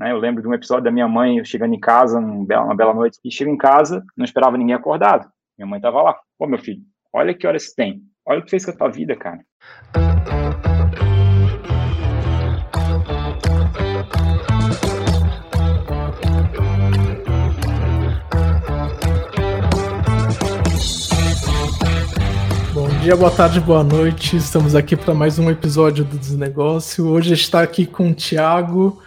né? Eu lembro de um episódio da minha mãe chegando em casa, uma bela, uma bela noite, e chega em casa, não esperava ninguém acordado. Minha mãe tava lá. Pô, meu filho, olha que horas tem. Olha o que fez com a tua vida, cara. Bom dia, boa tarde, boa noite. Estamos aqui para mais um episódio do Desnegócio. Hoje está aqui com o Thiago.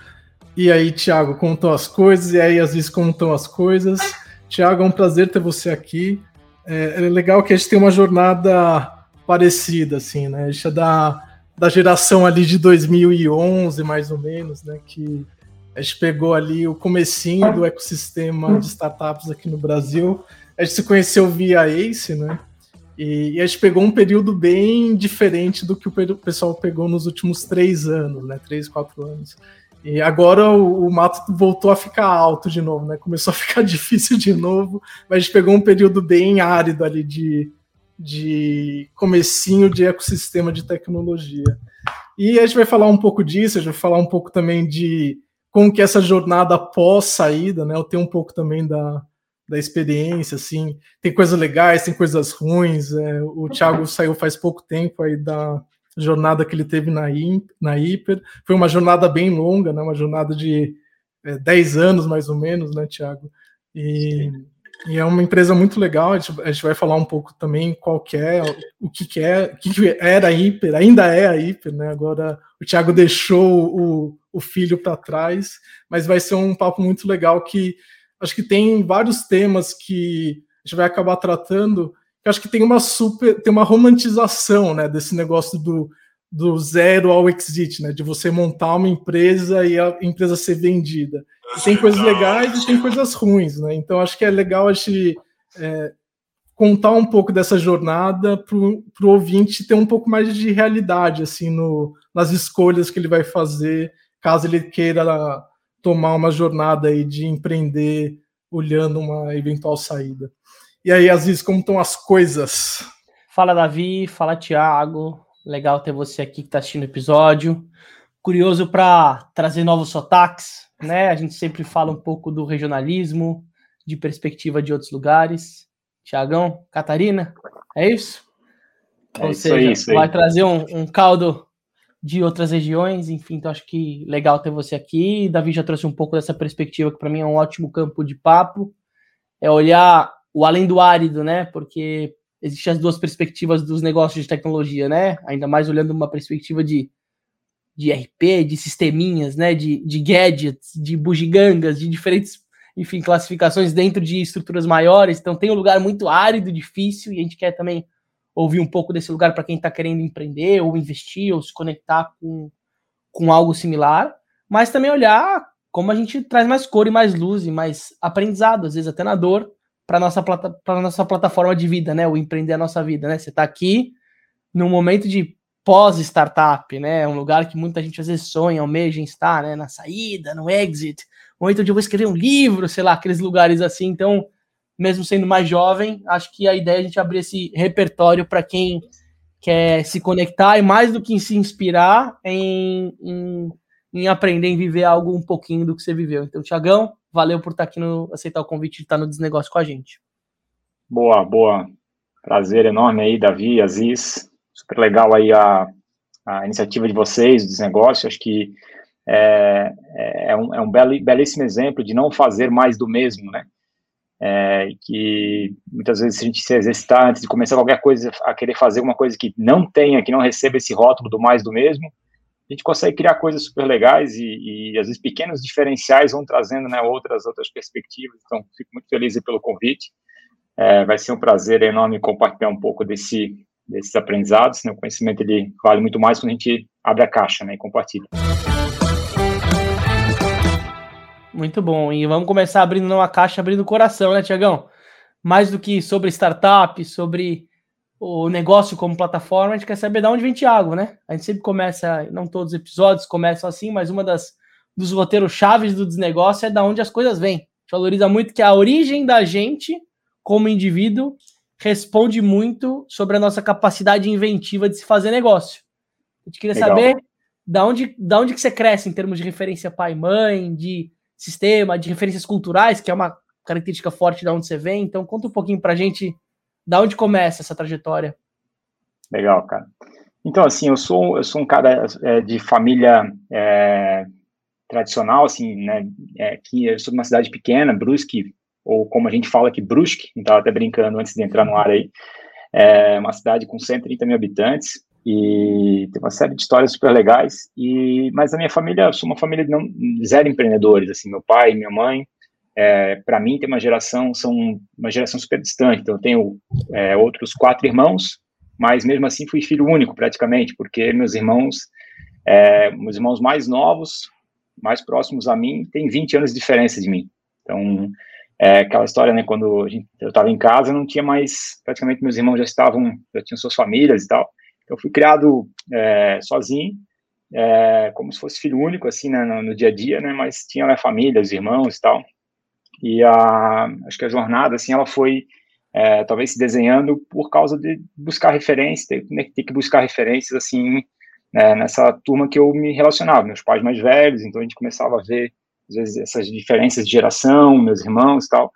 E aí, Thiago, estão as coisas? E aí, às vezes, estão as coisas? Thiago, é um prazer ter você aqui. É, é legal que a gente tem uma jornada parecida, assim, né? A gente é da, da geração ali de 2011, mais ou menos, né? Que a gente pegou ali o comecinho do ecossistema de startups aqui no Brasil. A gente se conheceu via Ace, né? E, e, a gente pegou um período bem diferente do que o pessoal pegou nos últimos três anos, né? Três, quatro anos. E agora o, o, mato voltou a ficar alto de novo, né? Começou a ficar difícil de novo, mas a gente pegou um período bem árido ali de, de comecinho de ecossistema de tecnologia. E a gente vai falar um pouco disso, a gente vai falar um pouco também de como que essa jornada pós-saída, né? Eu tenho um pouco também da, da experiência, assim, tem coisas legais, tem coisas ruins. É, o Thiago saiu faz pouco tempo aí da, jornada que ele teve na, na Hiper. Foi uma jornada bem longa, né? uma jornada de é, 10 anos, mais ou menos, né, Tiago? E, e, é uma empresa muito legal. A gente, a gente, vai falar um pouco também qual que é, o que, que é, o que, que era a Hiper, ainda é a Hiper, né? Agora o Thiago deixou o, o filho para trás, mas vai ser um papo muito legal que acho que tem vários temas que a gente vai acabar tratando eu acho que tem uma super, tem uma romantização, né, desse negócio do, do zero ao exit, né, de você montar uma empresa e a empresa ser vendida. E tem coisas legais e tem coisas ruins, né? Então acho que é legal a gente é, contar um pouco dessa jornada para o ouvinte ter um pouco mais de realidade assim no, nas escolhas que ele vai fazer, caso ele queira tomar uma jornada aí de empreender olhando uma eventual saída. E aí, Aziz, como estão as coisas? Fala, Davi. Fala, Thiago. Legal ter você aqui que está assistindo o episódio. Curioso para trazer novos sotaques, né? A gente sempre fala um pouco do regionalismo, de perspectiva de outros lugares. Tiagão, Catarina, é isso? É Ou isso seja, aí, isso vai trazer um, um, caldo de outras regiões, enfim, então acho que legal ter você aqui. Davi já trouxe um pouco dessa perspectiva, que para mim é um ótimo campo de papo. É olhar o além do árido, né? Porque existem as duas perspectivas dos negócios de tecnologia, né? Ainda mais olhando uma perspectiva de, de RP, de sisteminhas, né? De, de gadgets, de bugigangas, de diferentes, enfim, classificações dentro de estruturas maiores. Então tem um lugar muito árido, difícil, e a gente quer também ouvir um pouco desse lugar para quem está querendo empreender, ou investir, ou se conectar com, com algo similar, mas também olhar como a gente traz mais cor e mais luz e mais aprendizado, às vezes até na dor, para nossa para nossa plataforma de vida, né? O empreender a nossa vida, né? Você está aqui num momento de pós startup, né? Um lugar que muita gente às vezes sonha, almeja em estar, né? Na saída, no exit, ou então de eu vou escrever um livro, sei lá, aqueles lugares assim. Então, mesmo sendo mais jovem, acho que a ideia é a gente abrir esse repertório para quem quer se conectar e mais do que se inspirar em, em, em aprender, em viver algo um pouquinho do que você viveu. Então, Tiagão, Valeu por estar aqui no aceitar o convite de estar no Desnegócio com a gente. Boa, boa. Prazer enorme aí, Davi, Aziz. Super legal aí a, a iniciativa de vocês, do Desnegócio. Acho que é, é, é um, é um belíssimo exemplo de não fazer mais do mesmo, né? É, que muitas vezes a gente se exercitar antes de começar qualquer coisa a querer fazer uma coisa que não tenha, que não receba esse rótulo do mais do mesmo, a gente consegue criar coisas super legais e, e às vezes pequenos diferenciais vão trazendo né, outras outras perspectivas. Então, fico muito feliz pelo convite. É, vai ser um prazer enorme compartilhar um pouco desse, desses aprendizados. Né? O conhecimento ele vale muito mais quando a gente abre a caixa né, e compartilha. Muito bom. E vamos começar abrindo uma caixa, abrindo o coração, né, Tiagão? Mais do que sobre startup, sobre o negócio como plataforma, a gente quer saber de onde vem Thiago, né? A gente sempre começa, não todos os episódios começam assim, mas uma das dos roteiros chaves do desnegócio é da onde as coisas vêm. A gente valoriza muito que a origem da gente, como indivíduo, responde muito sobre a nossa capacidade inventiva de se fazer negócio. A gente queria Legal. saber da onde, da onde que você cresce em termos de referência pai e mãe, de sistema, de referências culturais, que é uma característica forte da onde você vem. Então, conta um pouquinho pra gente da onde começa essa trajetória. Legal, cara. Então, assim, eu sou, eu sou um cara é, de família é, tradicional, assim, né, é, que eu sou de uma cidade pequena, Brusque, ou como a gente fala aqui, Brusque, estava até brincando antes de entrar no ar aí, é uma cidade com 130 mil habitantes, e tem uma série de histórias super legais, e, mas a minha família, eu sou uma família de não, zero empreendedores, assim, meu pai minha mãe, é, para mim tem uma geração, são uma geração super distante, então eu tenho é, outros quatro irmãos, mas mesmo assim fui filho único praticamente, porque meus irmãos, é, meus irmãos mais novos, mais próximos a mim, têm 20 anos de diferença de mim, então é aquela história, né, quando eu estava em casa, não tinha mais, praticamente meus irmãos já estavam, já tinham suas famílias e tal, então, eu fui criado é, sozinho, é, como se fosse filho único, assim, né, no, no, dia a dia, né, mas tinha a família, os irmãos e tal. E a, acho que a jornada, assim, ela foi é, talvez se desenhando por causa de buscar referências, ter, né, ter que buscar referências, assim, né, nessa turma que eu me relacionava, meus pais mais velhos, então a gente começava a ver, às vezes, essas diferenças de geração, meus irmãos e tal,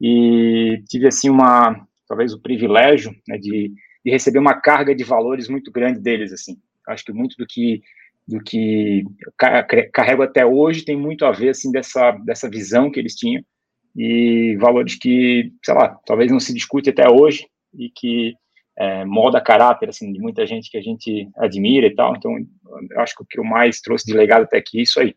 e tive, assim, uma, talvez o privilégio, né, de de receber uma carga de valores muito grande deles, assim. Acho que muito do que do que eu carrego até hoje tem muito a ver, assim, dessa, dessa visão que eles tinham e valores que, sei lá, talvez não se discute até hoje e que é, molda caráter, assim, de muita gente que a gente admira e tal. Então, acho que o que eu mais trouxe de legado até aqui é isso aí.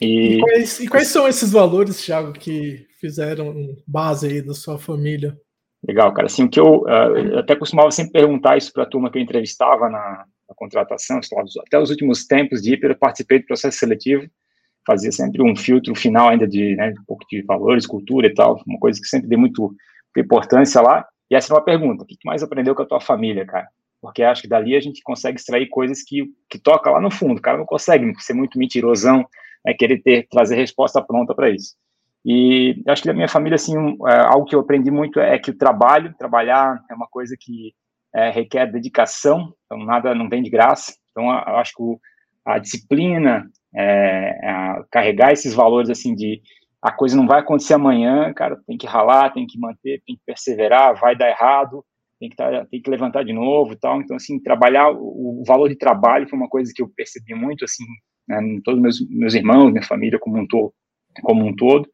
E, e, quais, e quais são esses valores, Thiago, que fizeram base aí da sua família? Legal, cara. Assim, o que eu, uh, eu até costumava sempre perguntar isso para a turma que eu entrevistava na, na contratação, até os últimos tempos de hiper, eu participei do processo seletivo, fazia sempre um filtro final ainda de né, um pouco de valores, cultura e tal, uma coisa que sempre dei muito importância lá. E essa é uma pergunta: o que mais aprendeu com a tua família, cara? Porque acho que dali a gente consegue extrair coisas que, que toca lá no fundo. O cara não consegue ser muito mentirosão, né, querer ter, trazer resposta pronta para isso. E acho que da minha família, assim, um, é, algo que eu aprendi muito é que o trabalho, trabalhar é uma coisa que é, requer dedicação, então nada não vem de graça. Então, eu acho que o, a disciplina, é, a carregar esses valores, assim, de a coisa não vai acontecer amanhã, cara, tem que ralar, tem que manter, tem que perseverar, vai dar errado, tem que, tá, tem que levantar de novo e tal. Então, assim, trabalhar, o, o valor de trabalho foi uma coisa que eu percebi muito, assim, né, em todos meus, meus irmãos, minha família como um, to, como um todo.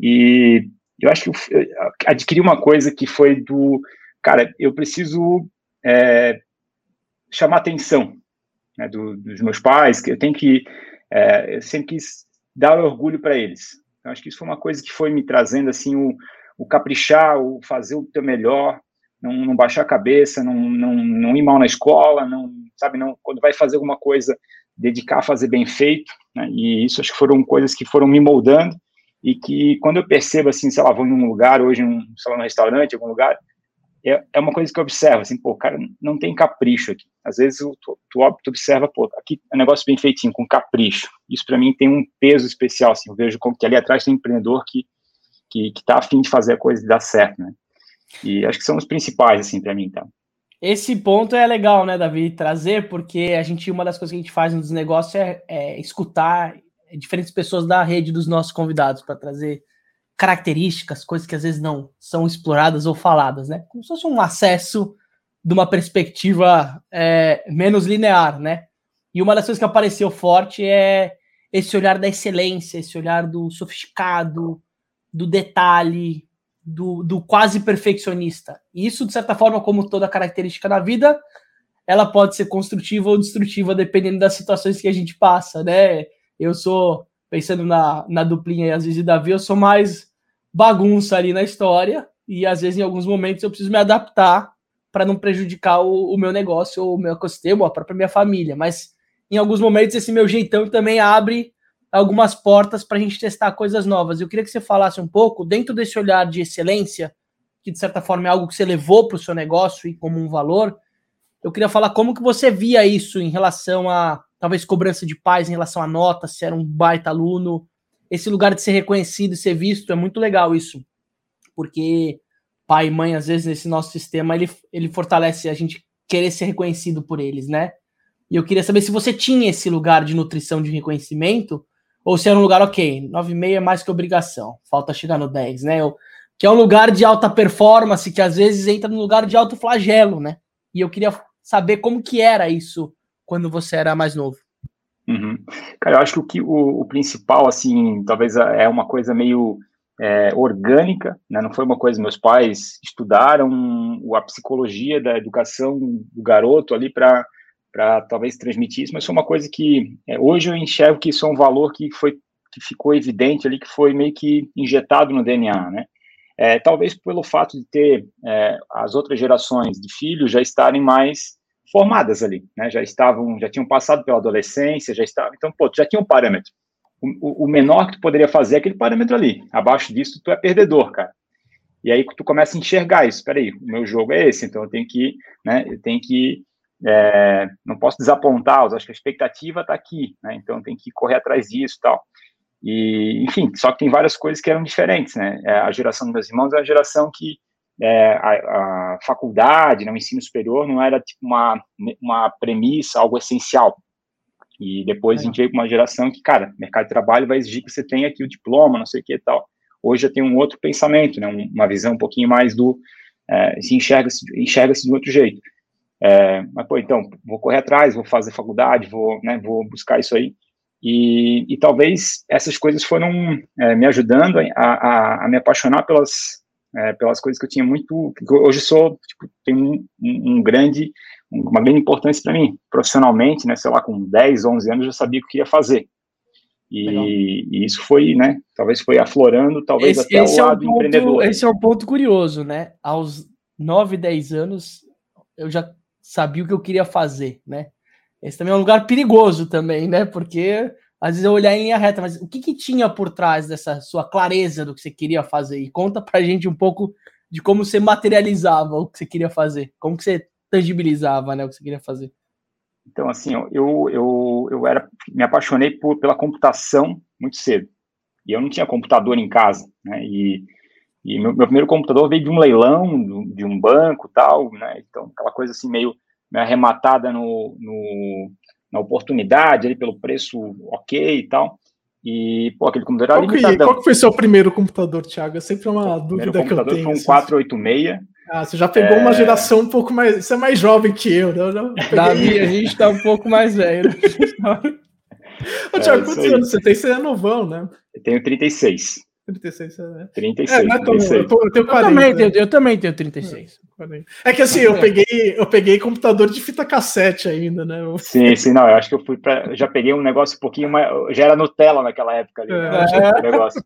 E eu acho que eu adquiri uma coisa que foi do, cara, eu preciso é, chamar atenção né, do, dos meus pais, que eu tenho que, é, eu sempre quis dar orgulho para eles. Eu acho que isso foi uma coisa que foi me trazendo, assim, o, o caprichar, o fazer o teu melhor, não, não, baixar a cabeça, não, não, não ir mal na escola, não, sabe, não, quando vai fazer alguma coisa, dedicar a fazer bem feito, né, e isso acho que foram coisas que foram me moldando, e que quando eu percebo, assim, sei lá, vou em um lugar, hoje, um, sei lá, num restaurante, algum lugar, é, é uma coisa que eu observo, assim, pô, cara, não tem capricho aqui. Às vezes tu, tu, tu observa, pô, aqui é um negócio bem feitinho, com capricho. Isso para mim tem um peso especial, assim, eu vejo como que ali atrás tem um empreendedor que, que, que tá afim de fazer a coisa dar certo, né? E acho que são os principais, assim, para mim, tá? Esse ponto é legal, né, Davi, trazer, porque a gente, uma das coisas que a gente faz nos negócios é, é escutar diferentes pessoas da rede dos nossos convidados para trazer características, coisas que às vezes não são exploradas ou faladas, né? Como se fosse um acesso de uma perspectiva é, menos linear, né? E uma das coisas que apareceu forte é esse olhar da excelência, esse olhar do sofisticado, do detalhe, do, do quase perfeccionista. E isso, de certa forma, como toda característica da vida, ela pode ser construtiva ou destrutiva, dependendo das situações que a gente passa, né? Eu sou, pensando na, na duplinha e às vezes Davi, eu sou mais bagunça ali na história e às vezes em alguns momentos eu preciso me adaptar para não prejudicar o, o, meu negócio, ou o meu ecossistema, ou a própria minha família. Mas em alguns momentos esse meu jeitão também abre algumas portas para a gente testar coisas novas. Eu queria que você falasse um pouco, dentro desse olhar de excelência, que de certa forma é algo que você levou para o seu negócio e como um valor, eu queria falar como que você via isso em relação a talvez cobrança de pais em relação à nota, se era um baita aluno. Esse lugar de ser reconhecido e ser visto é muito legal isso, porque pai e mãe, às vezes, nesse nosso sistema, ele, ele fortalece a gente querer ser reconhecido por eles, né? E eu queria saber se você tinha esse lugar de nutrição de reconhecimento, ou se era um lugar, ok, 9,5 é mais que obrigação, falta chegar no 10, né? Eu, que é um lugar de alta performance, que às vezes entra no lugar de alto flagelo, né? E eu queria saber como que era isso quando você era mais novo. Uhum. Cara, eu acho que o, que o, o principal, assim, talvez é uma coisa meio é, orgânica, né? não foi uma coisa, meus pais estudaram a psicologia da educação do garoto ali para talvez transmitir isso, mas foi uma coisa que é, hoje eu enxergo que isso é um valor que foi que ficou evidente ali, que foi meio que injetado no DNA, né? É, talvez pelo fato de ter é, as outras gerações de filhos já estarem mais formadas ali, né? Já estavam, já tinham passado pela adolescência, já estavam, então, pô, já tinha um parâmetro. O, o, menor que tu poderia fazer é aquele parâmetro ali. Abaixo disso, tu é perdedor, cara. E aí tu começa a enxergar isso. Espera aí, o meu jogo é esse, então eu tenho que, né? Eu tenho que é, não posso desapontar, acho que a expectativa está aqui, né? Então tem que correr atrás disso, tal. E, enfim, só que tem várias coisas que eram diferentes, né? É, a geração dos meus irmãos é a geração que é, a, a, faculdade, né, o ensino superior, não era tipo uma, uma premissa, algo essencial. E depois é. a gente veio com uma geração que, cara, mercado de trabalho vai exigir que você tenha aqui o diploma, não sei o que e tal. Hoje já tem um outro pensamento, né, uma visão um pouquinho mais do. É, se enxerga-se enxerga -se de outro jeito. É, mas, pô, então, vou correr atrás, vou fazer faculdade, vou, né, vou buscar isso aí. E, e talvez essas coisas foram é, me ajudando a, a, a, me apaixonar pelas, é, pelas coisas que eu tinha muito. Hoje sou, tipo, um, um, um grande, uma grande importância para mim, profissionalmente, né? Sei lá, com 10, 11 anos eu já sabia o que ia fazer. E, e, isso foi, né? Talvez foi aflorando, talvez esse, até esse o lado é um ponto, empreendedor. Esse é um ponto curioso, né? Aos 9, 10 anos, eu já sabia o que eu queria fazer, né? Esse também é um lugar perigoso também, né? Porque às vezes eu olhar em linha reta, mas o que, que tinha por trás dessa sua clareza do que você queria fazer? E conta pra gente um pouco de como você materializava o que você queria fazer, como que você tangibilizava, né, o que você queria fazer. Então, assim, eu, eu, eu era, me apaixonei por, pela computação muito cedo. E eu não tinha computador em casa, né? E, e meu, meu primeiro computador veio de um leilão, de um banco tal, né? Então, aquela coisa assim meio, meio arrematada no, no, na oportunidade, ali pelo preço ok e tal. E, pô, aquele computador qual que, qual que foi seu primeiro computador, Thiago? É sempre uma dúvida que eu tenho. Foi um 486. Assim. Ah, você já pegou é... uma geração um pouco mais. Você é mais jovem que eu, né? Davi, a gente tá um pouco mais velho. Ô, Thiago, é, quantos anos você tem? Você é novão, né? Eu tenho 36. 36, né? 36. É, não é tão, 36. Eu, tô, eu, tenho 40, eu, também, né? eu, também tenho 36. É, é que assim, eu peguei, eu peguei computador de fita cassete ainda, né? Sim, sim, não, eu acho que eu fui para já peguei um negócio um pouquinho mais, já era Nutella naquela época ali, né? é. negócio.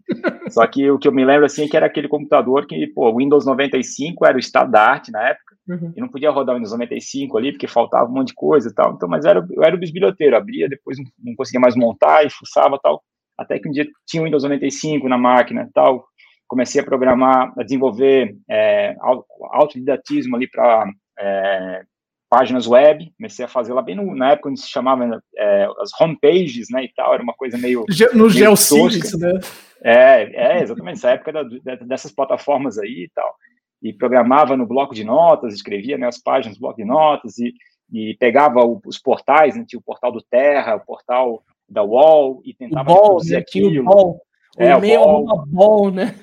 Só que o que eu me lembro assim é que era aquele computador que, pô, o Windows 95 era o estandarte na época, uhum. e não podia rodar o Windows 95 ali porque faltava um monte de coisa e tal. Então, mas era, eu era o bisbilhoteiro, abria, depois não, não conseguia mais montar e fuçava tal. Até que um dia tinha o Windows 95 na máquina e tal, comecei a programar, a desenvolver é, autodidatismo ali para é, páginas web, comecei a fazer lá bem no, na época onde se chamava é, as homepages, né, e tal, era uma coisa meio... No GeoCities, né? É, é, exatamente, essa época da, dessas plataformas aí e tal, e programava no bloco de notas, escrevia né, as páginas no bloco de notas, e, e pegava os portais, né, tinha o portal do Terra, o portal da UOL, e tentava o né, aquilo. O, ball. É, o, o meu ball. ball, né?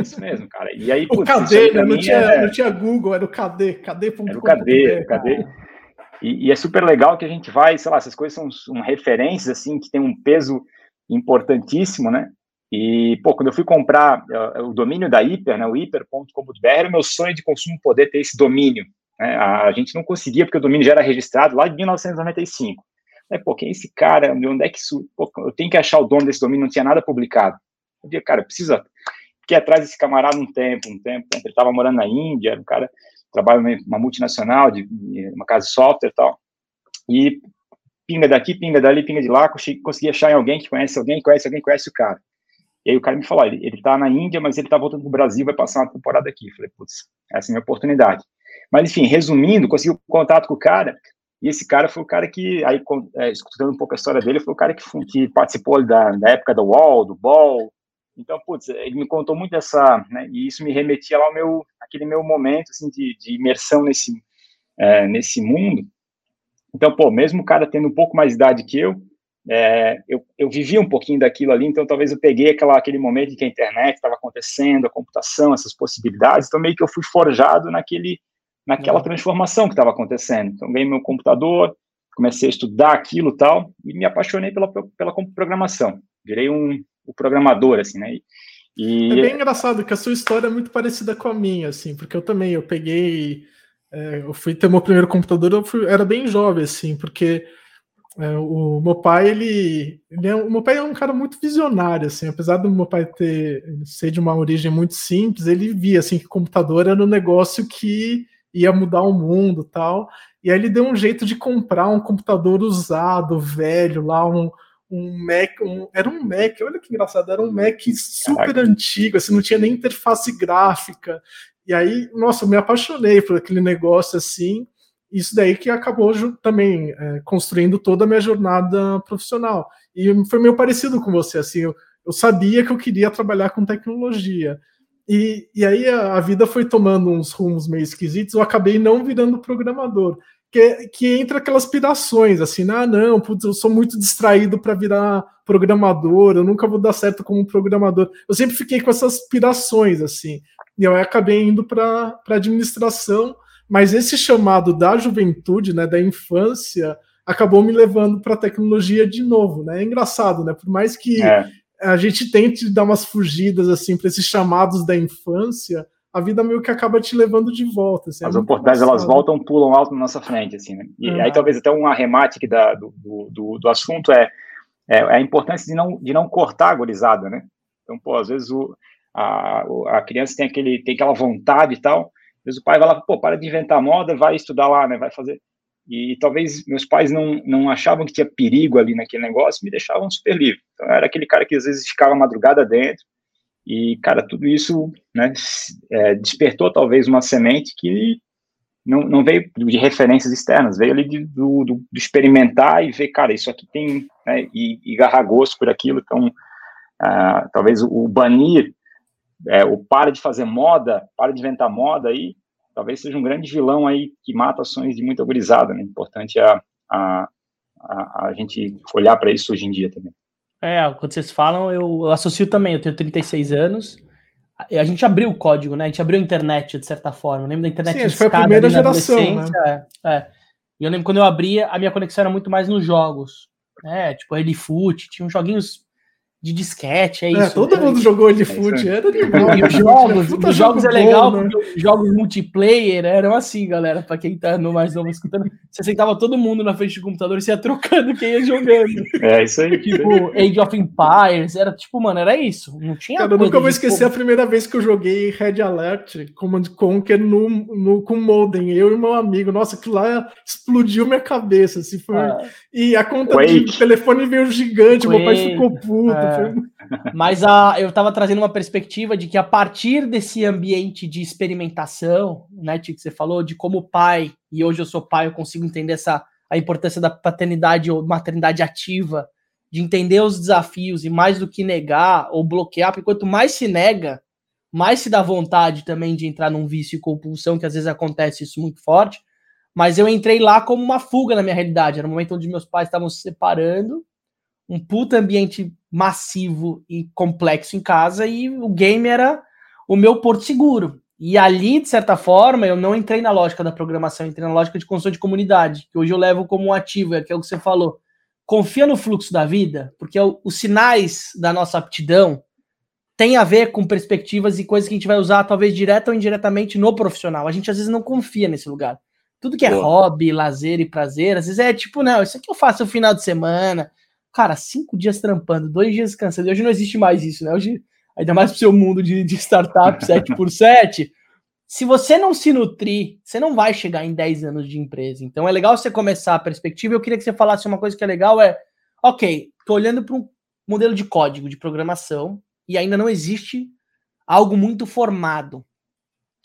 Isso mesmo, cara. E aí, o KD, né? Não tinha, é... não tinha Google, era o KD, KD.com. Era o KD, KD. E, e, é super legal que a gente vai, sei lá, essas coisas são, são referências, assim, que tem um peso importantíssimo, né? E, pô, quando eu fui comprar uh, o domínio da Hiper, né, o hiper.com.br, era meu sonho de consumo poder ter esse domínio. Né? A, a gente não conseguia, porque o domínio já era registrado lá de 1995. Aí, pô, quem é esse cara? Onde é que isso... Pô, eu tenho que achar o dono desse domínio, não tinha nada publicado. Eu disse, cara, precisa fiquei atrás desse camarada um tempo, um tempo, ele estava morando na Índia, era um cara trabalha numa multinacional, de, uma casa de software e tal, e pinga daqui, pinga dali, pinga de lá, consegui achar em alguém que conhece alguém, conhece alguém, conhece o cara. E aí o cara me falou, ele, ele tá na Índia, mas ele tá voltando pro Brasil, vai passar uma temporada aqui. Eu falei, putz, essa é a minha oportunidade. Mas, enfim, resumindo, consegui o contato com o cara, e esse cara foi o cara que, aí, é, escutando um pouco a história dele, foi o cara que, que participou da, da época do Wall, do Ball, então, putz, ele me contou muito essa, né, e isso me remetia lá ao meu, aquele meu momento, assim, de, de imersão nesse, é, nesse mundo, Então, pô, mesmo o cara tendo um pouco mais de idade que eu, é, eu, eu vivia um pouquinho daquilo ali, então talvez eu peguei aquela, aquele momento em que a internet estava acontecendo, a computação, essas possibilidades, então meio que eu fui forjado naquele, naquela uhum. transformação que estava acontecendo. Então, ganhei meu computador, comecei a estudar aquilo tal, e me apaixonei pela, pela programação. Virei um, um programador, assim, né? E... É bem engraçado que a sua história é muito parecida com a minha, assim, porque eu também, eu peguei, é, eu fui ter meu primeiro computador, eu fui, era bem jovem, assim, porque é, o meu pai, ele, ele é, o meu pai é um cara muito visionário, assim, apesar do meu pai ter ser de uma origem muito simples, ele via assim que computador era um negócio que ia mudar o mundo, tal. E aí ele deu um jeito de comprar um computador usado, velho, lá um, um Mac, um, era um Mac, olha que engraçado, era um Mac super Caraca. antigo, assim, não tinha nem interface gráfica. E aí, nossa, eu me apaixonei por aquele negócio assim isso daí que acabou também é, construindo toda a minha jornada profissional. E foi meio parecido com você, assim, eu, eu sabia que eu queria trabalhar com tecnologia. E, e aí a, a, vida foi tomando uns rumos meio esquisitos, eu acabei não virando programador. Que, que entra aquelas pirações, assim, ah, não, putz, eu sou muito distraído para virar programador, eu nunca vou dar certo como programador. Eu sempre fiquei com essas pirações, assim. E eu acabei indo para administração, mas esse chamado da juventude, né, da infância, acabou me levando para a tecnologia de novo, né? É engraçado, né? Por mais que é. A gente tente dar umas fugidas assim para esses chamados da infância, a vida meio que acaba te levando de volta. Assim, é As é oportunidades elas voltam, pulam alto na nossa frente, assim. Né? E é. aí talvez até um arremate que da, do, do, do assunto é, é, a importância de não de não cortar a gorizada, né? Então, pô, às vezes o, a, a criança tem aquele tem aquela vontade e tal, vezes o pai vai lá, pô, para de inventar moda, vai estudar lá, né, vai fazer. E, talvez meus pais não, não achavam que tinha perigo ali naquele negócio, me deixavam super livre. Então, era aquele cara que às vezes ficava madrugada dentro, e, cara, tudo isso né, é, despertou talvez uma semente que não, não veio de referências externas, veio ali de, do, do, do, experimentar e ver, cara, isso aqui tem, né, e, e agarrar gosto por aquilo. Então, uh, talvez o, o banir é, o para de fazer moda, para de inventar moda aí, talvez seja um grande vilão aí que mata ações de muita gurizada, né? Importante a, a, a, a gente olhar para isso hoje em dia também. É, quando vocês falam, eu, eu associo também, eu tenho 36 anos, a gente abriu o código, né? A gente abriu a internet, de certa forma. Eu lembro da internet Sim, foi a primeira geração, né? É, é. E eu lembro quando eu abria, a minha conexão era muito mais nos jogos. Né? Tipo, Foot, tinha uns joguinhos de disquete, é, é isso. É, todo né? mundo jogou de é fute, era legal. E os jogos, os jogos é legal, bom, né? jogos multiplayer eram assim, galera, pra quem tá no mais novo escutando, você sentava todo mundo na frente do computador e você ia trocando quem ia jogando. É, isso aí. Tipo, Age of Empires, era tipo, mano, era isso, não tinha Cara, eu nunca vou esquecer a primeira vez que eu joguei Red Alert, Command Conquer no, no, com modem, eu e meu amigo, nossa, aquilo lá explodiu minha cabeça, assim, foi... Ah. E a conta Quake. de telefone veio gigante, Quake. meu pai ficou puto, é. Mas a, eu estava trazendo uma perspectiva de que a partir desse ambiente de experimentação, né, que você falou, de como pai, e hoje eu sou pai, eu consigo entender essa, a importância da paternidade ou maternidade ativa, de entender os desafios e mais do que negar ou bloquear, porque quanto mais se nega, mais se dá vontade também de entrar num vício e compulsão, que às vezes acontece isso muito forte. Mas eu entrei lá como uma fuga na minha realidade. Era um momento onde meus pais estavam se separando, um puta ambiente massivo e complexo em casa e o game era o meu porto seguro. E ali, de certa forma, eu não entrei na lógica da programação, entrei na lógica de construção de comunidade, que hoje eu levo como um ativo, é aquilo que você falou. Confia no fluxo da vida, porque os sinais da nossa aptidão têm a ver com perspectivas e coisas que a gente vai usar, talvez direta ou indiretamente, no profissional. A gente às vezes não confia nesse lugar. Tudo que é Boa. hobby, lazer e prazer, às vezes é tipo, não, isso aqui eu faço no final de semana, Cara, cinco dias trampando, dois dias descansando. Hoje não existe mais isso, né? Hoje, ainda mais pro seu mundo de, de startup 7 por 7 se você não se nutrir, você não vai chegar em 10 anos de empresa. Então é legal você começar a perspectiva. Eu queria que você falasse uma coisa que é legal: é, ok, tô olhando para um modelo de código de programação e ainda não existe algo muito formado.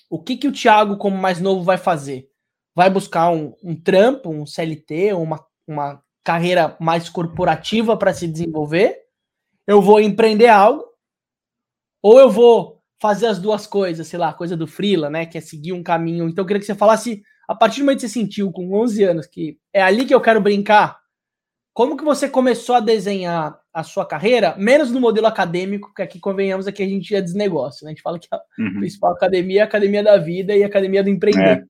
O que, que o Thiago, como mais novo, vai fazer? Vai buscar um, um trampo, um CLT, uma, uma carreira mais corporativa para se desenvolver, eu vou empreender algo, ou eu vou fazer as duas coisas, sei lá, coisa do freela, né, que é seguir um caminho. Então eu queria que você falasse a partir do momento que você sentiu com 11 anos que é ali que eu quero brincar, como que você começou a desenhar a sua carreira, menos no modelo acadêmico, porque aqui convenhamos aqui a gente é desnegócio, né? A gente fala que a uhum. principal academia é a academia da vida e a academia do empreender. É.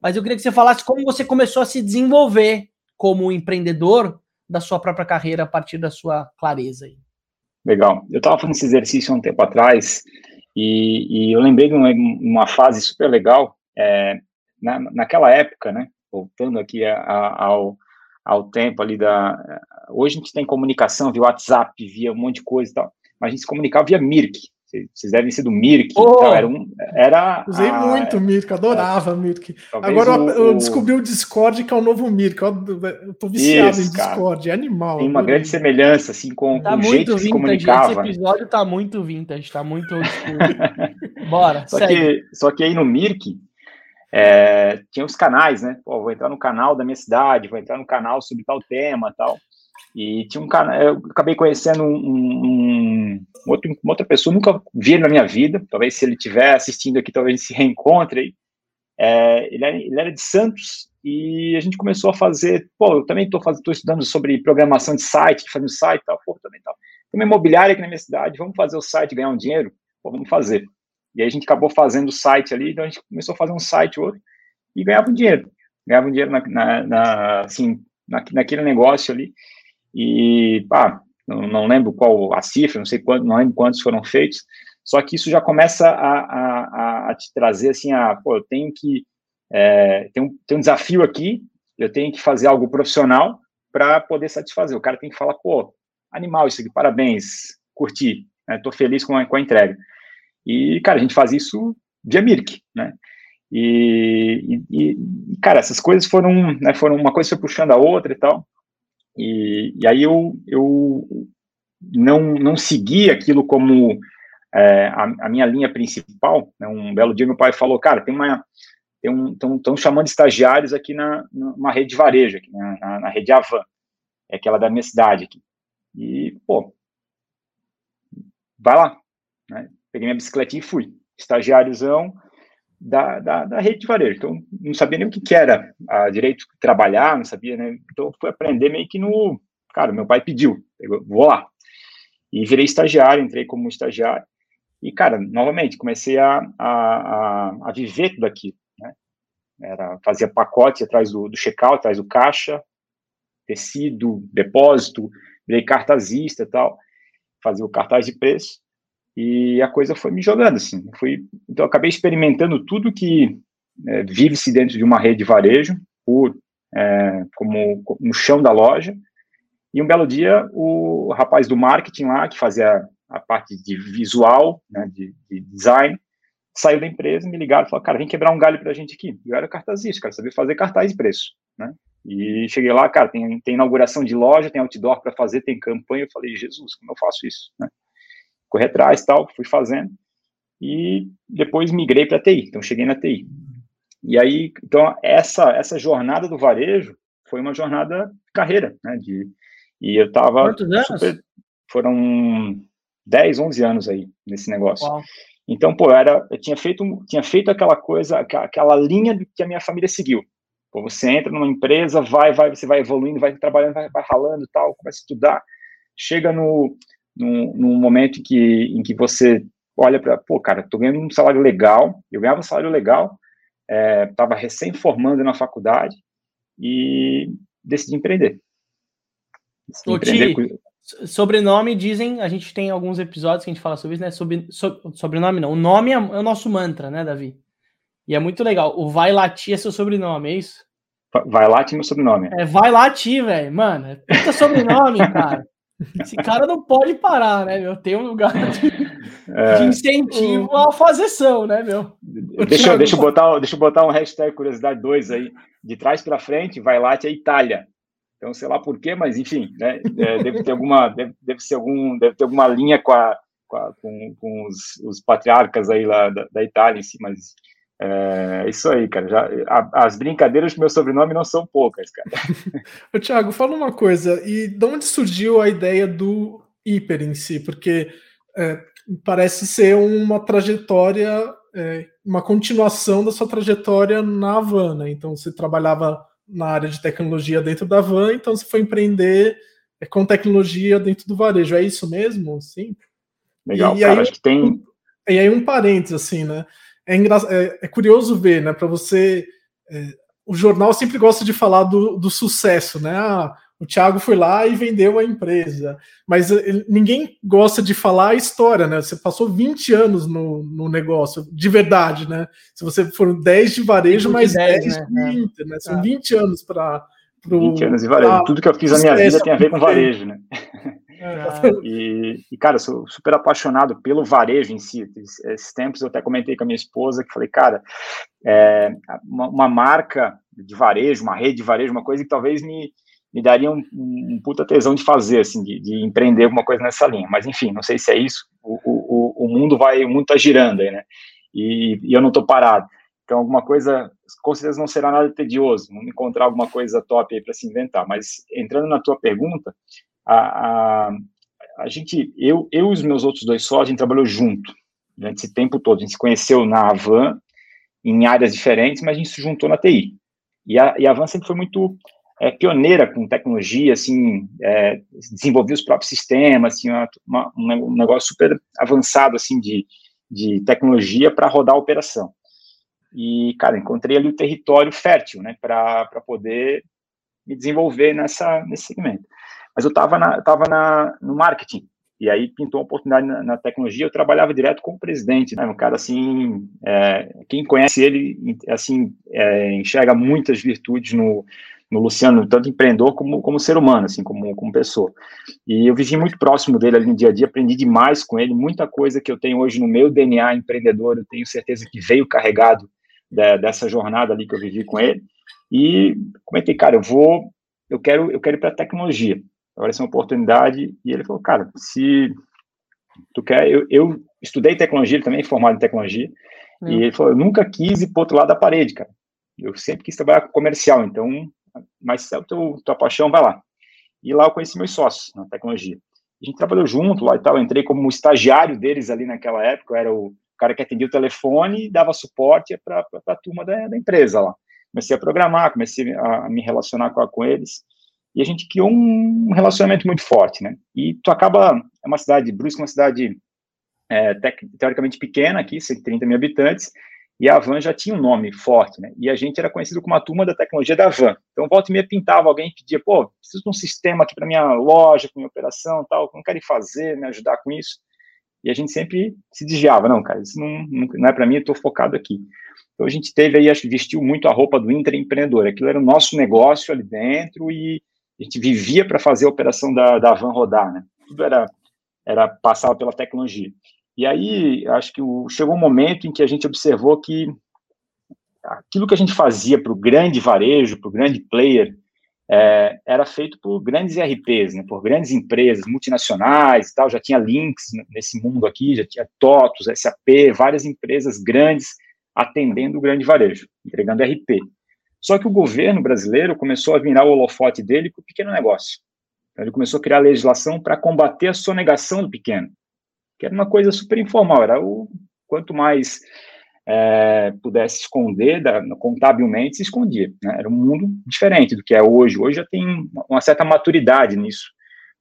Mas eu queria que você falasse como você começou a se desenvolver como empreendedor da sua própria carreira a partir da sua clareza. Legal. Eu estava fazendo esse exercício um tempo atrás e, e eu lembrei de uma, uma fase super legal. É, na, naquela época, né? Voltando aqui a, a, ao, ao tempo ali da. Hoje a gente tem comunicação via WhatsApp, via um monte de coisa e tal, mas a gente se comunicava via Mirk. Vocês devem ser do Mirk. Oh, então era, um, era Usei a, muito Mirk, adorava é, Mirk. Agora o, eu, descobri o Discord, que é o novo Mirk. Eu, eu tô viciado isso, em Discord, cara. é animal. Tem uma grande semelhança assim, com, tá com o jeito que se comunicava. Esse episódio tá muito vintage, tá muito Bora, só que, só que aí no Mirk, é, tinha os canais, né? Pô, vou entrar no canal da minha cidade, vou entrar no canal sobre tal tema tal. E tinha um canal, eu acabei conhecendo um, um, outro, uma outra pessoa, nunca vi ele na minha vida, talvez se ele estiver assistindo aqui, talvez se reencontre. É, ele, era, ele, era, de Santos e a gente começou a fazer, pô, eu também estou estudando sobre programação de site, fazendo site e tal, pô, também tal. Tem uma imobiliária aqui na minha cidade, vamos fazer o site ganhar um dinheiro? Pô, vamos fazer. E aí a gente acabou fazendo o site ali, então a gente começou a fazer um site outro e ganhava um dinheiro. Ganhava um dinheiro na, na, na assim, na, naquele negócio ali. E, pá, não, lembro qual a cifra, não sei quanto, não lembro quantos foram feitos, só que isso já começa a, a, a te trazer assim, a, pô, eu tenho que, é, tem, um, tem um desafio aqui, eu tenho que fazer algo profissional para poder satisfazer. O cara tem que falar, pô, animal isso aqui, parabéns, curti, né, tô feliz com a, com a entrega. E, cara, a gente faz isso via Mirk, né? E, e, cara, essas coisas foram, né, foram uma coisa foi puxando a outra e tal. E, e aí eu, eu não, não segui aquilo como é, a, a, minha linha principal. Né? Um belo dia meu pai falou, cara, tem uma tem um estão chamando estagiários aqui na numa rede de varejo aqui na, na, na rede Avan, é aquela da minha cidade aqui. E pô, vai lá, né? Peguei minha bicicletinha e fui, estagiáriozão da, da, da, rede de varejo. Então, não sabia nem o que, que era a direito de trabalhar, não sabia, né? Então, fui aprender meio que no. Cara, meu pai pediu, eu vou lá. E virei estagiário, entrei como estagiário. E, cara, novamente, comecei a, a, a, a viver tudo aquilo, né? Era, fazia pacote atrás do, do check-out, atrás do caixa, tecido, depósito, virei cartazista e tal, fazia o cartaz de preço. E a coisa foi me jogando, assim. Fui, então, acabei experimentando tudo que é, vive-se dentro de uma rede de varejo, por, é, como no chão da loja. E um belo dia, o rapaz do marketing lá, que fazia a parte de visual, né, de, de design, saiu da empresa, me ligaram e cara, vem quebrar um galho pra gente aqui. Eu era cartazista, cara, sabia fazer cartaz de preço, né? E cheguei lá, cara, tem, tem inauguração de loja, tem outdoor para fazer, tem campanha. Eu falei, Jesus, como eu faço isso, né? Correr atrás tal, fui fazendo, e depois migrei para TI, então cheguei na TI. E aí, então, essa, essa jornada do varejo foi uma jornada carreira, né, de, e eu estava Quantos anos? foram 10, 11 anos aí nesse negócio. Uau. Então, pô, era, eu tinha feito, tinha feito aquela coisa, aquela linha que a minha família seguiu. Pô, você entra numa empresa, vai, vai, você vai evoluindo, vai trabalhando, vai, vai ralando tal, começa a estudar, chega no, num, num momento em que, em que você olha para, pô, cara, tô ganhando um salário legal, eu ganhava um salário legal, estava é, recém-formando na faculdade e decidi empreender. Decidi empreender com... sobrenome dizem, a gente tem alguns episódios que a gente fala sobre isso, né? Sobre, so, sobrenome não, o nome é, é, o nosso mantra, né, Davi? E é muito legal. O Vai Latir é seu sobrenome, é isso? Vai Latir é meu sobrenome. É Vai Latir, velho. Mano, é puta sobrenome, cara. Esse cara não pode parar, né, meu? Tem um lugar de, é, de incentivo à fazeção, né, meu? Deixa, deixa, eu botar, deixa eu botar um hashtag curiosidade 2 aí. De trás para frente, vai lá, é Itália. Então, sei lá por quê, mas enfim, né? É, deve ter alguma, deve, deve ser algum, deve ter alguma linha com, a, com, a, com, com os, os, patriarcas aí lá da, da Itália em si, mas é isso aí, cara. Já, a, as brincadeiras com meu sobrenome não são poucas, cara. Ô, Thiago, fala uma coisa. E de onde surgiu a ideia do hiper em si? Porque é, parece ser uma trajetória é, uma continuação da sua trajetória na Van, né? Então você trabalhava na área de tecnologia dentro da Van, então você foi empreender é, com tecnologia dentro do varejo. É isso mesmo? Sim. Legal, e, cara, aí, acho que tem. E aí um parênteses, assim, né? É, engra... é, é curioso ver, né? Para você. É, o jornal sempre gosta de falar do, do sucesso, né? Ah, o Thiago foi lá e vendeu a empresa. Mas ele, ninguém gosta de falar a história, né? Você passou 20 anos no, no negócio, de verdade, né? Se você for 10 de varejo, mais 10, 10 né? de Inter, né? São é. 20 anos para. 20 anos de varejo. Tudo que eu fiz na minha vida tem a ver com varejo, né? É. E, e, cara, sou super apaixonado pelo varejo em si. Esses tempos eu até comentei com a minha esposa que falei, cara, é, uma, uma, marca de varejo, uma rede de varejo, uma coisa que talvez me, me daria um, um puta tesão de fazer, assim, de, de, empreender alguma coisa nessa linha. Mas, enfim, não sei se é isso. O, o, o mundo vai, o mundo tá girando aí, né? E, e eu não tô parado. Então, alguma coisa, com certeza não será nada tedioso, vamos encontrar alguma coisa top aí para se inventar. Mas, entrando na tua pergunta, a, a, gente, eu, eu e os meus outros dois sócios, a gente trabalhou junto durante esse tempo todo. A gente se conheceu na Avan, em áreas diferentes, mas a gente se juntou na TI. E a, e a Avan sempre foi muito é, pioneira com tecnologia, assim, é, desenvolvia os próprios sistemas, assim, uma, um negócio super avançado, assim, de, de tecnologia para rodar a operação. E, cara, encontrei ali o território fértil, né, para poder me desenvolver nessa, nesse segmento. Mas eu estava na, tava na, no marketing, e aí pintou uma oportunidade na, na, tecnologia, eu trabalhava direto com o presidente, né, um cara assim, é, quem conhece ele, assim, é, enxerga muitas virtudes no, no Luciano, tanto empreendedor como, como ser humano, assim, como, como pessoa. E eu vivi muito próximo dele ali no dia a dia, aprendi demais com ele, muita coisa que eu tenho hoje no meu DNA empreendedor, eu tenho certeza que veio carregado de, dessa jornada ali que eu vivi com ele. E comentei, cara, eu vou, eu quero, eu quero ir para a tecnologia. É uma oportunidade. E ele falou, cara, se tu quer, eu, eu estudei tecnologia, ele também é formado em tecnologia. E ele falou, eu nunca quis ir para outro lado da parede, cara. Eu sempre quis trabalhar com comercial, então mas se é teu, tua paixão, vai lá. E lá eu conheci meus sócios na tecnologia. A gente trabalhou junto lá e tal, eu entrei como estagiário deles ali naquela época, eu era o cara que atendia o telefone e dava suporte para a turma da, da, empresa lá. Comecei a programar, comecei a, a me relacionar com, com eles, e a gente criou um relacionamento muito forte, né? E tu acaba, é uma cidade, Brusque é uma cidade é, teoricamente pequena aqui, 130 mil habitantes, e a Van já tinha um nome forte, né? E a gente era conhecido como a turma da tecnologia da Van. Então, volta e meia pintava alguém e pedia, pô, preciso de um sistema aqui para minha loja, para minha operação tal, não querem fazer, me ajudar com isso. E a gente sempre se desviava, não, cara, isso não, não é para mim, eu estou focado aqui. Então, a gente teve aí, acho que vestiu muito a roupa do intraempreendedor. Aquilo era o nosso negócio ali dentro e a gente vivia para fazer a operação da, da Van rodar, né? Tudo era, era passava pela tecnologia. E aí, acho que o, chegou um momento em que a gente observou que aquilo que a gente fazia para o grande varejo, para o grande player, é, era feito por grandes ERPs, né, por grandes empresas multinacionais e tal, já tinha links nesse mundo aqui, já tinha TOTOS, SAP, várias empresas grandes atendendo o grande varejo, entregando RP. Só que o governo brasileiro começou a virar o holofote dele para o pequeno negócio. Então, ele começou a criar legislação para combater a sonegação do pequeno que era uma coisa super informal, era o quanto mais é, pudesse esconder, da, contabilmente se escondia. Né? Era um mundo diferente do que é hoje. Hoje já tem uma certa maturidade nisso.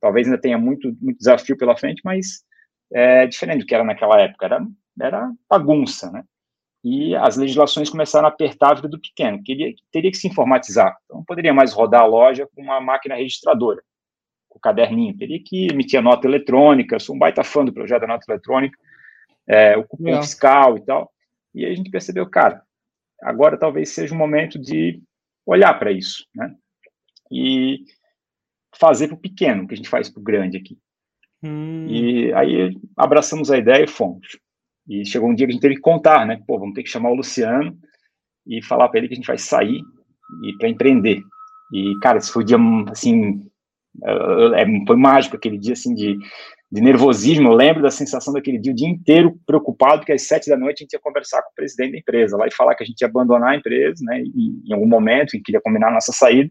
Talvez ainda tenha muito, muito desafio pela frente, mas é diferente do que era naquela época. Era, era bagunça, né? E as legislações começaram a apertar a vida do pequeno. Queria, teria que se informatizar. Então, não poderia mais rodar a loja com uma máquina registradora o caderninho, teria que emitir a nota eletrônica, sou um baita fã do projeto da nota eletrônica, é, o cupom é. fiscal e tal, e aí a gente percebeu, cara, agora talvez seja o momento de olhar para isso, né, e fazer para o pequeno, que a gente faz para o grande aqui. Hum. E aí abraçamos a ideia e fomos. E chegou um dia que a gente teve que contar, né, pô, vamos ter que chamar o Luciano e falar para ele que a gente vai sair e para empreender. E, cara, esse foi o dia, assim, é, foi mágico aquele dia, assim, de, de nervosismo. Eu lembro da sensação daquele dia, o dia inteiro preocupado, que às sete da noite a gente ia conversar com o presidente da empresa lá e falar que a gente ia abandonar a empresa, né, e, em algum momento, que queria combinar a nossa saída.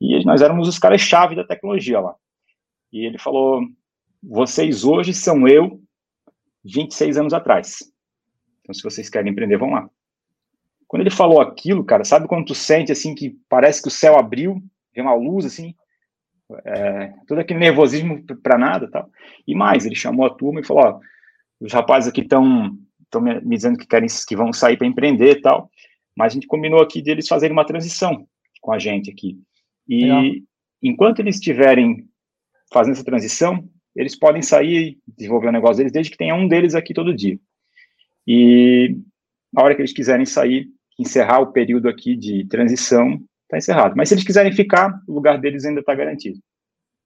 E nós éramos os caras-chave da tecnologia lá. E ele falou: vocês hoje são eu 26 anos atrás. Então, se vocês querem empreender, vão lá. Quando ele falou aquilo, cara, sabe quando tu sente assim que parece que o céu abriu, vem uma luz assim, é, todo aquele nervosismo para nada, tal. E mais, ele chamou a turma e falou: ó, os rapazes aqui estão estão me, me, dizendo que querem que vão sair para empreender, tal. Mas a gente combinou aqui deles fazerem uma transição com a gente aqui. E Legal. enquanto eles estiverem fazendo essa transição, eles podem sair e desenvolver o negócio deles, desde que tenha um deles aqui todo dia. E na hora que eles quiserem sair, encerrar o período aqui de transição, está encerrado. Mas se eles quiserem ficar, o lugar deles ainda está garantido.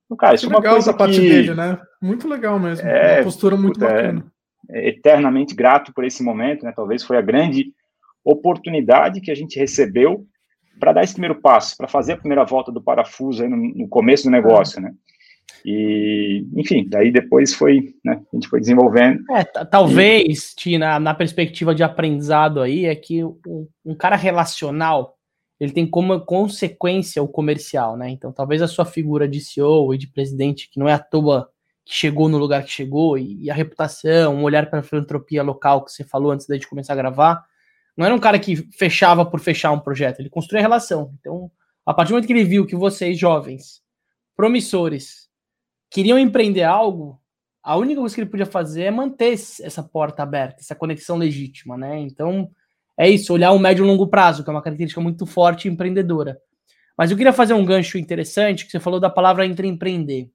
Então, cara, isso é uma coisa que... dele, né? Muito legal mesmo. É, uma postura muito puta, bacana. É, é eternamente grato por esse momento, né? Talvez foi a grande oportunidade que a gente recebeu para dar esse primeiro passo, para fazer a primeira volta do parafuso aí no, no começo do negócio, né? E, enfim, daí depois foi, né, a gente foi desenvolvendo. É, talvez, e... Tina, na perspectiva de aprendizado aí, é que um, um, cara relacional, ele tem como consequência o comercial, né? Então, talvez a sua figura de CEO e de presidente, que não é à toa que chegou no lugar que chegou, e, e a reputação, um olhar para a filantropia local que você falou antes da gente começar a gravar, não era um cara que fechava por fechar um projeto, ele construía relação. Então, a partir do momento que ele viu que vocês, jovens, promissores, queriam empreender algo, a única coisa que ele podia fazer é manter essa porta aberta, essa conexão legítima, né? Então, é isso, olhar o médio e longo prazo, que é uma característica muito forte empreendedora. Mas eu queria fazer um gancho interessante, que você falou da palavra empreender.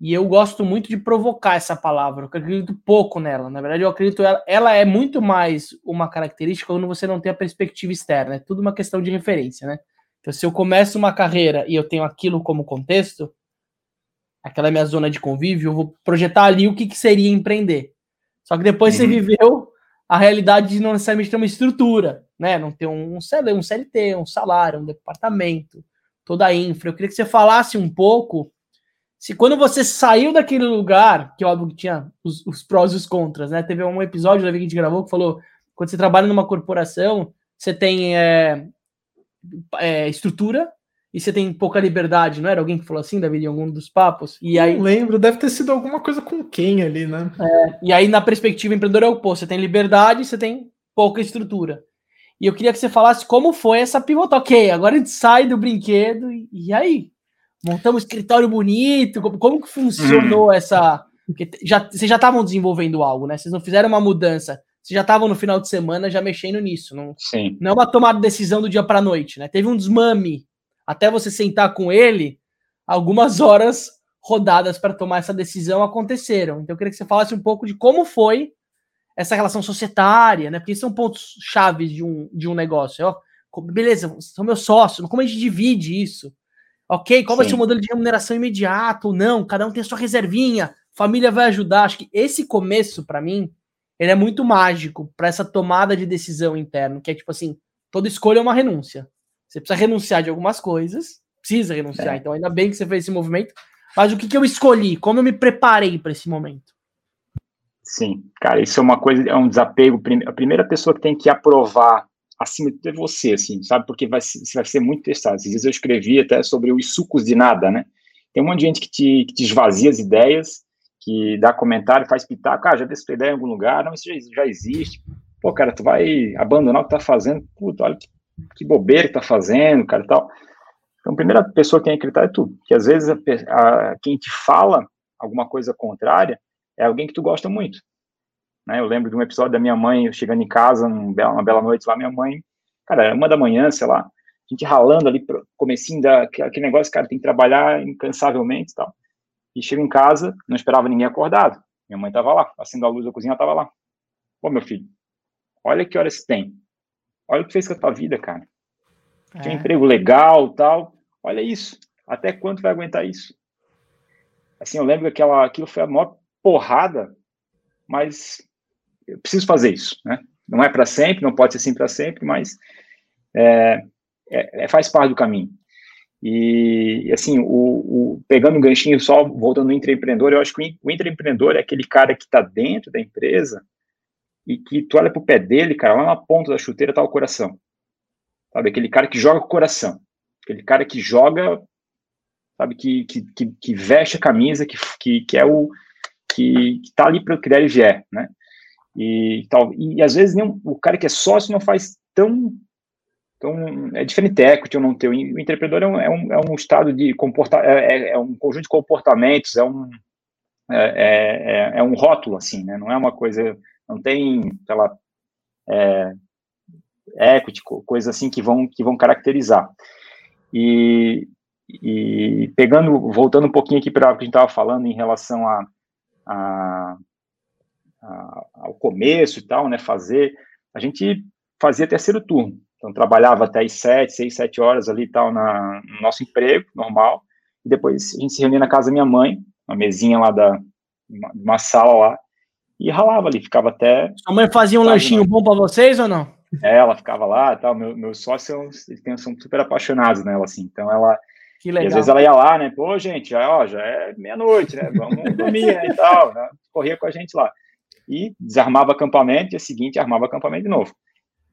E eu gosto muito de provocar essa palavra, eu acredito pouco nela. Na verdade, eu acredito ela, ela é muito mais uma característica quando você não tem a perspectiva externa. É tudo uma questão de referência, né? Então, se eu começo uma carreira e eu tenho aquilo como contexto, aquela é minha zona de convívio, eu vou projetar ali o que, que seria empreender. Só que depois uhum. você viveu a realidade de não necessariamente ter uma estrutura, né? Não ter um, um CLT, um salário, um departamento, toda a infra. Eu queria que você falasse um pouco se quando você saiu daquele lugar, que óbvio que tinha os, os prós e os contras, né? Teve um episódio da que a gente gravou que falou: quando você trabalha numa corporação, você tem é, é, estrutura, e você tem pouca liberdade, não era alguém que falou assim, David, em algum dos papos? E aí, não lembro, deve ter sido alguma coisa com quem ali, né? É, e aí, na perspectiva empreendedora, é o pô, você tem liberdade, você tem pouca estrutura. E eu queria que você falasse como foi essa pivota. Ok, agora a gente sai do brinquedo, e, e aí? Montamos um escritório bonito, como, como que funcionou hum. essa... Porque já, vocês já estavam desenvolvendo algo, né? Vocês não fizeram uma mudança, vocês já estavam no final de semana já mexendo nisso. Não, Sim. não é uma tomada de decisão do dia para noite, né? Teve um desmame até você sentar com ele, algumas horas rodadas para tomar essa decisão aconteceram. Então eu queria que você falasse um pouco de como foi essa relação societária, né? Porque são pontos chaves de um, de um negócio. Ó, beleza, são meus sócios, como a gente divide isso? Ok, qual Sim. vai ser o modelo de remuneração imediato ou não? Cada um tem a sua reservinha, família vai ajudar. Acho que esse começo, para mim, ele é muito mágico para essa tomada de decisão interna, que é tipo assim, toda escolha é uma renúncia. Você precisa renunciar de algumas coisas, precisa renunciar. É. Então, ainda bem que você fez esse movimento. Mas o que, que eu escolhi? Como eu me preparei para esse momento? Sim, cara, isso é uma coisa, é um desapego. A primeira pessoa que tem que aprovar acima de tudo é você, assim, sabe? Porque vai, você vai ser muito testado. Às vezes eu escrevi até sobre os sucos de nada, né? Tem um monte de gente que te, que te esvazia as ideias, que dá comentário, faz pitaco, ah, já vi essa ideia em algum lugar, não, isso já, já existe. Pô, cara, tu vai abandonar o que tá fazendo, puta, olha que que bobeira que tá fazendo, cara, tal. Então, a primeira pessoa que tem que acreditar é tu, que às vezes a, a, quem te fala alguma coisa contrária é alguém que tu gosta muito. Né? Eu lembro de um episódio da minha mãe, eu chegando em casa, um bela, uma bela noite lá, minha mãe, cara, uma da manhã, sei lá, a gente ralando ali, comecinho da, aquele negócio, cara, tem que trabalhar incansavelmente e tal. E chego em casa, não esperava ninguém acordado. Minha mãe tava lá, acendendo a luz da cozinha, tava lá. Ô, meu filho, olha que horas tem. Olha o que fez com a tua vida, cara. É. Tinha emprego legal tal. Olha isso. Até quanto vai aguentar isso? Assim, eu lembro que aquela, aquilo foi a maior porrada, mas eu preciso fazer isso, né? Não é para sempre, não pode ser assim para sempre, mas é, é, é, faz parte do caminho. E, assim, o, o, pegando um ganchinho só, voltando no intraempreendedor, eu acho que o intraempreendedor é aquele cara que está dentro da empresa, e que tu olha pro pé dele, cara, lá na ponta da chuteira tá o coração. Sabe? Aquele cara que joga com o coração. Aquele cara que joga, sabe, que, que, que, que veste a camisa, que, que, que é o. que, que tá ali para o que der é, né? e tal. E às vezes nem, o cara que é sócio não faz tão. tão é diferente equity ou não ter. O empreendedor é um, é um, é um estado de comportamento, é, é, é, um conjunto de comportamentos, é um, é, é, é, é, um rótulo, assim, né? Não é uma coisa. Não tem, lá, é, equity, coisas assim que vão, que vão caracterizar. E, e pegando, voltando um pouquinho aqui para o que a gente estava falando em relação a, a, a, ao começo e tal, né, fazer, a gente fazia terceiro turno, então trabalhava até as sete, seis, sete horas ali e tal na, no nosso emprego normal, e depois a gente se reunia na casa da minha mãe, uma mesinha lá da, uma, uma sala lá, e ralava ali, ficava até... Sua mãe fazia um lanchinho bom para vocês ou não? É, ela ficava lá e tal, meu, meus sócios eles são super apaixonados nela, assim, então ela que legal. E às vezes ela ia lá, né? Pô, gente, já, ó, já é meia-noite, né? Vamos dormir né, e tal, né? Corria com a gente lá. E desarmava acampamento, dia seguinte armava acampamento de novo.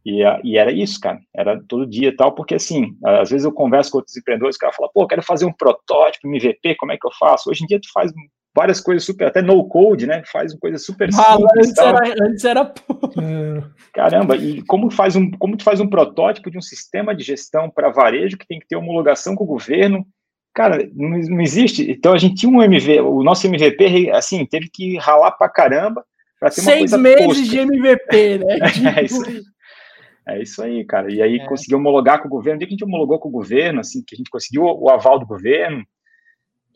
E, e era isso, cara. Era todo dia e tal, porque assim, às vezes eu converso com outros empreendedores, o cara fala, pô, quero fazer um protótipo, MVP, como é que eu faço? Hoje em dia tu faz várias coisas super, até no code, né? Faz coisas super ah, simples. Antes era, antes era... Caramba, e como faz um, como tu faz um protótipo de um sistema de gestão para varejo que tem que ter homologação com o governo? Cara, não, não, existe. Então a gente tinha um MV, o nosso MVP, assim, teve que ralar pra caramba para ter uma Seis coisa meses posta. de MVP, né? é, isso aí. é isso aí, cara. E aí é. conseguiu homologar com o governo. Desde que a gente homologou com o governo, assim, que a gente conseguiu o aval do governo,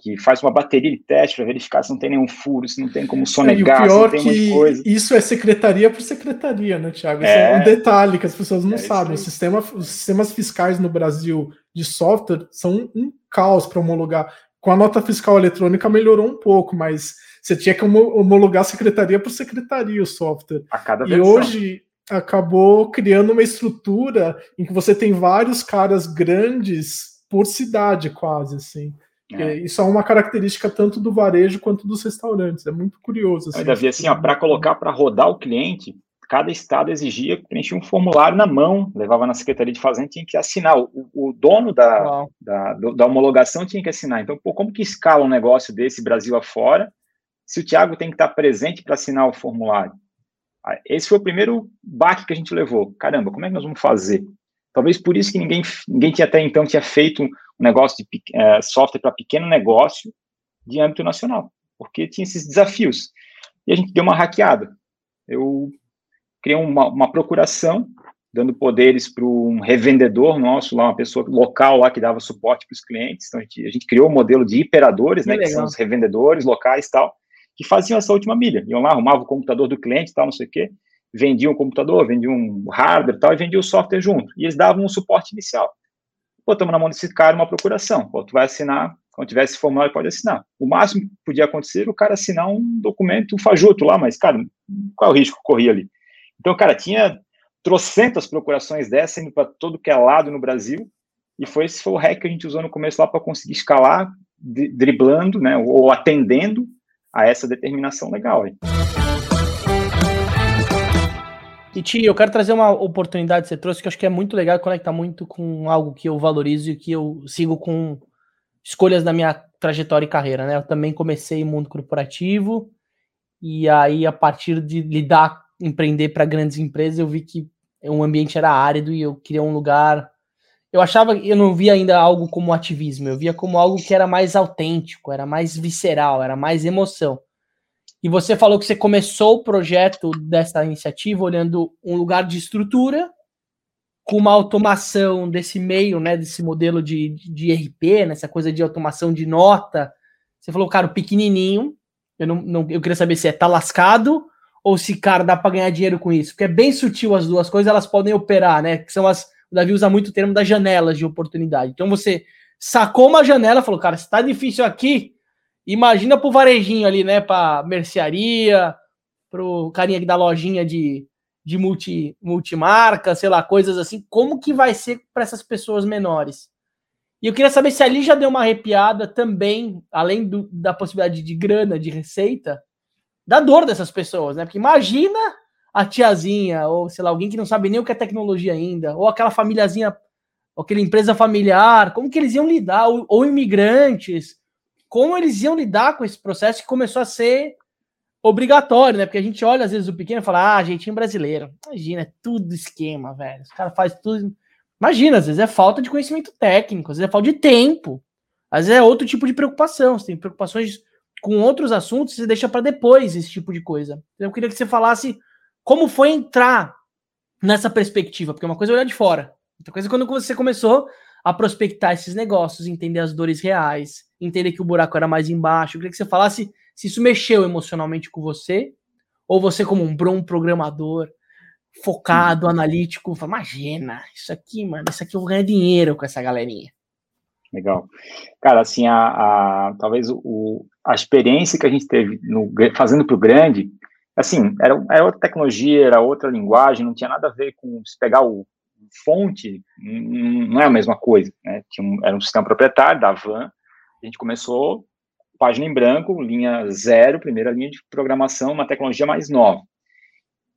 que faz uma bateria de teste para verificar se não tem nenhum furo, se não tem como sonegar, é, se não tem que coisa. Isso é secretaria por secretaria, né, Tiago? É, é um detalhe que as pessoas não é sabem. O sistema, os sistemas fiscais no Brasil de software são um caos para homologar. Com a nota fiscal eletrônica melhorou um pouco, mas você tinha que homologar secretaria por secretaria o software. A cada versão. E hoje acabou criando uma estrutura em que você tem vários caras grandes por cidade, quase assim. É. Isso é uma característica tanto do varejo quanto dos restaurantes. É muito curioso. Assim, Davi, assim, para colocar para rodar o cliente, cada estado exigia preencher um formulário na mão, levava na Secretaria de Fazenda, tinha que assinar. O, o dono da, da, da, homologação tinha que assinar. Então, pô, como que escala um negócio desse Brasil afora, se o Tiago tem que estar presente para assinar o formulário? Ah, esse foi o primeiro baque que a gente levou. Caramba, como é que nós vamos fazer? Talvez por isso que ninguém, ninguém tinha até então tinha feito um negócio de é, software para pequeno negócio de âmbito nacional, porque tinha esses desafios. E a gente deu uma hackeada. Eu criei uma, uma procuração, dando poderes para um revendedor nosso, lá, uma pessoa local lá que dava suporte para os clientes. Então, a gente, a gente, criou um modelo de hiperadores, que né, que são os revendedores locais e tal, que faziam essa última milha. Iam lá, arrumavam o computador do cliente tal, não sei o quê, vendiam um computador, vendiam um hardware tal, e vendiam o software junto. E eles davam um suporte inicial. Botamos na mão desse cara uma procuração. Pô, tu vai assinar, quando tiver esse formulário, pode assinar. O máximo que podia acontecer o cara assinar um documento fajuto lá, mas, cara, qual é o risco que corria ali? Então, cara, tinha trocentas procurações dessa indo para todo que é lado no Brasil, e foi esse foi o hack que a gente usou no começo lá para conseguir escalar, driblando, né, ou atendendo a essa determinação legal. Aí. E Ti, eu quero trazer uma oportunidade que você trouxe que eu acho que é muito legal conecta muito com algo que eu valorizo e que eu sigo com escolhas da minha trajetória e carreira, né? Eu também comecei mundo corporativo e aí a partir de lidar, empreender para grandes empresas, eu vi que o ambiente era árido e eu queria um lugar. Eu achava, eu não via ainda algo como ativismo, eu via como algo que era mais autêntico, era mais visceral, era mais emoção. E você falou que você começou o projeto dessa iniciativa olhando um lugar de estrutura com uma automação desse meio, né, desse modelo de, de RP, nessa né, coisa de automação de nota. Você falou, cara, pequenininho, eu não, não eu queria saber se é tá lascado ou se, cara, dá para ganhar dinheiro com isso, porque é bem sutil as duas coisas, elas podem operar, né? Que são as o Davi usa muito o termo das janelas de oportunidade. Então você sacou uma janela, falou, cara, se tá difícil aqui, Imagina pro varejinho ali, né? Pra mercearia, pro carinha da lojinha de, de multi, multimarca, sei lá, coisas assim. Como que vai ser para essas pessoas menores? E eu queria saber se ali já deu uma arrepiada também, além do, da possibilidade de grana, de receita, da dor dessas pessoas, né? Porque imagina a tiazinha, ou sei lá, alguém que não sabe nem o que é tecnologia ainda, ou aquela famíliazinha, ou aquela empresa familiar, como que eles iam lidar, ou, ou imigrantes, como eles iam lidar com esse processo que começou a ser obrigatório, né? Porque a gente olha às vezes o pequeno e fala, ah, jeitinho brasileiro. Imagina, é tudo esquema, velho. Os caras fazem tudo. Imagina, às vezes é falta de conhecimento técnico, às vezes é falta de tempo, às vezes é outro tipo de preocupação. Você tem preocupações com outros assuntos, você deixa para depois esse tipo de coisa. Eu queria que você falasse como foi entrar nessa perspectiva, porque uma coisa é olhar de fora, outra coisa é quando você começou a prospectar esses negócios, entender as dores reais, entender que o buraco era mais embaixo. Eu queria que você falasse se isso mexeu emocionalmente com você, ou você, como um bom programador, focado, analítico, fala, imagina, isso aqui, mano, isso aqui eu vou ganhar dinheiro com essa galerinha. Legal. Cara, assim, a, a talvez o, a experiência que a gente teve no, fazendo para o grande, assim, era, era outra tecnologia, era outra linguagem, não tinha nada a ver com se pegar o fonte, não é a mesma coisa, né? Um, era um sistema proprietário da Van, a gente começou página em branco, linha zero, primeira linha de programação, uma tecnologia mais nova.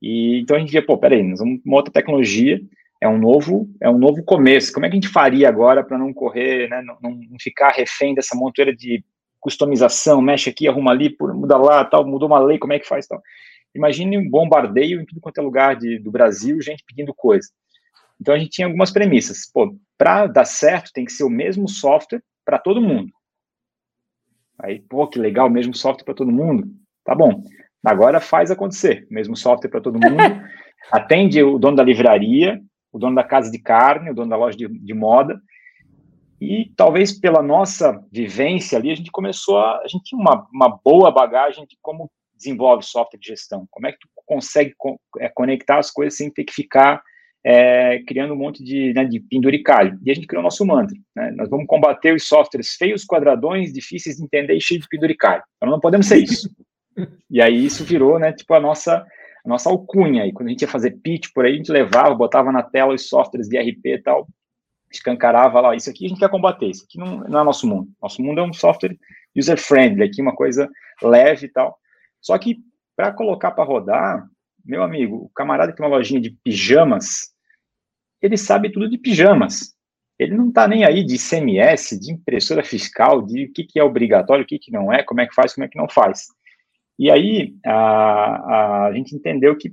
E então a gente via, pô, peraí, nós vamos uma outra tecnologia, é um novo, é um novo começo. Como é que a gente faria agora para não correr, né, não, não, ficar refém dessa montoeira de customização, mexe aqui, arruma ali, muda lá, tal, mudou uma lei, como é que faz, tal. Imagine um bombardeio em tudo quanto é lugar de, do Brasil, gente pedindo coisa. Então a gente tinha algumas premissas. Pô, para dar certo tem que ser o mesmo software para todo mundo. Aí, pô, que legal, mesmo software para todo mundo. Tá bom. Agora faz acontecer. Mesmo software para todo mundo. Atende o dono da livraria, o dono da casa de carne, o dono da loja de, de moda. E talvez pela nossa vivência ali, a gente começou a. A gente tinha uma, uma boa bagagem de como desenvolve software de gestão. Como é que tu consegue co é, conectar as coisas sem ter que ficar é, criando um monte de, né, de penduricalho. E a gente criou o nosso mantra. Né? Nós vamos combater os softwares feios, quadradões, difíceis de entender e cheios de penduricalho. Então não podemos ser isso. e aí isso virou, né, tipo, a nossa, a nossa alcunha. E quando a gente ia fazer pitch por aí, a gente levava, botava na tela os softwares de RP e tal, escancarava lá, isso aqui a gente quer combater, isso aqui não, não é nosso mundo. Nosso mundo é um software user-friendly, aqui uma coisa leve e tal. Só que para colocar para rodar, meu amigo, o camarada que tem uma lojinha de pijamas, ele sabe tudo de pijamas. Ele não está nem aí de ICMS, de impressora fiscal, de o que, que é obrigatório, o que, que não é, como é que faz, como é que não faz. E aí a, a gente entendeu que,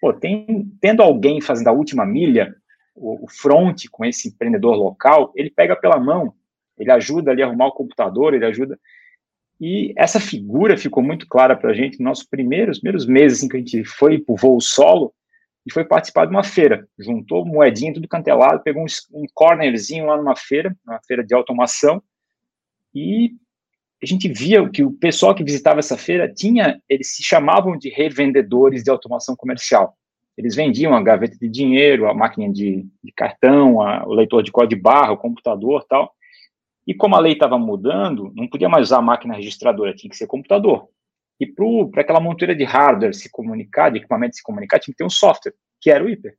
pô, tem, tendo alguém fazendo a última milha, o, o front com esse empreendedor local, ele pega pela mão, ele ajuda ali a arrumar o computador, ele ajuda. E essa figura ficou muito clara para a gente nos nossos primeiros, primeiros meses assim, que a gente foi para o voo solo, e foi participar de uma feira. Juntou moedinha, tudo cantelado, pegou um, um cornerzinho lá numa feira, uma feira de automação, e a gente via que o pessoal que visitava essa feira tinha, eles se chamavam de revendedores de automação comercial. Eles vendiam a gaveta de dinheiro, a máquina de, de cartão, a, o leitor de código de barra, o computador tal. E como a lei estava mudando, não podia mais usar a máquina registradora, tinha que ser computador. E para aquela montoeira de hardware se comunicar, de equipamento se comunicar, tinha que ter um software, que era o hiper.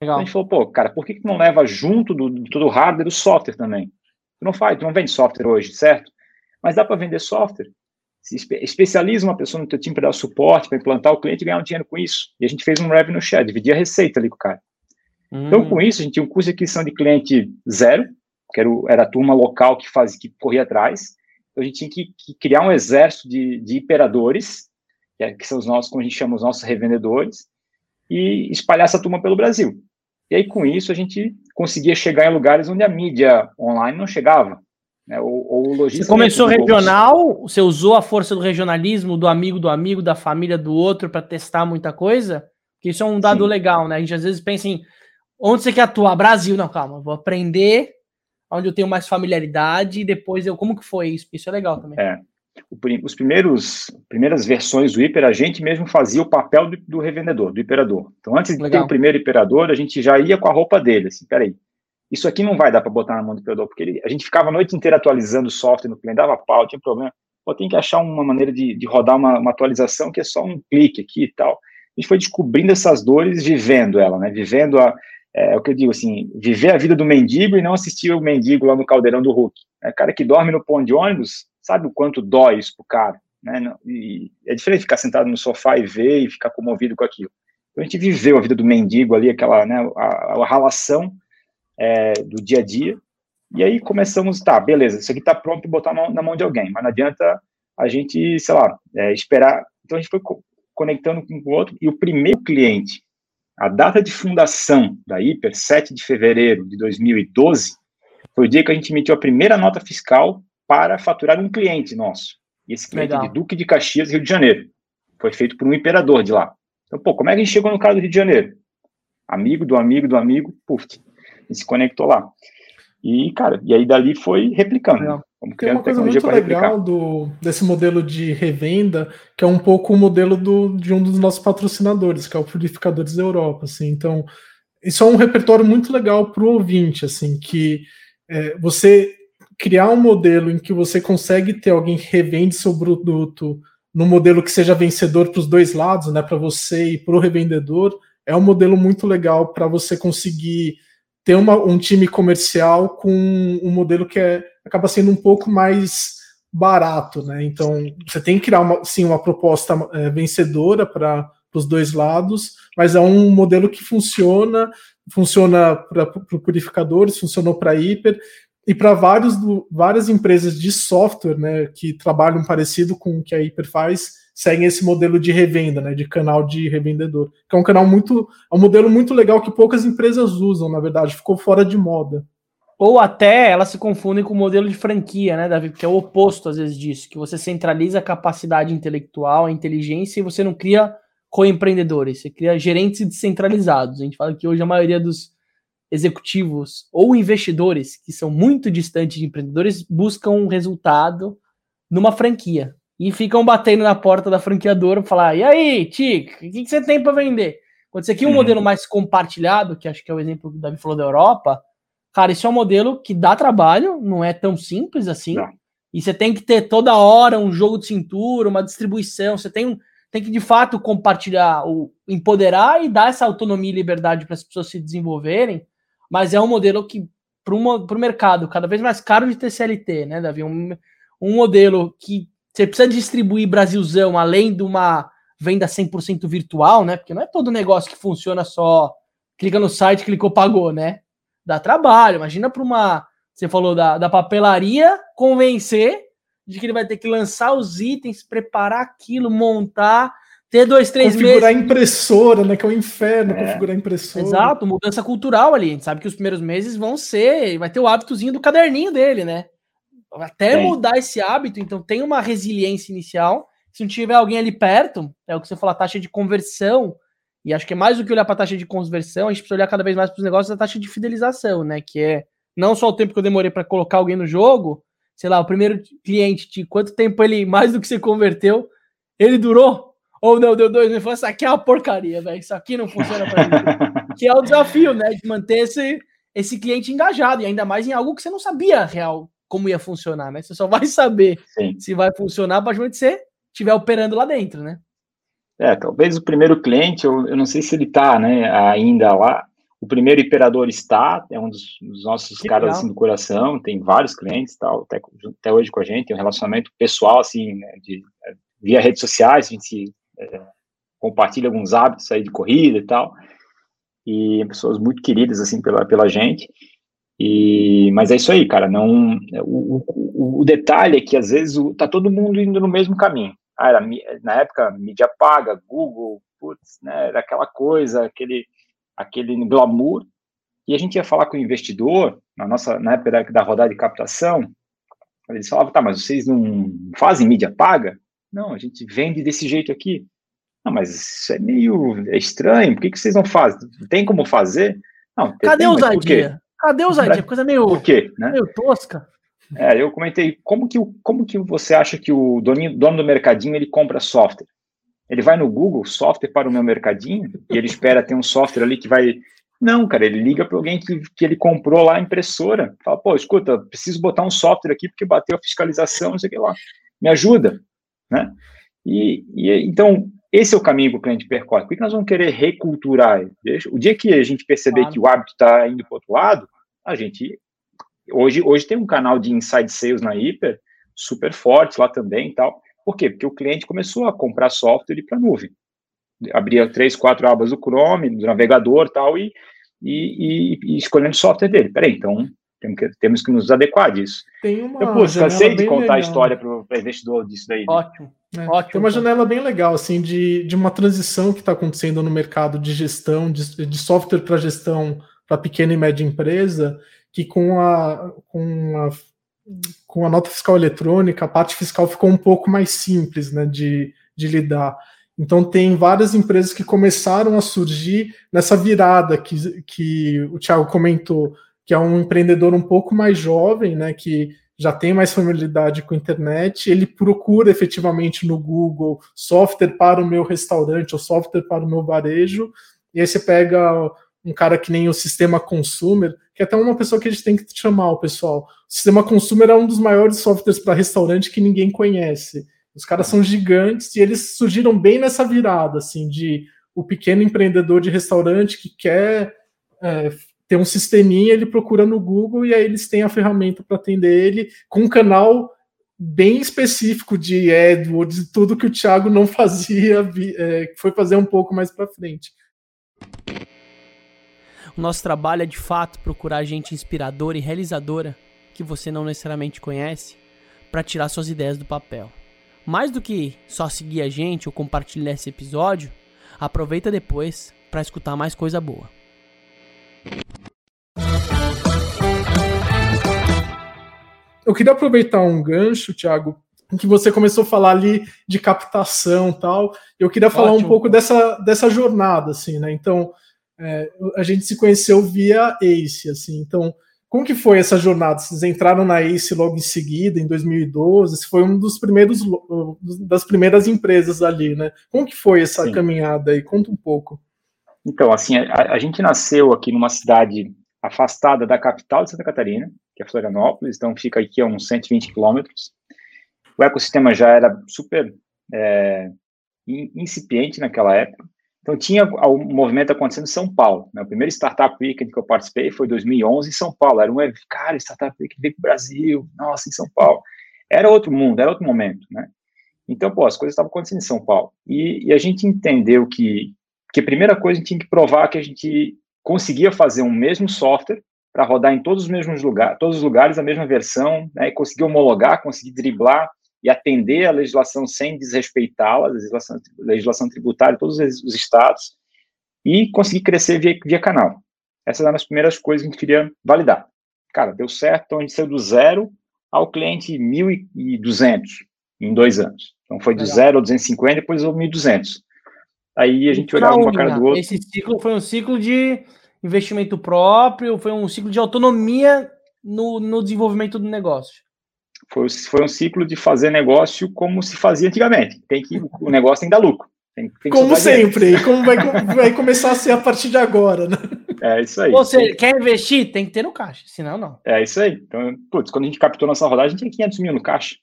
Legal. Então a gente falou, pô, cara, por que, que não leva junto do, do todo o hardware o software também? Tu não faz, tu não vende software hoje, certo? Mas dá para vender software. Se espe especializa uma pessoa no teu time para dar suporte, para implantar o cliente e ganhar um dinheiro com isso. E a gente fez um revenue share, dividia a receita ali com o cara. Hum. Então, com isso, a gente tinha um custo de aquisição de cliente zero, que era, o, era a turma local que fazia, que corria atrás, então, a gente tinha que, que criar um exército de, de hiperadores, que, é, que, são os nossos, como a gente chama, os nossos revendedores, e espalhar essa turma pelo Brasil. E aí, com isso, a gente conseguia chegar em lugares onde a mídia online não chegava. Né, ou, ou logística. Você começou regional, você usou a força do regionalismo, do amigo do amigo, da família do outro, para testar muita coisa? Que isso é um dado Sim. legal, né? A gente às vezes pensa em onde você quer atuar? Brasil, não, calma, vou aprender onde eu tenho mais familiaridade e depois eu como que foi isso? Isso é legal também. É. Os primeiros primeiras versões do hiper a gente mesmo fazia o papel do, do revendedor, do hiperador. Então antes de legal. ter o primeiro hiperador, a gente já ia com a roupa dele, assim, peraí, isso aqui não vai dar para botar na mão do hiperador, porque ele, a gente ficava a noite inteira atualizando o software no cliente, dava pau, tinha problema. Pô, tem que achar uma maneira de, de rodar uma, uma atualização que é só um clique aqui e tal. A gente foi descobrindo essas dores, vivendo ela, né? Vivendo a, é, é, o que eu digo assim, viver a vida do mendigo e não assistir o mendigo lá no caldeirão do Hulk. É, cara que dorme no ponto de ônibus, sabe o quanto dói isso pro cara, né? E é diferente ficar sentado no sofá e ver e ficar comovido com aquilo. Então a gente viveu a vida do mendigo ali, aquela, né, a, a relação é, do dia a dia, e aí começamos, tá, beleza, isso aqui tá pronto para botar na, na mão de alguém, mas não adianta a gente, sei lá, é, esperar. Então a gente foi conectando com o outro, e o primeiro cliente, a data de fundação da Hiper, 7 de fevereiro de 2012, foi o dia que a gente emitiu a primeira nota fiscal para faturar um cliente nosso. E esse cliente Legal. de Duque de Caxias, Rio de Janeiro. Foi feito por um imperador de lá. Então, pô, como é que a gente chegou no caso do Rio de Janeiro? Amigo do amigo do amigo, puf, e se conectou lá. E, cara, e aí dali foi replicando. Legal. Vamos Tem uma coisa muito legal do, desse modelo de revenda, que é um pouco o modelo do, de um dos nossos patrocinadores, que é o Purificadores da Europa. Assim. Então, isso é um repertório muito legal para o ouvinte, assim, que é, você criar um modelo em que você consegue ter alguém que revende seu produto no modelo que seja vencedor para os dois lados, né, para você e para o revendedor, é um modelo muito legal para você conseguir ter uma, um time comercial com um modelo que é, acaba sendo um pouco mais barato, né? Então você tem que criar uma, sim uma proposta é, vencedora para os dois lados, mas é um modelo que funciona, funciona para purificadores, funcionou para hiper e para vários várias empresas de software, né, que trabalham parecido com o que a hiper faz, seguem esse modelo de revenda, né, de canal de revendedor, que é um canal muito, é um modelo muito legal que poucas empresas usam, na verdade, ficou fora de moda. Ou até elas se confundem com o modelo de franquia, né, Davi? Que é o oposto, às vezes, disso, que você centraliza a capacidade intelectual, a inteligência, e você não cria co-empreendedores, você cria gerentes descentralizados. A gente fala que hoje a maioria dos executivos ou investidores que são muito distantes de empreendedores buscam um resultado numa franquia e ficam batendo na porta da franqueadora para falar: e aí, Tic, o que, que, você tem para vender? Quando você aqui um uhum. modelo mais compartilhado, que acho que é o exemplo que o Davi falou da Europa, cara, isso é um modelo que dá trabalho, não é tão simples assim. Não. E você tem que ter toda hora um jogo de cintura, uma distribuição, você tem, tem que de fato compartilhar, o, empoderar e dar essa autonomia e liberdade para as pessoas se desenvolverem, mas é um modelo que, para o mercado cada vez mais caro de TCLT, né, Davi? Um, um modelo que você precisa distribuir Brasilzão além de uma venda 100% virtual, né? Porque não é todo negócio que funciona só clica no site, clicou, pagou, né? Dá trabalho. Imagina para uma. Você falou da, da papelaria convencer de que ele vai ter que lançar os itens, preparar aquilo, montar, ter dois, três configurar meses. Configurar a impressora, né? Que é um inferno é. configurar a impressora. Exato, mudança cultural ali. A gente sabe que os primeiros meses vão ser. Vai ter o hábitozinho do caderninho dele, né? até tem. mudar esse hábito, então tem uma resiliência inicial. Se não tiver alguém ali perto, é o que você falou, a taxa de conversão, e acho que é mais do que olhar para a taxa de conversão, a gente precisa olhar cada vez mais para os negócios da taxa de fidelização, né? Que é não só o tempo que eu demorei para colocar alguém no jogo, sei lá, o primeiro cliente, de quanto tempo ele, mais do que você converteu, ele durou? Ou não, deu dois meses, falou, isso aqui é uma porcaria, velho, isso aqui não funciona para mim. que é o desafio, né, de manter esse, esse cliente engajado, e ainda mais em algo que você não sabia real como ia funcionar, né? Você só vai saber Sim. se vai funcionar a partir que você estiver operando lá dentro, né? É, talvez o primeiro cliente, eu, eu não sei se ele está né, ainda lá. O primeiro imperador está, é um dos, dos nossos que caras assim, do coração, tem vários clientes, tal, até, até hoje com a gente, tem um relacionamento pessoal, assim, né, de, via redes sociais, a gente é, compartilha alguns hábitos aí de corrida e tal, e pessoas muito queridas, assim, pela, pela gente. E, mas é isso aí, cara. Não, o, o, o detalhe é que às vezes o, tá todo mundo indo no mesmo caminho. Ah, era, na época, mídia paga, Google, putz, né, era aquela coisa, aquele, aquele glamour. E a gente ia falar com o investidor, na nossa, na época da rodada de captação, eles falavam, tá, mas vocês não fazem mídia paga? Não, a gente vende desse jeito aqui. Não, mas isso é meio é estranho, por que, que vocês não fazem? Tem como fazer? Não, Cadê tem, ousadia? Cadê ousadia? Coisa meio, Por quê, né? meio tosca. É, eu comentei, como que, como que você acha que o dono, dono do mercadinho, ele compra software? Ele vai no Google, software para o meu mercadinho, e ele espera ter um software ali que vai... Não, cara, ele liga para alguém que, que ele comprou lá a impressora. Fala, pô, escuta, preciso botar um software aqui porque bateu a fiscalização, não sei o que lá. Me ajuda, né? E, e então, esse é o caminho que o cliente percorre. Por que nós vamos querer reculturar? O dia que a gente perceber claro. que o hábito está indo para o outro lado, a gente hoje hoje tem um canal de inside sales na Hiper super forte lá também e tal. Por quê? Porque o cliente começou a comprar software para nuvem. Abria três, quatro abas do Chrome, do navegador tal, e, e, e, e escolhendo o software dele. Peraí, então Temos que, temos que nos adequar disso. Tem uma eu, pô, cansei de contar legal. a história para investidor disso daí. Ótimo. É, Ótimo. Tem uma janela bem legal, assim, de, de uma transição que está acontecendo no mercado de gestão, de, de software para gestão para pequena e média empresa, que com a, com a com a nota fiscal eletrônica, a parte fiscal ficou um pouco mais simples né, de, de lidar. Então, tem várias empresas que começaram a surgir nessa virada que, que o Thiago comentou, que é um empreendedor um pouco mais jovem, né, que já tem mais familiaridade com a internet, ele procura efetivamente no Google software para o meu restaurante ou software para o meu varejo, e aí você pega um cara que nem o sistema consumer, que é até uma pessoa que a gente tem que chamar o pessoal. O sistema consumer é um dos maiores softwares para restaurante que ninguém conhece. Os caras são gigantes e eles surgiram bem nessa virada, assim, de o pequeno empreendedor de restaurante que quer é, ter um sisteminha, ele procura no Google e aí eles têm a ferramenta para atender ele com um canal bem específico de AdWords tudo que o Thiago não fazia, é, foi fazer um pouco mais para frente. O nosso trabalho é de fato procurar gente inspiradora e realizadora que você não necessariamente conhece para tirar suas ideias do papel. Mais do que só seguir a gente ou compartilhar esse episódio, aproveita depois para escutar mais coisa boa. Eu queria aproveitar um gancho, Thiago, que você começou a falar ali de captação tal. Eu queria falar Ótimo. um pouco dessa, dessa jornada, assim, né? Então, é, a gente se conheceu via Ace, assim. Então, como que foi essa jornada? Vocês entraram na Ace logo em seguida, em 2012. Você foi um dos primeiros das primeiras empresas ali, né? Como que foi essa Sim. caminhada aí? Conta um pouco. Então, assim, a, a, gente nasceu aqui numa cidade afastada da capital de Santa Catarina, que é Florianópolis, então fica aqui a uns 120 quilômetros. O ecossistema já era super é, incipiente naquela época. Então, tinha um movimento acontecendo em São Paulo. Né? O primeiro Startup Weekend que eu participei foi em 2011 em São Paulo. Era um cara, Startup Weekend veio para o Brasil, nossa, em São Paulo. Era outro mundo, era outro momento, né? Então, pô, as coisas estavam acontecendo em São Paulo. E, e, a gente entendeu que, que a primeira coisa a gente tinha que provar que a gente conseguia fazer um mesmo software para rodar em todos os mesmos lugares, todos os lugares a mesma versão, né? E conseguir homologar, conseguir driblar e atender a legislação sem desrespeitá-la, a legislação, legislação tributária, todos os estados, e conseguir crescer via, via canal. Essas eram as primeiras coisas que a gente queria validar. Cara, deu certo, então a gente saiu do zero ao cliente 1.200 em dois anos. Então foi do Legal. zero ao 250, depois ao 1.200. Aí a gente olhava uma cara do outro. Esse ciclo foi um ciclo de investimento próprio, foi um ciclo de autonomia no, no desenvolvimento do negócio. Foi, foi um ciclo de fazer negócio como se fazia antigamente. Tem que o negócio tem que dar lucro. Tem, tem que como sempre, como vai, vai começar a ser a partir de agora, né? É isso aí. Você quer investir? Tem que ter no caixa, senão não. É isso aí. Então, putz, quando a gente captou nossa rodada, a gente tinha 500 mil no caixa.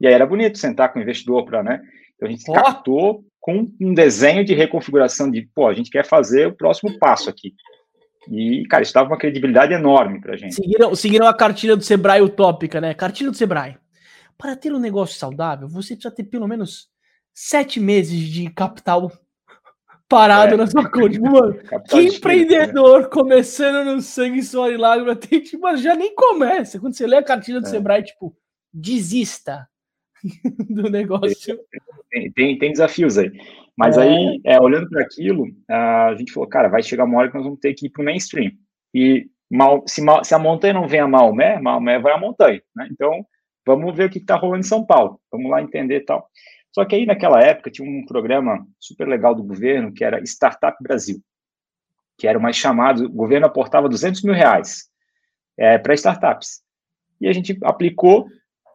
E aí era bonito sentar com o investidor para, né? Então a gente oh. captou com um desenho de reconfiguração de, pô, a gente quer fazer o próximo passo aqui. E, cara, isso dava uma credibilidade enorme pra gente. Seguiram, seguiram a cartilha do Sebrae utópica, né? Cartilha do Sebrae. Para ter um negócio saudável, você precisa ter pelo menos sete meses de capital parado é. na sua conta. Mano, que empreendedor né? começando no sangue, suor e lágrima tem, tipo, já nem começa. Quando você lê a cartilha do é. Sebrae, tipo, desista do negócio. Tem, tem, tem desafios aí. Mas é. aí, é, olhando para aquilo, a gente falou, cara, vai chegar uma hora que nós vamos ter que ir para o mainstream. E mal, se, mal, se, a montanha não vem a Maomé, Maomé vai a montanha. Né? Então, vamos ver o que está rolando em São Paulo. Vamos lá entender e tal. Só que aí, naquela época, tinha um programa super legal do governo, que era Startup Brasil, que era o mais chamado, o governo aportava 200 mil reais é, para startups. E a gente aplicou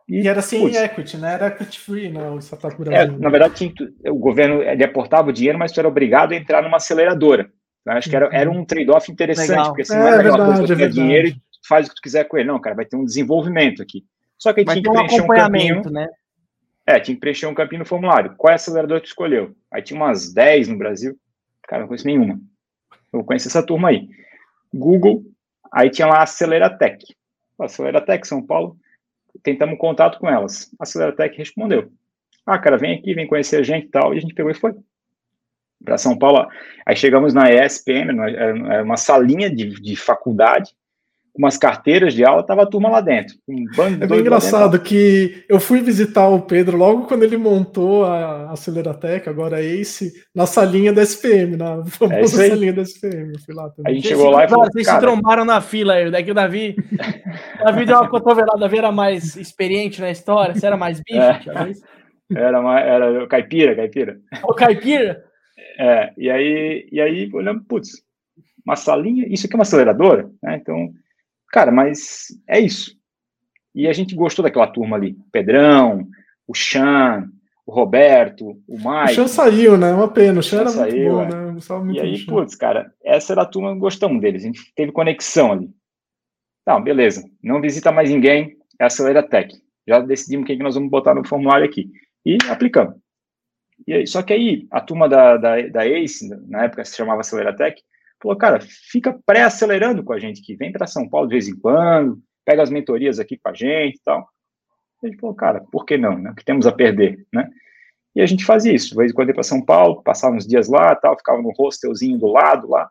e, era sem putz, equity, né? Era equity free, não, o Startup. É, na verdade, o governo ele aportava o dinheiro, mas tu era obrigado a entrar numa aceleradora. Eu acho que era, era um trade-off interessante, Legal. porque assim, é, não é aquela verdade, coisa que é dinheiro e faz o que tu quiser com ele. Não, cara, vai ter um desenvolvimento aqui. Só que aí tinha que preencher um, um campinho. Né? É, tinha que preencher um campinho no formulário. Qual é a aceleradora que tu escolheu? Aí tinha umas 10 no Brasil. Cara, não conheço nenhuma. Eu conheço essa turma aí. Google, aí tinha lá a Aceleratec. A Aceleratec, São Paulo tentamos contato com elas. A Aceleratec respondeu. Ah, cara, vem aqui, vem conhecer a gente e tal. E a gente pegou e foi. Para São Paulo. Aí chegamos na ESPM, uma salinha de, de faculdade, umas carteiras de aula, tava a turma lá dentro. Um é bem engraçado que eu fui visitar o Pedro logo quando ele montou a Aceleratec, agora a Ace, na salinha da SPM, na famosa é salinha da SPM. Eu fui lá também. A gente chegou lá e falou, Vocês se trombaram na fila aí, daqui o Davi. o Davi deu uma cotovelada, Davi era mais experiente na história, você era mais bicho, é. Era, mais, era o caipira, caipira. O caipira? É, e aí, e aí olhando, putz, uma salinha, isso aqui é uma aceleradora, né? Então, cara, mas é isso. E a gente gostou daquela turma ali, o Pedrão, o Chan, o Roberto, o Mike. O Chan saiu, né? Uma pena, o Chan era saiu, muito bom, é. né? Muito e aí, putz, cara, essa era a turma, gostamos deles, a gente teve conexão ali. Tá, beleza, não visita mais ninguém, é a Acelera Tech. Já decidimos quem que nós vamos botar no formulário aqui. E aplicamos. E aí, só que aí, a turma da, da, da ACE, na época se chamava Aceleratec, falou, cara, fica pré-acelerando com a gente aqui, vem para São Paulo de vez em quando, pega as mentorias aqui com a gente e tal. A gente falou, cara, por que não, né? O que temos a perder, né? E a gente fazia isso, de vez em quando ia para São Paulo, passava uns dias lá, tal, ficava no hostelzinho do lado lá,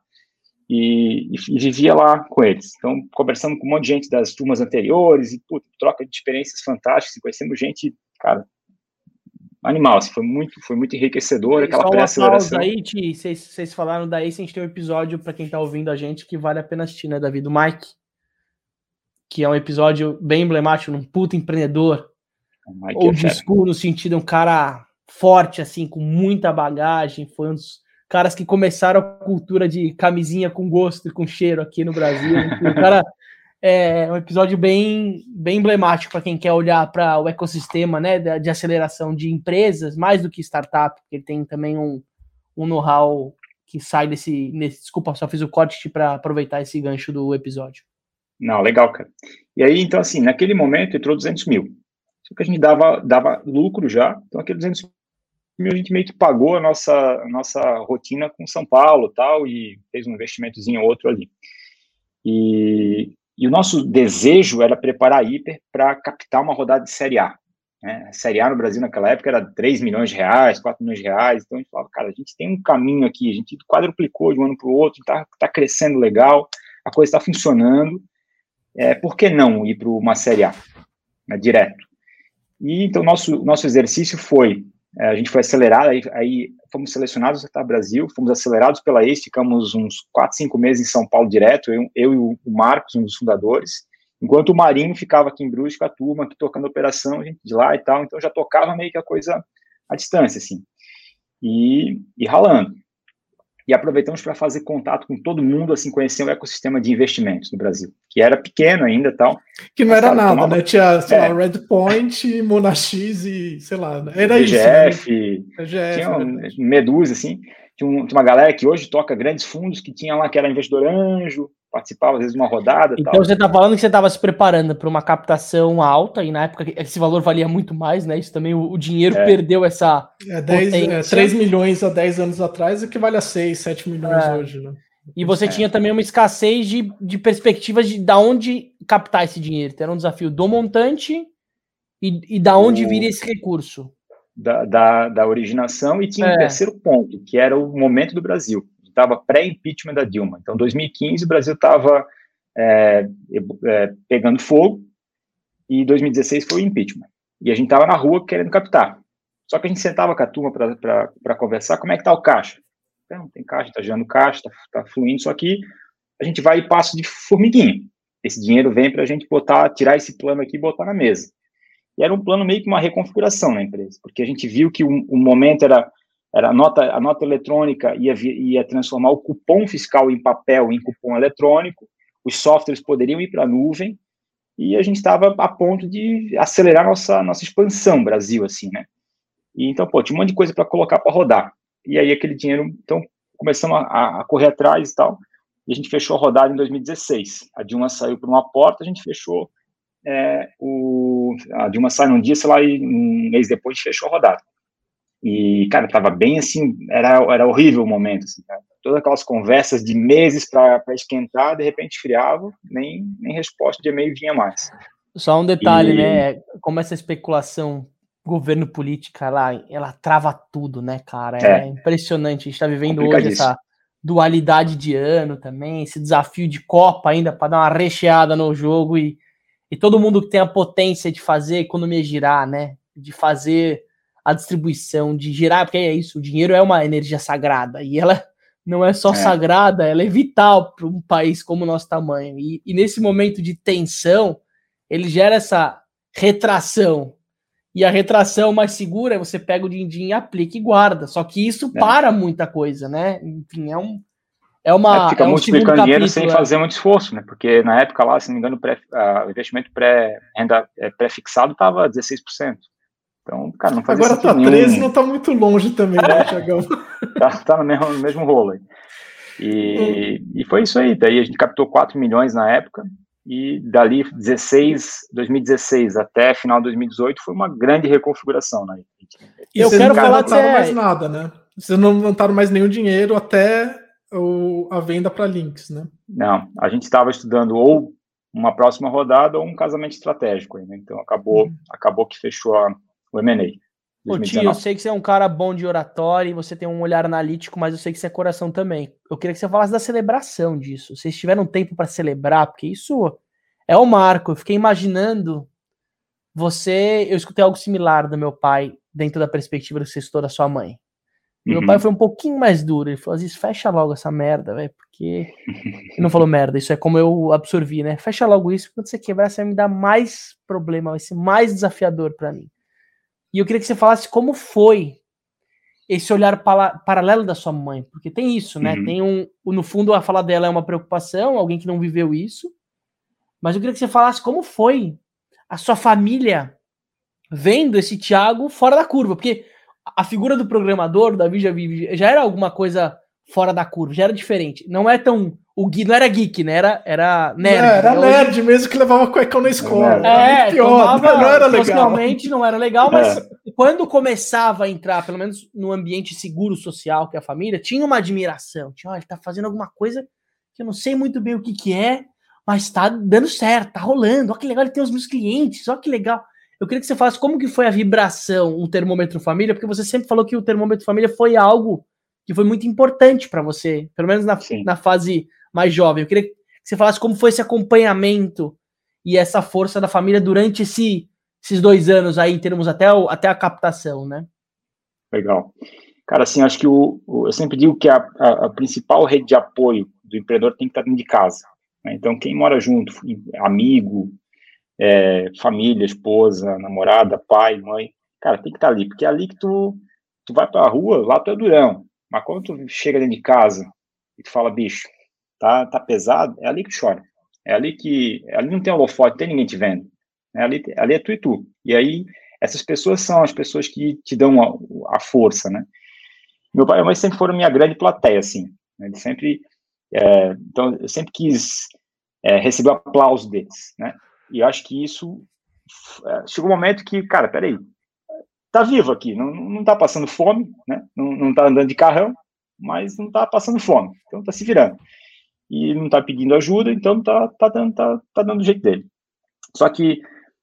e, e, vivia lá com eles. Então, conversando com um monte de gente das turmas anteriores, e puta, troca de experiências fantásticas, conhecemos gente, cara, animal, assim, foi muito, foi muito enriquecedor, aquela pré-aceleração. aí, Ti, vocês falaram daí, a gente tem um episódio, para quem está ouvindo a gente, que vale a pena assistir, né, Davi, do Mike, que é um episódio bem emblemático, um puto empreendedor, ou é school, no sentido, um cara forte, assim, com muita bagagem, foi um dos caras que começaram a cultura de camisinha com gosto e com cheiro aqui no Brasil, o cara é um episódio bem, bem emblemático para quem quer olhar para o ecossistema né, de, de, aceleração de empresas, mais do que startup, porque tem também um, um know-how que sai desse, nesse. Desculpa, só fiz o corte para aproveitar esse gancho do episódio. Não, legal, cara. E aí, então, assim, naquele momento entrou 200 mil. Só que a gente dava, dava lucro já, então aquele 200 mil a gente meio que pagou a nossa, a nossa rotina com São Paulo tal, e fez um investimentozinho outro ali. E, e o nosso desejo era preparar a Hiper para captar uma rodada de Série A. Né? Série A no Brasil naquela época era 3 milhões de reais, 4 milhões de reais. Então a gente falava, cara, a gente tem um caminho aqui, a gente quadruplicou de um ano para o outro, está tá crescendo legal, a coisa está funcionando. É, por que não ir para uma Série A né, direto? E então nosso nosso exercício foi é, a gente foi acelerado, aí, aí fomos selecionados para Brasil, fomos acelerados pela ACE, ficamos uns 4, 5 meses em São Paulo direto, eu, eu e o Marcos, um dos fundadores, enquanto o Marinho ficava aqui em Brusque com a turma, tocando operação, de lá e tal, então já tocava meio que a coisa à distância, assim, e, e ralando e aproveitamos para fazer contato com todo mundo, assim, conhecer o ecossistema de investimentos no Brasil, que era pequeno ainda tal. Que não era nada, tomava... né? Tinha, sei é. lá, Redpoint, Monax e, sei lá, era EGF, isso. Né? EGF, tinha um, Medusa, assim. Tinha, um, tinha, uma galera que hoje toca grandes fundos, que tinha lá que era investidor anjo, participava às vezes de uma rodada. Então tal. você está falando que você estava se preparando para uma captação alta, e na época esse valor valia muito mais, né? Isso também, o, o dinheiro é. perdeu essa. É, 10, é, 3 milhões há 10 anos atrás, o que vale a 6, 7 milhões é. hoje, né? E você é. tinha também uma escassez de, de perspectivas de da onde captar esse dinheiro. Então, era um desafio do montante e, e da onde o... viria esse recurso. Da, da, da originação, e tinha um é. terceiro ponto, que era o momento do Brasil estava pré-impeachment da Dilma. Então, 2015, o Brasil estava é, é, pegando fogo e 2016 foi o impeachment. E a gente estava na rua querendo captar. Só que a gente sentava com a turma para conversar, como é que está o caixa? Não, tem caixa, está gerando caixa, está tá fluindo, só que a gente vai e passo de formiguinha. Esse dinheiro vem para a gente botar, tirar esse plano aqui e botar na mesa. E era um plano meio que uma reconfiguração na empresa, porque a gente viu que o, o momento era era a nota, a nota eletrônica ia, ia transformar o cupom fiscal em papel em cupom eletrônico, os softwares poderiam ir para a nuvem, e a gente estava a ponto de acelerar nossa, nossa expansão Brasil, assim, né? E, então, pô, tinha um monte de coisa para colocar para rodar. E aí aquele dinheiro, então, começamos a, a, correr atrás e tal, e a gente fechou a rodada em 2016. A Dilma saiu por uma porta, a gente fechou é, o... A Dilma sai num dia, sei lá, e um mês depois a gente fechou a rodada. E, cara, tava bem assim, era, era horrível o momento, assim, cara. Todas aquelas conversas de meses para esquentar, de repente friava, nem, nem resposta de e-mail vinha mais. Só um detalhe, e... né? Como essa especulação governo política lá, ela trava tudo, né, cara? É, é impressionante. A gente tá vivendo hoje essa dualidade de ano também, esse desafio de Copa ainda para dar uma recheada no jogo e, e todo mundo que tem a potência de fazer a economia girar, né? De fazer a distribuição, de girar, porque é isso, o dinheiro é uma energia sagrada e ela não é só é. sagrada, ela é vital para um país como o nosso tamanho. E, e nesse momento de tensão, ele gera essa retração e a retração mais segura é você pega o din-din, aplica e guarda. Só que isso é. para muita coisa, né? Enfim, é um. É uma. É, fica é um multiplicando dinheiro sem é. fazer muito esforço, né? Porque na época lá, se não me engano, pré, uh, o investimento pré-renda é, pré-fixado estava 16%. Então, cara, não fazia Agora tá 13, não tá muito longe também, né, Thiagão? tá, tá no, mesmo, no mesmo rolo aí. E, hum. e foi isso aí. Daí a gente captou 4 milhões na época e dali 16, 2016 até final de 2018 foi uma grande reconfiguração, né? E eu quero falar não é... mais nada, né? Vocês não levantaram mais nenhum dinheiro até o, a venda para links, né? Não, a gente estava estudando ou uma próxima rodada ou um casamento estratégico, né? Então acabou, hum. acabou que fechou a, o M&A. Ô tio, eu sei que você é um cara bom de oratório e você tem um olhar analítico, mas eu sei que você é coração também. Eu queria que você falasse da celebração disso. Vocês tiveram tempo para celebrar, porque isso é o marco. Eu fiquei imaginando você. Eu escutei algo similar do meu pai, dentro da perspectiva que você da sua mãe. Meu uhum. pai foi um pouquinho mais duro. Ele falou assim: fecha logo essa merda, velho, porque. Ele não falou merda, isso é como eu absorvi, né? Fecha logo isso, quando você quebrar, você vai me dar mais problema, vai ser mais desafiador para mim. E eu queria que você falasse como foi esse olhar paralelo da sua mãe, porque tem isso, né? Uhum. Tem um, no fundo, a fala dela é uma preocupação, alguém que não viveu isso. Mas eu queria que você falasse como foi a sua família vendo esse Thiago fora da curva, porque a figura do programador, Davi já, já era alguma coisa fora da curva, já era diferente. Não é tão o Gui não era geek, né? Era, era nerd. É, era né? nerd mesmo que levava cuecão na escola. É, pior, tomava, não era legal. não era legal, mas é. quando começava a entrar, pelo menos no ambiente seguro social que é a família, tinha uma admiração. Tinha, olha, ele tá fazendo alguma coisa que eu não sei muito bem o que que é, mas tá dando certo, tá rolando. Olha que legal, ele tem os meus clientes, olha que legal. Eu queria que você falasse como que foi a vibração, um termômetro família, porque você sempre falou que o termômetro família foi algo que foi muito importante para você, pelo menos na, na fase mais jovem. Eu queria que você falasse como foi esse acompanhamento e essa força da família durante esse, esses dois anos aí, em termos até, o, até a captação, né? Legal. Cara, assim, acho que o, o eu sempre digo que a, a, a, principal rede de apoio do empreendedor tem que estar dentro de casa. Né? Então, quem mora junto, amigo, é, família, esposa, namorada, pai, mãe, cara, tem que estar ali, porque é ali que tu, tu vai pra rua, lá tu é durão. Mas quando tu chega dentro de casa e tu fala, bicho, tá, tá pesado, é ali que chora. É ali que. Ali não tem holofote, não tem ninguém te vendo. É ali, ali é tu e tu. E aí, essas pessoas são as pessoas que te dão a, a força, né? Meu pai e minha mãe sempre foram minha grande plateia, assim. Né? Sempre. É, então, eu sempre quis é, receber o aplauso deles, né? E acho que isso. É, chegou um momento que, cara, peraí. Tá vivo aqui, não, não tá passando fome, né? Não, não tá andando de carrão, mas não tá passando fome. Então tá se virando e não está pedindo ajuda, então tá, tá, dando, tá, tá dando o jeito dele. Só que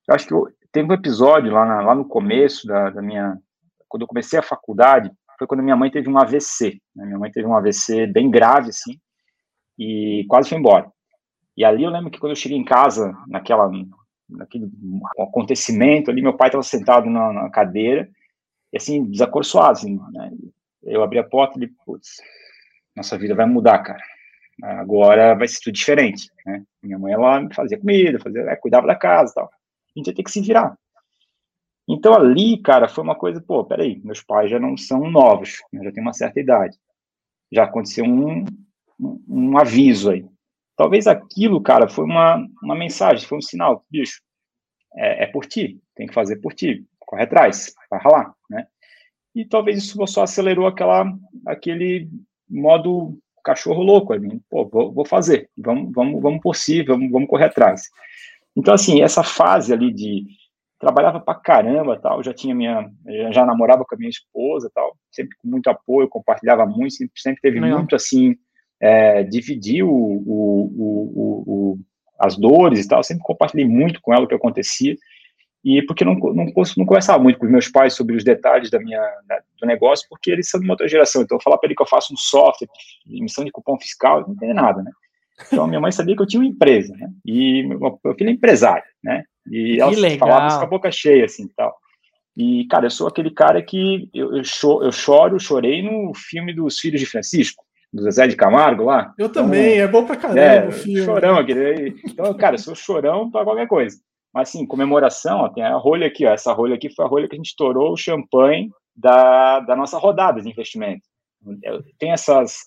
eu acho que eu, teve um episódio lá, na, lá no começo da, da, minha. Quando eu comecei a faculdade, foi quando minha mãe teve um AVC. Né? Minha mãe teve um AVC bem grave, assim, e quase foi embora. E ali eu lembro que quando eu cheguei em casa, naquela, naquele acontecimento ali, meu pai estava sentado na, na, cadeira, e assim, desacorçoado, assim, né? Eu abri a porta e ele, putz, nossa vida vai mudar, cara Agora vai ser tudo diferente, né? Minha mãe, ela fazia comida, fazia, é, cuidava da casa tal. A gente ia ter que se virar. Então ali, cara, foi uma coisa, pô, peraí, meus pais já não são novos, né, já tem uma certa idade. Já aconteceu um, um, um, aviso aí. Talvez aquilo, cara, foi uma, uma mensagem, foi um sinal, bicho, é, é por ti, tem que fazer por ti, corre atrás, vai ralar, né? E talvez isso só acelerou aquela, aquele modo cachorro louco ali. Pô, vou, vou, fazer, vamos, vamos, vamos por si, vamos, vamos correr atrás. Então, assim, essa fase ali de trabalhava pra caramba, tal, já tinha minha, já namorava com a minha esposa, tal, sempre com muito apoio, compartilhava muito, sempre, sempre teve Legal. muito, assim, é, dividir o, o, o, o, as dores e tal, sempre compartilhei muito com ela o que acontecia, e porque não, não, não conversava muito com os meus pais sobre os detalhes da minha, da, do negócio, porque eles são de uma outra geração. Então, eu falar para ele que eu faço um software de emissão de cupom fiscal, não entende nada, né? Então, minha mãe sabia que eu tinha uma empresa, né? E meu, meu filho é empresário, né? E ela falava isso com a boca cheia, assim, tal. E, cara, eu sou aquele cara que eu, eu, choro, eu choro, chorei no filme dos Filhos de Francisco, do Zezé de Camargo lá. Eu então, também, é bom pra caramba é, o filme. Chorão, aquele. Então, cara, eu sou chorão pra qualquer coisa. Mas, assim, comemoração, ó, tem a rolha aqui, ó. Essa rolha aqui foi a rolha que a gente estourou o champanhe da, da nossa rodada de investimento. Tem essas.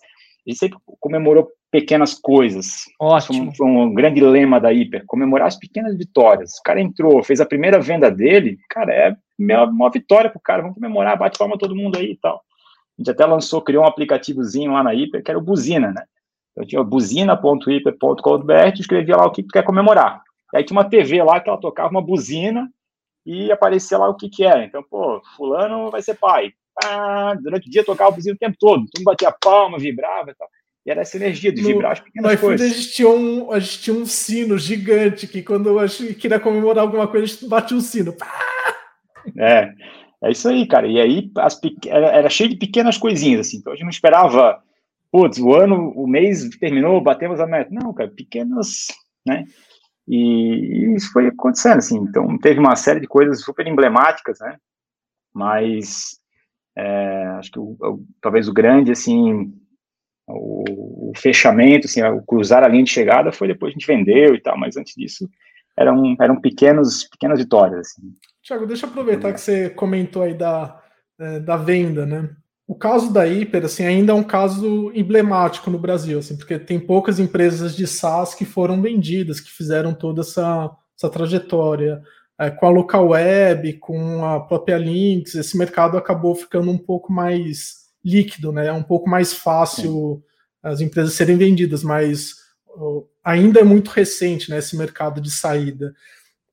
A gente sempre comemorou pequenas coisas. Ótimo. Foi um, um, grande lema da Hiper, comemorar as pequenas vitórias. O cara entrou, fez a primeira venda dele, cara, é uma, uma vitória pro cara, vamos comemorar, bate palma todo mundo aí e tal. A gente até lançou, criou um aplicativozinho lá na Hiper, que era o Buzina, né? Eu tinha buzina.hiper.com.br, escrevia lá o que tu quer comemorar. E aí tinha uma TV lá que ela tocava uma buzina e aparecia lá o que que era. Então, pô, fulano vai ser pai. Ah, durante o dia tocava a buzina o tempo todo. Todo mundo batia palma, vibrava e tal. E era essa energia de no, vibrar as pequenas no coisas. A gente, tinha um, a gente tinha um sino gigante que quando a gente queria comemorar alguma coisa, a gente batia um sino. É, é isso aí, cara. E aí as, era, era cheio de pequenas coisinhas, assim. Então a gente não esperava, putz, o ano, o mês terminou, batemos a meta. Não, cara, pequenas, né? E, isso foi acontecendo, assim. Então, teve uma série de coisas super emblemáticas, né? Mas é, acho que o, o, talvez o grande, assim, o, o, fechamento, assim, o cruzar a linha de chegada foi depois a gente vendeu e tal, mas antes disso eram, eram pequenos, pequenas vitórias, assim. Tiago, deixa eu aproveitar que você comentou aí da, é, da venda, né? O caso da Hiper, assim, ainda é um caso emblemático no Brasil, assim, porque tem poucas empresas de SaaS que foram vendidas, que fizeram toda essa, essa trajetória. É, com a local web, com a própria Links, esse mercado acabou ficando um pouco mais líquido, né? É um pouco mais fácil Sim. as empresas serem vendidas, mas uh, ainda é muito recente, né? Esse mercado de saída.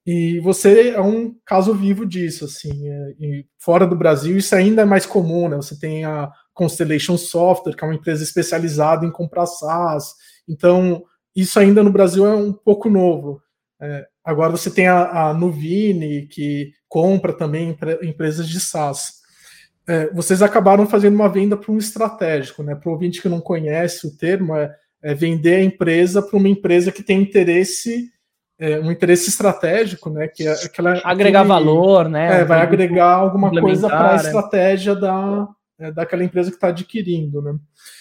E você é um caso vivo disso, assim. É, fora do Brasil, isso ainda é mais comum, né? Você tem a Constellation Software, que é uma empresa especializada em comprar SaaS. Então, isso ainda no Brasil é um pouco novo. É, agora você tem a, a Nuvini, que compra também empresas de SaaS. É, vocês acabaram fazendo uma venda para um estratégico, né? Para o ouvinte que não conhece o termo, é, é vender a empresa para uma empresa que tem interesse é, um interesse estratégico, né? Que é aquela agregar que, valor, né? É, vai agregar alguma coisa para a é. estratégia da, é, daquela empresa que está adquirindo, né?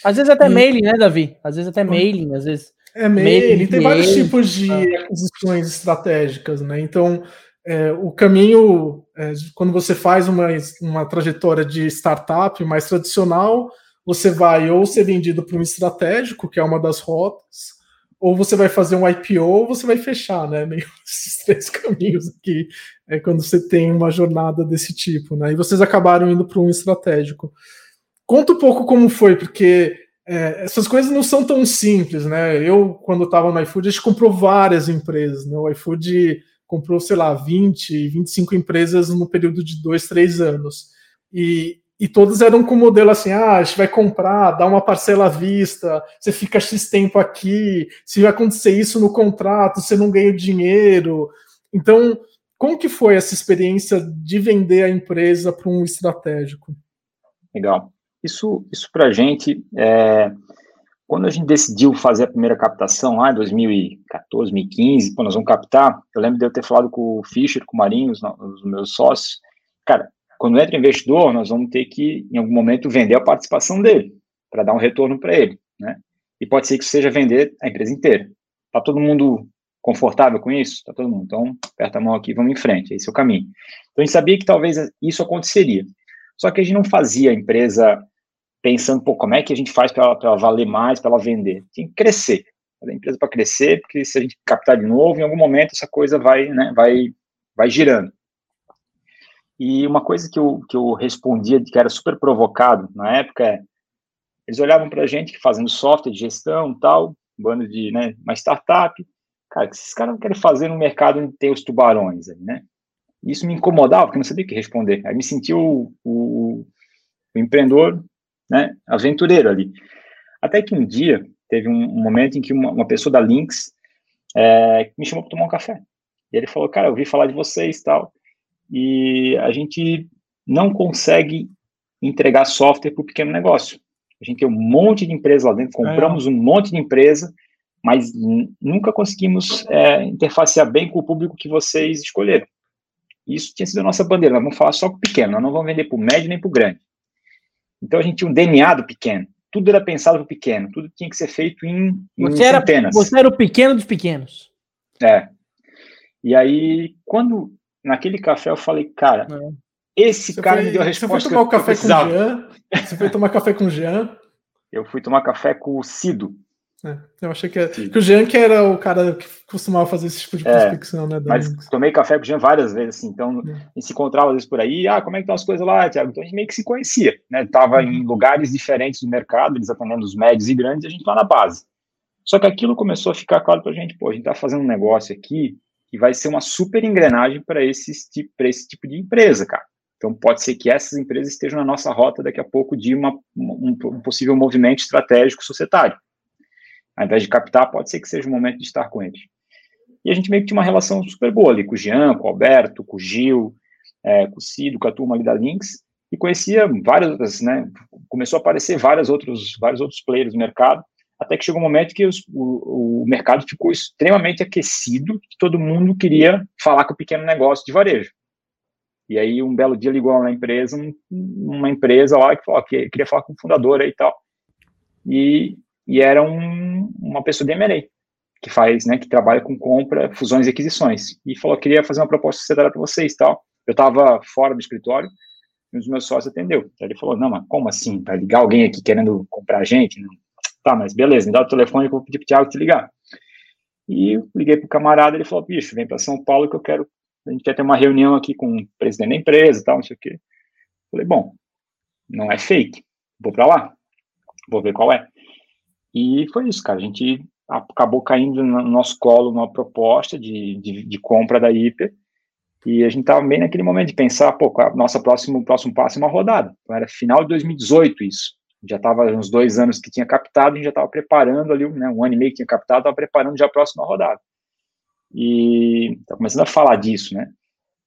Às vezes até e, mailing, né, Davi? Às vezes até mailing, às vezes. É mailing, mailing tem vários tipos de ah. aquisições estratégicas, né? Então, é, o caminho, é, quando você faz uma, uma trajetória de startup mais tradicional, você vai ou ser vendido para um estratégico, que é uma das rotas, ou você vai fazer um IPO ou você vai fechar, né? Meio esses três caminhos aqui é quando você tem uma jornada desse tipo, né? E vocês acabaram indo para um estratégico. Conta um pouco como foi, porque é, essas coisas não são tão simples, né? Eu, quando estava no iFood, a gente comprou várias empresas, né? O iFood comprou, sei lá, 20, 25 empresas no período de dois, três anos. E, e todos eram com o modelo assim: ah, a gente vai comprar, dá uma parcela à vista, você fica X tempo aqui, se vai acontecer isso no contrato, você não ganha dinheiro. Então, como que foi essa experiência de vender a empresa para um estratégico? Legal. Isso, isso para a gente, é, quando a gente decidiu fazer a primeira captação lá em 2014, 2015, quando nós vamos captar, eu lembro de eu ter falado com o Fischer, com o Marinho, os, os meus sócios, cara, quando entra investidor, nós vamos ter que, em algum momento, vender a participação dele, para dar um retorno para ele, né? E pode ser que seja vender a empresa inteira. Está todo mundo confortável com isso? Está todo mundo. Então, aperta a mão aqui, vamos em frente, esse é o caminho. Então, a gente sabia que talvez isso aconteceria. Só que a gente não fazia a empresa pensando, pô, como é que a gente faz para ela, valer mais, para ela vender? Tem que crescer. A empresa para crescer, porque se a gente captar de novo, em algum momento essa coisa vai, né, vai, vai girando. E uma coisa que eu, que eu respondia, que era super provocado na época, é, eles olhavam para a gente fazendo software de gestão tal, um bando de, né, uma startup, cara, que esses caras querem fazer no mercado onde tem os tubarões, né? Isso me incomodava, porque eu não sabia o que responder. Aí me sentia o, o, o empreendedor, né, aventureiro ali. Até que um dia, teve um, um momento em que uma, uma pessoa da Lynx é, me chamou para tomar um café. E ele falou, cara, eu ouvi falar de vocês tal, e a gente não consegue entregar software para o pequeno negócio. A gente tem um monte de empresa lá dentro, compramos é. um monte de empresa, mas nunca conseguimos é, interfacear bem com o público que vocês escolheram. Isso tinha sido a nossa bandeira. Nós vamos falar só com o pequeno, nós não vamos vender para o médio nem para o grande. Então a gente tinha um DNA do pequeno. Tudo era pensado para o pequeno, tudo tinha que ser feito em, em você era, centenas. Você era o pequeno dos pequenos. É. E aí, quando naquele café eu falei, cara, é. esse você cara foi, me deu a resposta. Você foi tomar café com o Jean? Você foi tomar café com o Jean? Eu fui tomar café com o Cido. É, eu achei que, que o Jean que era o cara que costumava fazer esse tipo de é, prospecção, é, né? Mas tomei café com o Jean várias vezes, assim, então é. a gente se encontrava às vezes por aí, ah, como é que estão as coisas lá, Thiago? Então a gente meio que se conhecia, né? Tava uhum. em lugares diferentes do mercado, eles atendendo os médios e grandes, e a gente lá na base. Só que aquilo começou a ficar claro pra gente, pô, a gente tá fazendo um negócio aqui que vai ser uma super engrenagem para esse, esse tipo de empresa, cara. Então pode ser que essas empresas estejam na nossa rota daqui a pouco de uma, um, um possível movimento estratégico societário ao invés de captar, pode ser que seja o momento de estar com eles. E a gente meio que tinha uma relação super boa ali com o Jean, com o Alberto, com o Gil, é, com o Cido, com a turma ali da Lynx, e conhecia várias outras, né, começou a aparecer vários outros, vários outros players no mercado, até que chegou um momento que os, o, o mercado ficou extremamente aquecido, que todo mundo queria falar com o pequeno negócio de varejo. E aí, um belo dia ligou na empresa, uma empresa lá que falou que queria falar com o fundador e tal. E e era um, uma pessoa de M&A, que faz, né, que trabalha com compra, fusões e aquisições, e falou, queria fazer uma proposta societária para vocês tal. Eu estava fora do escritório, e um dos meus sócios atendeu. Aí ele falou, não, mas como assim? Vai ligar alguém aqui querendo comprar a gente? Não. Tá, mas beleza, me dá o telefone que eu vou pedir pro Thiago te ligar. E liguei pro camarada, ele falou, bicho, vem para São Paulo que eu quero, a gente quer ter uma reunião aqui com o presidente da empresa e tal, não sei o quê. Falei, bom, não é fake, vou para lá, vou ver qual é. E foi isso, cara. A gente acabou caindo no nosso colo uma proposta de, de, de compra da Hiper. E a gente estava bem naquele momento de pensar, pô, a nossa próximo, próximo passo é uma rodada. Então, era final de 2018 isso. Já estava uns dois anos que tinha captado, a gente já estava preparando ali, né, um ano e meio que tinha captado, estava preparando já a próxima rodada. E tá começando a falar disso, né?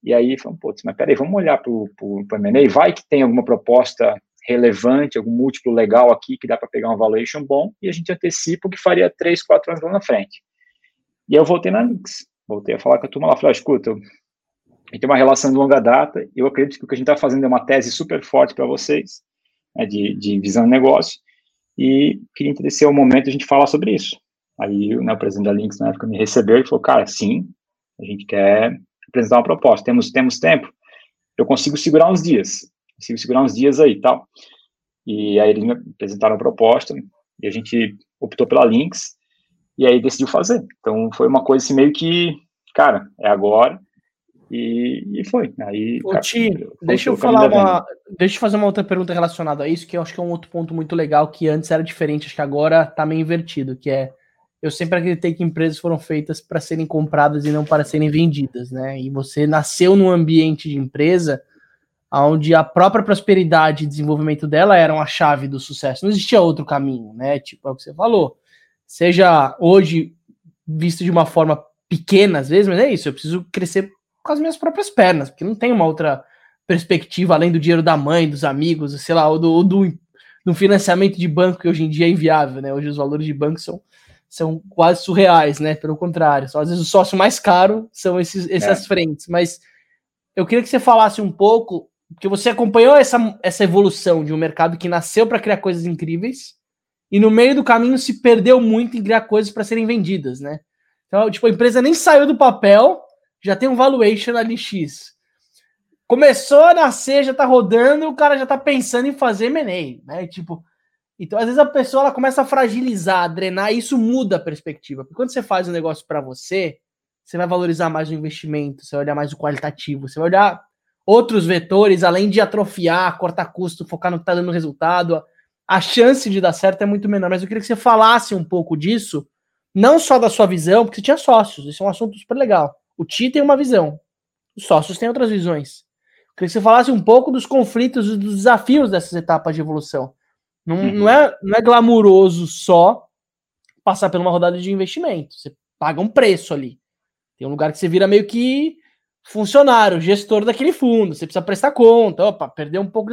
E aí, falamos, pô, mas peraí, vamos olhar para o M&A, vai que tem alguma proposta relevante, algum múltiplo legal aqui que dá para pegar um valuation bom, e a gente antecipa o que faria 3, 4 anos lá na frente. E eu voltei na Nix, voltei a falar com a turma lá, falei, escuta, a gente tem uma relação de longa data, eu acredito que o que a gente está fazendo é uma tese super forte para vocês, né, de, de visão de negócio, e queria entender se é o momento a gente falar sobre isso. Aí né, o presidente da Lynx na época me recebeu e falou, cara, sim, a gente quer apresentar uma proposta, temos, temos tempo, eu consigo segurar uns dias consigo segurar uns dias aí tal. E aí eles me apresentaram a proposta e a gente optou pela Lynx e aí decidiu fazer. Então foi uma coisa assim meio que, cara, é agora. E, e foi. Aí, Ô, Ti, deixa eu falar uma. Deixa eu fazer uma outra pergunta relacionada a isso, que eu acho que é um outro ponto muito legal, que antes era diferente, acho que agora tá meio invertido, que é eu sempre acreditei que empresas foram feitas para serem compradas e não para serem vendidas, né? E você nasceu num ambiente de empresa onde a própria prosperidade e desenvolvimento dela eram a chave do sucesso. Não existia outro caminho, né? Tipo, é o que você falou. Seja hoje visto de uma forma pequena, às vezes, mas é isso, eu preciso crescer com as minhas próprias pernas, porque não tem uma outra perspectiva além do dinheiro da mãe, dos amigos, sei lá, ou do, ou do, do financiamento de banco que hoje em dia é inviável, né? Hoje os valores de banco são, são quase surreais, né? Pelo contrário, só às vezes o sócio mais caro são esses, essas é. frentes, mas eu queria que você falasse um pouco porque você acompanhou essa, essa evolução de um mercado que nasceu para criar coisas incríveis e no meio do caminho se perdeu muito em criar coisas para serem vendidas, né? Então, tipo, a empresa nem saiu do papel, já tem um valuation ali X. Começou a nascer, já tá rodando, o cara já tá pensando em fazer M&A, né? Tipo, então às vezes a pessoa ela começa a fragilizar, a drenar, e isso muda a perspectiva. Porque quando você faz um negócio para você, você vai valorizar mais o investimento, você vai olhar mais o qualitativo, você vai olhar outros vetores, além de atrofiar, cortar custo, focar no que está dando resultado, a chance de dar certo é muito menor. Mas eu queria que você falasse um pouco disso, não só da sua visão, porque você tinha sócios, isso é um assunto super legal. O Ti tem uma visão, os sócios têm outras visões. Eu queria que você falasse um pouco dos conflitos e dos desafios dessas etapas de evolução. Não, uhum. não, é, não é glamuroso só passar por uma rodada de investimento. Você paga um preço ali. Tem um lugar que você vira meio que funcionário, gestor daquele fundo, você precisa prestar conta, opa, perder um pouco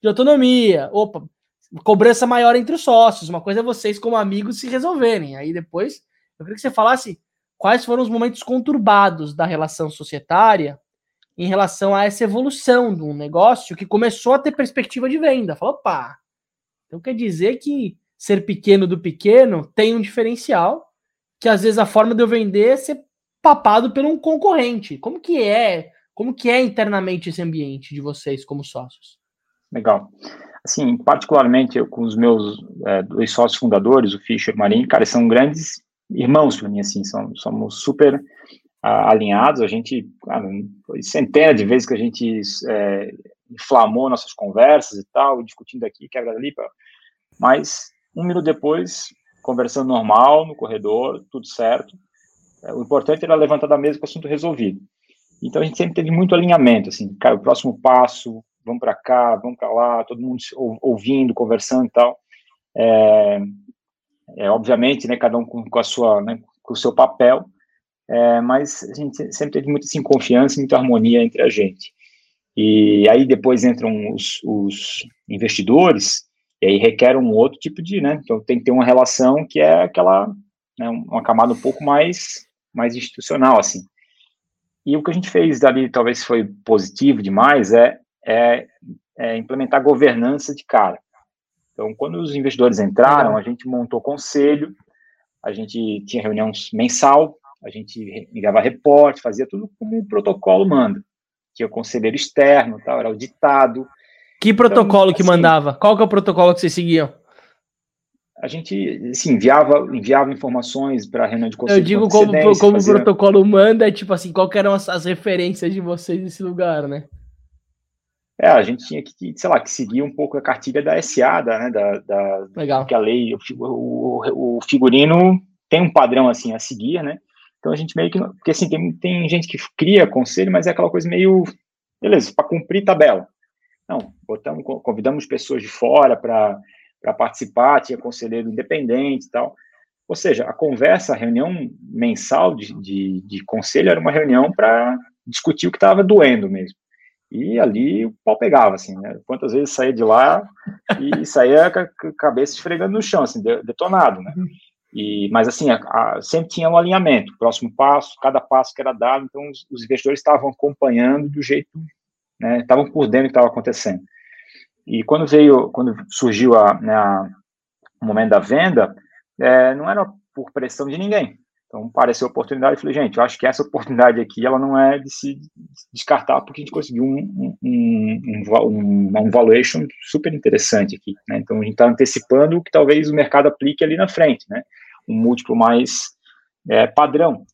de autonomia, opa, cobrança maior entre os sócios, uma coisa é vocês como amigos se resolverem, aí depois eu queria que você falasse quais foram os momentos conturbados da relação societária em relação a essa evolução de um negócio que começou a ter perspectiva de venda. Falou, opa, então quer dizer que ser pequeno do pequeno tem um diferencial, que às vezes a forma de eu vender é ser papado por um concorrente. Como que é? Como que é internamente esse ambiente de vocês como sócios? Legal. Assim, particularmente eu com os meus é, dois sócios fundadores, o Fischer e o Marinho, cara, são grandes irmãos para mim, assim, são, somos super uh, alinhados, a gente, cara, foi centenas de vezes que a gente é, inflamou nossas conversas e tal, discutindo aqui, quebra ali, mas um minuto depois, conversando normal, no corredor, tudo certo, é, o importante era levantar da mesa com o assunto resolvido. Então a gente sempre teve muito alinhamento, assim, cara, o próximo passo, vamos para cá, vamos para lá, todo mundo ouvindo, conversando e tal. É, é, obviamente, né, cada um com, com a sua, né, com o seu papel, é, mas a gente sempre teve muita assim, confiança, muita harmonia entre a gente. E aí depois entram os, os investidores, e aí requer um outro tipo de, né, então tem que ter uma relação que é aquela, né, uma camada um pouco mais, mais institucional, assim. E o que a gente fez dali, talvez foi positivo demais, é, é, é implementar governança de cara. Então, quando os investidores entraram, a gente montou conselho, a gente tinha reunião mensal, a gente enviava reporte, fazia tudo como o protocolo manda. Tinha conselheiro externo, tal, era auditado. Que protocolo então, que assim, mandava? Qual que é o protocolo que vocês seguiam? A gente assim, enviava, enviava informações para a reunião de conselho. Eu digo como, como fazia... o protocolo manda, é tipo assim, qual eram as, as referências de vocês nesse lugar, né? É, a gente tinha que, sei lá, que seguir um pouco a cartilha da SA, da, né, da, da Legal. que a lei, o, o, o, figurino tem um padrão, assim, a seguir, né, então a gente meio que, porque assim, tem, tem gente que cria conselho, mas é aquela coisa meio, beleza, para cumprir tabela. Não, botamos, convidamos pessoas de fora para participar, tinha conselheiro independente e tal, ou seja, a conversa, a reunião mensal de, de, de conselho era uma reunião para discutir o que estava doendo mesmo. E ali o pau pegava, assim, né? Quantas vezes saía de lá e saía com a cabeça esfregando no chão, assim, detonado, né? E, mas, assim, a, a, sempre tinha um alinhamento, próximo passo, cada passo que era dado, então os, os investidores estavam acompanhando do jeito, né? Estavam por dentro do que estava acontecendo. E quando veio, quando surgiu a, né, a, o momento da venda, é, não era por pressão de ninguém. Então, apareceu a oportunidade e falei, gente, eu acho que essa oportunidade aqui, ela não é de se descartar, porque a gente conseguiu um, um, um, um valuation super interessante aqui, né? Então, a gente está antecipando o que talvez o mercado aplique ali na frente, né? Um múltiplo mais é, padrão.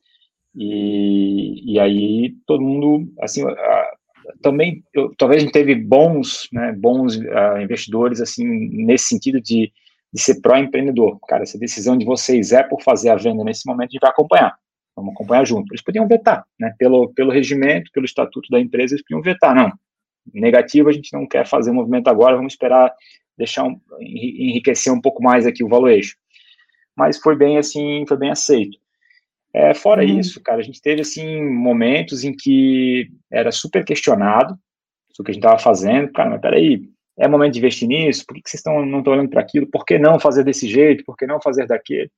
E, e aí, todo mundo, assim, também, eu, talvez a gente teve bons, né, bons uh, investidores, assim, nesse sentido de de ser pró-empreendedor. Cara, essa decisão de vocês é por fazer a venda nesse momento, a gente vai acompanhar. Vamos acompanhar junto. Eles podiam vetar, né? Pelo, pelo regimento, pelo estatuto da empresa, eles podiam vetar. Não, negativo, a gente não quer fazer o movimento agora, vamos esperar deixar um, enriquecer um pouco mais aqui o valuation. Mas foi bem assim, foi bem aceito. É, fora hum. isso, cara, a gente teve assim momentos em que era super questionado o que a gente estava fazendo. Cara, mas peraí, é momento de investir nisso? Por que, vocês estão, não estão olhando para aquilo? Por que não fazer desse jeito? Por que não fazer daquele?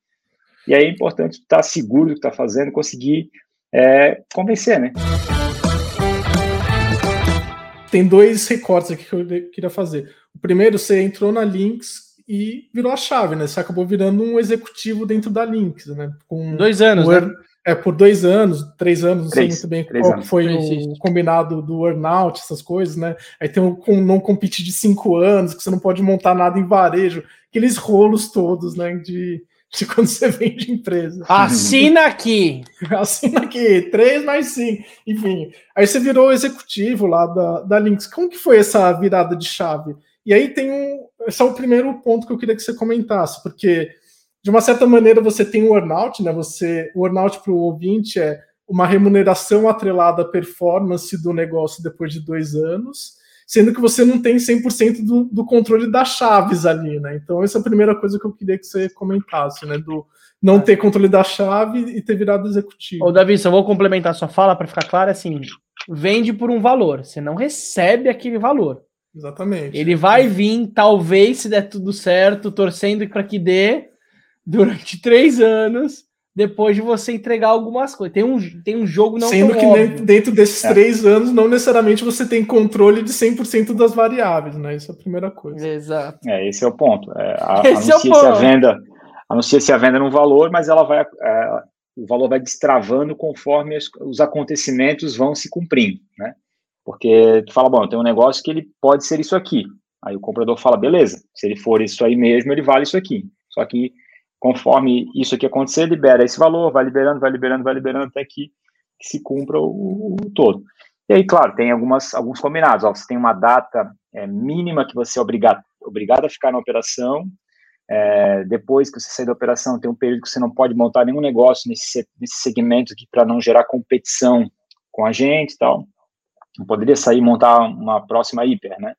E aí é importante estar seguro do que está fazendo, conseguir é, convencer, né? Tem dois recortes aqui que eu queria fazer. O primeiro, você entrou na Lynx e virou a chave, né? Você acabou virando um executivo dentro da Lynx, né? Com dois anos, né? É, por dois anos, três anos, não três, sei muito bem qual anos. foi três, o combinado do earnout, essas coisas, né? Aí tem um, um não compete de cinco anos, que você não pode montar nada em varejo, aqueles rolos todos, né? De, de quando você vende empresa. Assina aqui! Assina aqui, três mais cinco. Enfim, aí você virou executivo lá da, da Lynx. Como que foi essa virada de chave? E aí tem um. Esse é o primeiro ponto que eu queria que você comentasse, porque de uma certa maneira você tem o earnout, né? Você, o earnout para o ouvinte é uma remuneração atrelada à performance do negócio depois de dois anos. sendo que você não tem 100% do, do controle das chaves ali, né? Então, essa é a primeira coisa que eu queria que você comentasse, né? Do não ter controle da chave e ter virado executivo. Ô, Davi, só vou complementar sua fala para ficar claro assim: vende por um valor, você não recebe aquele valor. Exatamente. Ele vai vir, talvez, se der tudo certo, torcendo para que dê durante três anos, depois de você entregar algumas coisas. Tem um, tem um jogo não Sendo que óbvio. dentro desses é. três anos, não necessariamente você tem controle de 100% das variáveis, né? Isso é a primeira coisa. Exato. É, esse é o ponto. É, a, esse anuncia é o ponto. a venda, anuncia-se a venda no valor, mas ela vai, é, o valor vai destravando conforme os, os acontecimentos vão se cumprindo, né? Porque tu fala, bom, tem um negócio que ele pode ser isso aqui. Aí o comprador fala, beleza, se ele for isso aí mesmo, ele vale isso aqui. Só que conforme isso aqui acontecer, libera esse valor, vai liberando, vai liberando, vai liberando até que, que se cumpra o, o, todo. E aí, claro, tem algumas, alguns combinados. Ó, você tem uma data é, mínima que você é obrigado, obrigado a ficar na operação. É, depois que você sair da operação, tem um período que você não pode montar nenhum negócio nesse, nesse segmento aqui para não gerar competição com a gente e tal não poderia sair e montar uma próxima hiper, né?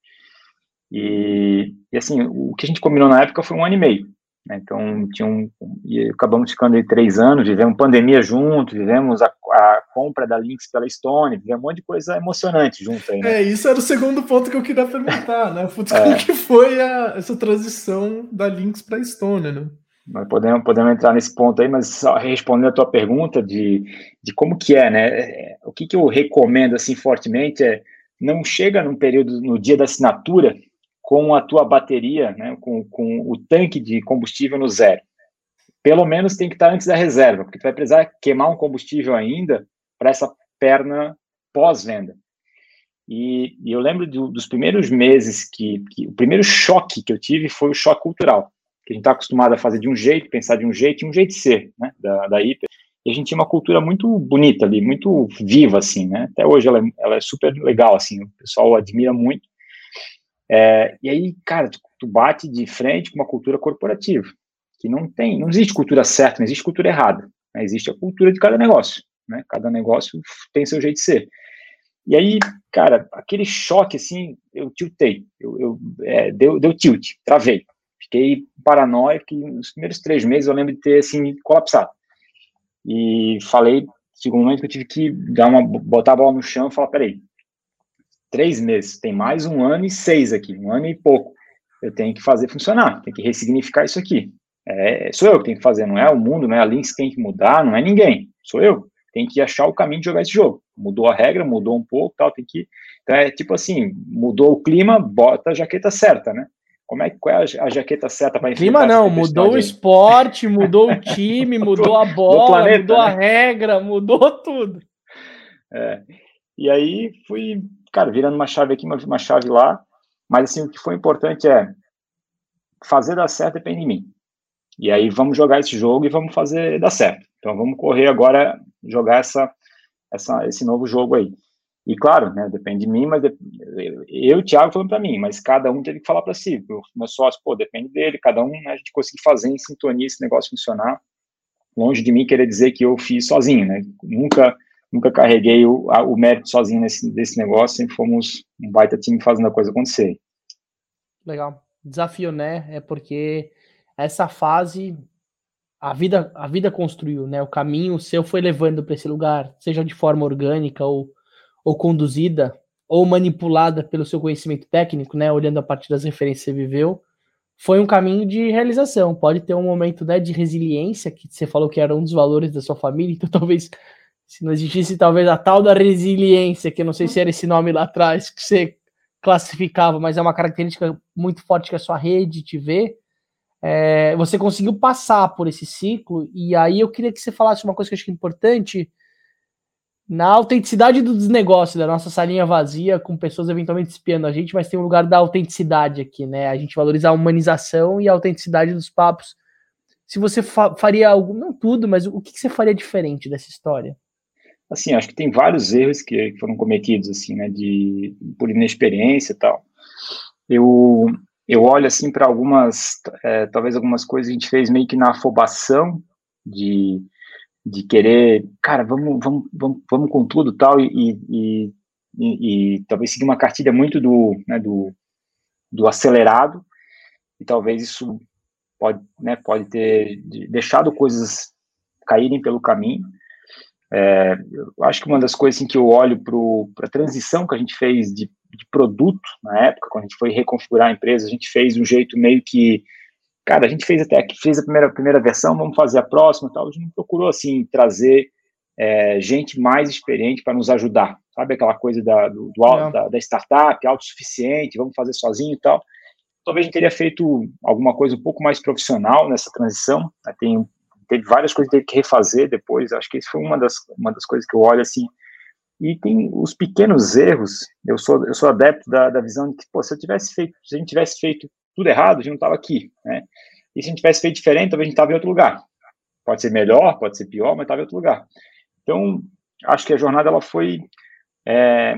E, e, assim, o que a gente combinou na época foi um ano e meio. Né? Então, tinha um, e acabamos ficando aí três anos, vivemos pandemia junto, vivemos a, a, compra da Lynx pela Stone, vivemos um monte de coisa emocionante junto aí. Né? É, isso era o segundo ponto que eu queria perguntar, né? Putz, é. como que foi a, essa transição da Lynx para a Stone, né? Nós podemos, podemos entrar nesse ponto aí, mas só respondendo a tua pergunta de, de como que é, né? O que, que eu recomendo, assim, fortemente é não chega num período, no dia da assinatura, com a tua bateria, né, com, com o tanque de combustível no zero. Pelo menos tem que estar antes da reserva, porque tu vai precisar queimar um combustível ainda para essa perna pós-venda. E, e, eu lembro do, dos primeiros meses que, que, o primeiro choque que eu tive foi o choque cultural que a gente está acostumado a fazer de um jeito, pensar de um jeito, e um jeito de ser, né, da, da hiper. E a gente tinha uma cultura muito bonita ali, muito viva, assim, né, até hoje ela, é, ela é super legal, assim, o pessoal admira muito. É, e aí, cara, tu, tu, bate de frente com uma cultura corporativa, que não tem, não existe cultura certa, não existe cultura errada, né, existe a cultura de cada negócio, né, cada negócio tem seu jeito de ser. E aí, cara, aquele choque, assim, eu tiltei, eu, eu é, deu, deu tilt, travei. Fiquei paranoico que nos primeiros três meses eu lembro de ter, assim, colapsado. E falei, um momento que eu tive que dar uma, botar a bola no chão e falar, peraí, três meses, tem mais um ano e seis aqui, um ano e pouco. Eu tenho que fazer funcionar, tenho que ressignificar isso aqui. É, sou eu que tenho que fazer, não é o mundo, não é a Lynx que tem que mudar, não é ninguém, sou eu. Tem que achar o caminho de jogar esse jogo. Mudou a regra, mudou um pouco, tal, tem que. Então é tipo assim, mudou o clima, bota a jaqueta certa, né? Como é, qual é a jaqueta certa para Clima não, mudou o esporte, mudou o time, mudou a bola, planeta, mudou né? a regra, mudou tudo. É. E aí fui, cara, virando uma chave aqui, uma chave lá, mas assim, o que foi importante é fazer dar certo depende de mim. E aí vamos jogar esse jogo e vamos fazer dar certo. Então vamos correr agora, jogar essa, essa, esse novo jogo aí. E claro, né, depende de mim, mas de, eu e o Thiago falando para mim, mas cada um teve que falar para si. O meu sócio, pô, depende dele, cada um, né, a gente conseguir fazer em sintonia esse negócio funcionar. Longe de mim querer dizer que eu fiz sozinho, né? Nunca nunca carreguei o, a, o mérito sozinho nesse desse negócio, sempre fomos um baita time fazendo a coisa acontecer. Legal. Desafio, né? É porque essa fase a vida a vida construiu, né? O caminho seu foi levando para esse lugar, seja de forma orgânica ou ou conduzida ou manipulada pelo seu conhecimento técnico, né, olhando a partir das referências que você viveu, foi um caminho de realização. Pode ter um momento né, de resiliência, que você falou que era um dos valores da sua família, então talvez, se não existisse talvez a tal da resiliência, que eu não sei se era esse nome lá atrás que você classificava, mas é uma característica muito forte que a sua rede te vê, é, você conseguiu passar por esse ciclo, e aí eu queria que você falasse uma coisa que eu acho é importante, na autenticidade do desnegócio, da nossa salinha vazia, com pessoas eventualmente espiando a gente, mas tem um lugar da autenticidade aqui, né? A gente valoriza a humanização e a autenticidade dos papos. Se você fa faria algo, não tudo, mas o que, que, você faria diferente dessa história? Assim, acho que tem vários erros que foram cometidos, assim, né, de, por inexperiência e tal. Eu, eu olho, assim, para algumas, é, talvez algumas coisas a gente fez meio que na afobação de de querer, cara, vamos, vamos, vamos, vamos com tudo tal, e, e, e, e, talvez seguir uma cartilha muito do, né, do, do acelerado, e talvez isso pode, né, pode ter deixado coisas caírem pelo caminho. É, eu acho que uma das coisas assim, que eu olho para a transição que a gente fez de, de, produto na época, quando a gente foi reconfigurar a empresa, a gente fez um jeito meio que, cara, a gente fez até que fez a primeira, primeira versão, vamos fazer a próxima, tal. A gente não procurou assim trazer é, gente mais experiente para nos ajudar, sabe aquela coisa da, do, do da, da, startup, autossuficiente, vamos fazer sozinho e tal. Talvez a gente teria feito alguma coisa um pouco mais profissional nessa transição. Né? Tem teve várias coisas que teve que refazer depois. Acho que isso foi uma das, uma das coisas que eu olho assim. E tem os pequenos erros. Eu sou, eu sou adepto da, da visão de que, pô, se eu tivesse feito, se a gente tivesse feito tudo errado, a gente não estava aqui, né? E se a gente tivesse feito diferente, talvez a gente estava em outro lugar. Pode ser melhor, pode ser pior, mas estava em outro lugar. Então, acho que a jornada ela foi é,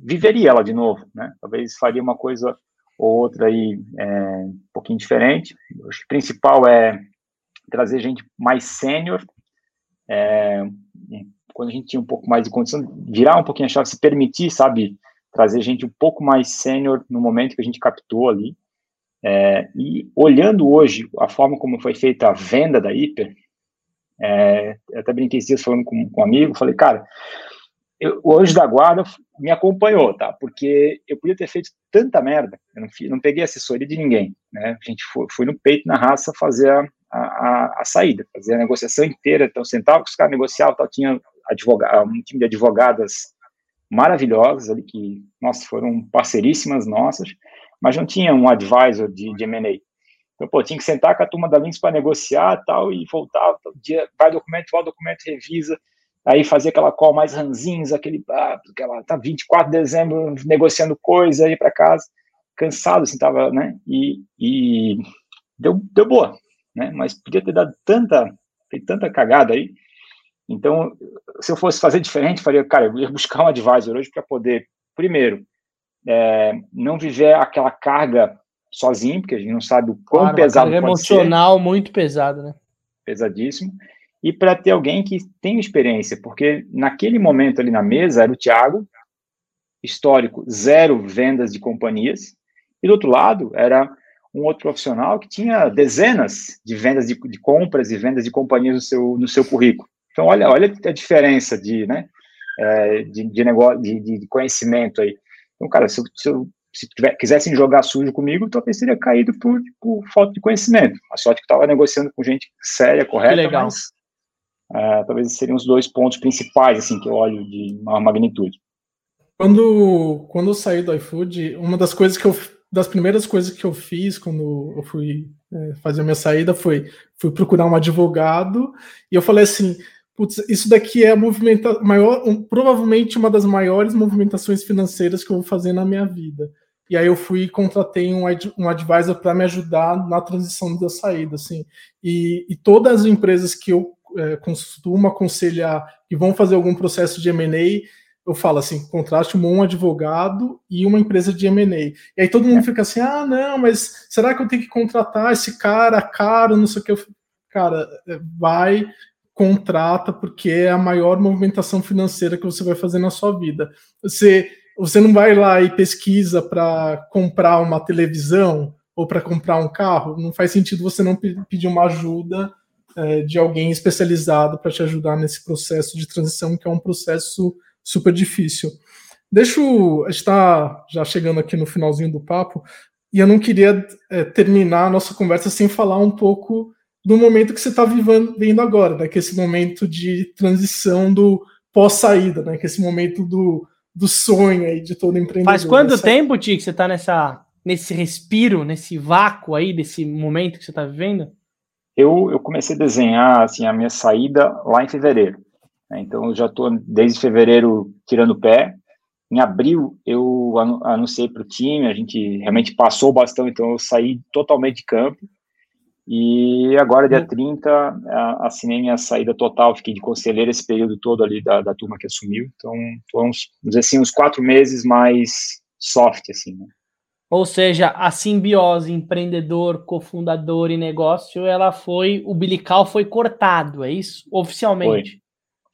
viveria ela de novo, né? Talvez faria uma coisa ou outra aí é, um pouquinho diferente. Acho que o principal é trazer gente mais sênior, é, quando a gente tinha um pouco mais de condição, virar um pouquinho a chave, se permitir, sabe, trazer gente um pouco mais sênior no momento que a gente captou ali. É, e olhando hoje a forma como foi feita a venda da Hiper, é, eu até brinquei esses dias falando com, com um amigo, falei, cara, eu, o Anjo da Guarda me acompanhou, tá? Porque eu podia ter feito tanta merda, eu não, não peguei assessoria de ninguém, né? A gente foi, no peito, na raça, fazer a, a, a, saída, fazer a negociação inteira. Então, sentava com os caras, negociava, tal, tinha advogado, um time de advogadas maravilhosas ali, que, nossa, foram parceiríssimas nossas, mas não tinha um advisor de, de M&A. Então, pô, tinha que sentar com a turma da Lynx para negociar tal, e voltar, tal, dia, vai documento, vai documento, revisa, aí fazer aquela call mais ranzinhos, aquele, ah, aquela, tá 24 de dezembro negociando coisa, aí para casa, cansado, assim, tava, né, e, e deu, deu boa, né? Mas podia ter dado tanta, feito tanta cagada aí. Então, se eu fosse fazer diferente, faria, cara, eu ia buscar um advisor hoje para poder, primeiro, é, não viver aquela carga sozinho, porque a gente não sabe o quão claro, pesado pode emocional ser. muito pesado, né? Pesadíssimo. E para ter alguém que tem experiência, porque naquele momento ali na mesa era o Thiago, histórico, zero vendas de companhias, e do outro lado era um outro profissional que tinha dezenas de vendas de, de, compras e vendas de companhias no seu, no seu currículo. Então, olha, olha a diferença de, né, é, de, de, negócio, de, de, conhecimento aí. Então, cara, se, se, se tiver, quisessem jogar sujo comigo, talvez teria caído por, por falta de conhecimento. A sorte que estava negociando com gente séria, correta, que legal. mas é, talvez seriam os dois pontos principais, assim, que eu olho de maior magnitude. Quando, quando eu saí do iFood, uma das coisas que eu das primeiras coisas que eu fiz quando eu fui é, fazer a minha saída foi fui procurar um advogado e eu falei assim, putz, isso daqui é a movimenta maior, um, provavelmente uma das maiores movimentações financeiras que eu vou fazer na minha vida. E aí eu fui e contratei um, um advisor para me ajudar na transição da saída, assim. E, e todas as empresas que eu é, costumo aconselhar que vão fazer algum processo de M&A, eu falo assim, contraste um advogado e uma empresa de M&A. E aí todo mundo fica assim, ah, não, mas será que eu tenho que contratar esse cara caro, não sei o que. Eu, cara, vai, contrata, porque é a maior movimentação financeira que você vai fazer na sua vida. Você, você não vai lá e pesquisa para comprar uma televisão ou para comprar um carro, não faz sentido você não pedir uma ajuda é, de alguém especializado para te ajudar nesse processo de transição, que é um processo super difícil. Deixa eu. A gente está já chegando aqui no finalzinho do papo, e eu não queria é, terminar a nossa conversa sem falar um pouco do momento que você está vivendo agora, né? Que é esse momento de transição do pós-saída, né? Que é esse momento do, do sonho aí de todo empreendedor. Faz quanto nessa... tempo, Ti, que você está nessa, nesse respiro, nesse vácuo aí, desse momento que você está vivendo? Eu, eu comecei a desenhar assim, a minha saída lá em fevereiro. Né? Então, eu já estou desde fevereiro tirando o pé. Em abril, eu anunciei para o time, a gente realmente passou o bastão, então eu saí totalmente de campo. E agora, dia 30, assinei minha saída total, fiquei de conselheiro esse período todo ali da, da turma que assumiu. Então, foram, uns, assim, uns quatro meses mais soft, assim, né? Ou seja, a simbiose empreendedor, cofundador e negócio, ela foi, o bilical foi cortado, é isso? Oficialmente. Foi,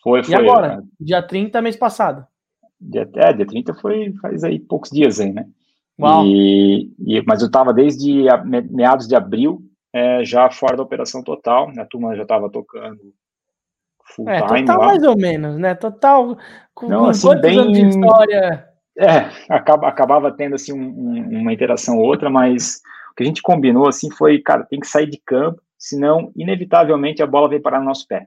foi. E agora? Dia 30, mês passado. Dia, é, dia 30 foi faz aí poucos dias aí, né? Uau. E, e, mas eu estava desde a, meados de abril é, já fora da operação total, né? a turma já estava tocando full é, time. Total lá. mais ou menos, né? Total com, Não, assim, bem... de história. É, acaba, acabava tendo assim um, um, uma interação ou outra, mas o que a gente combinou assim foi, cara, tem que sair de campo, senão inevitavelmente a bola vem parar no nosso pé.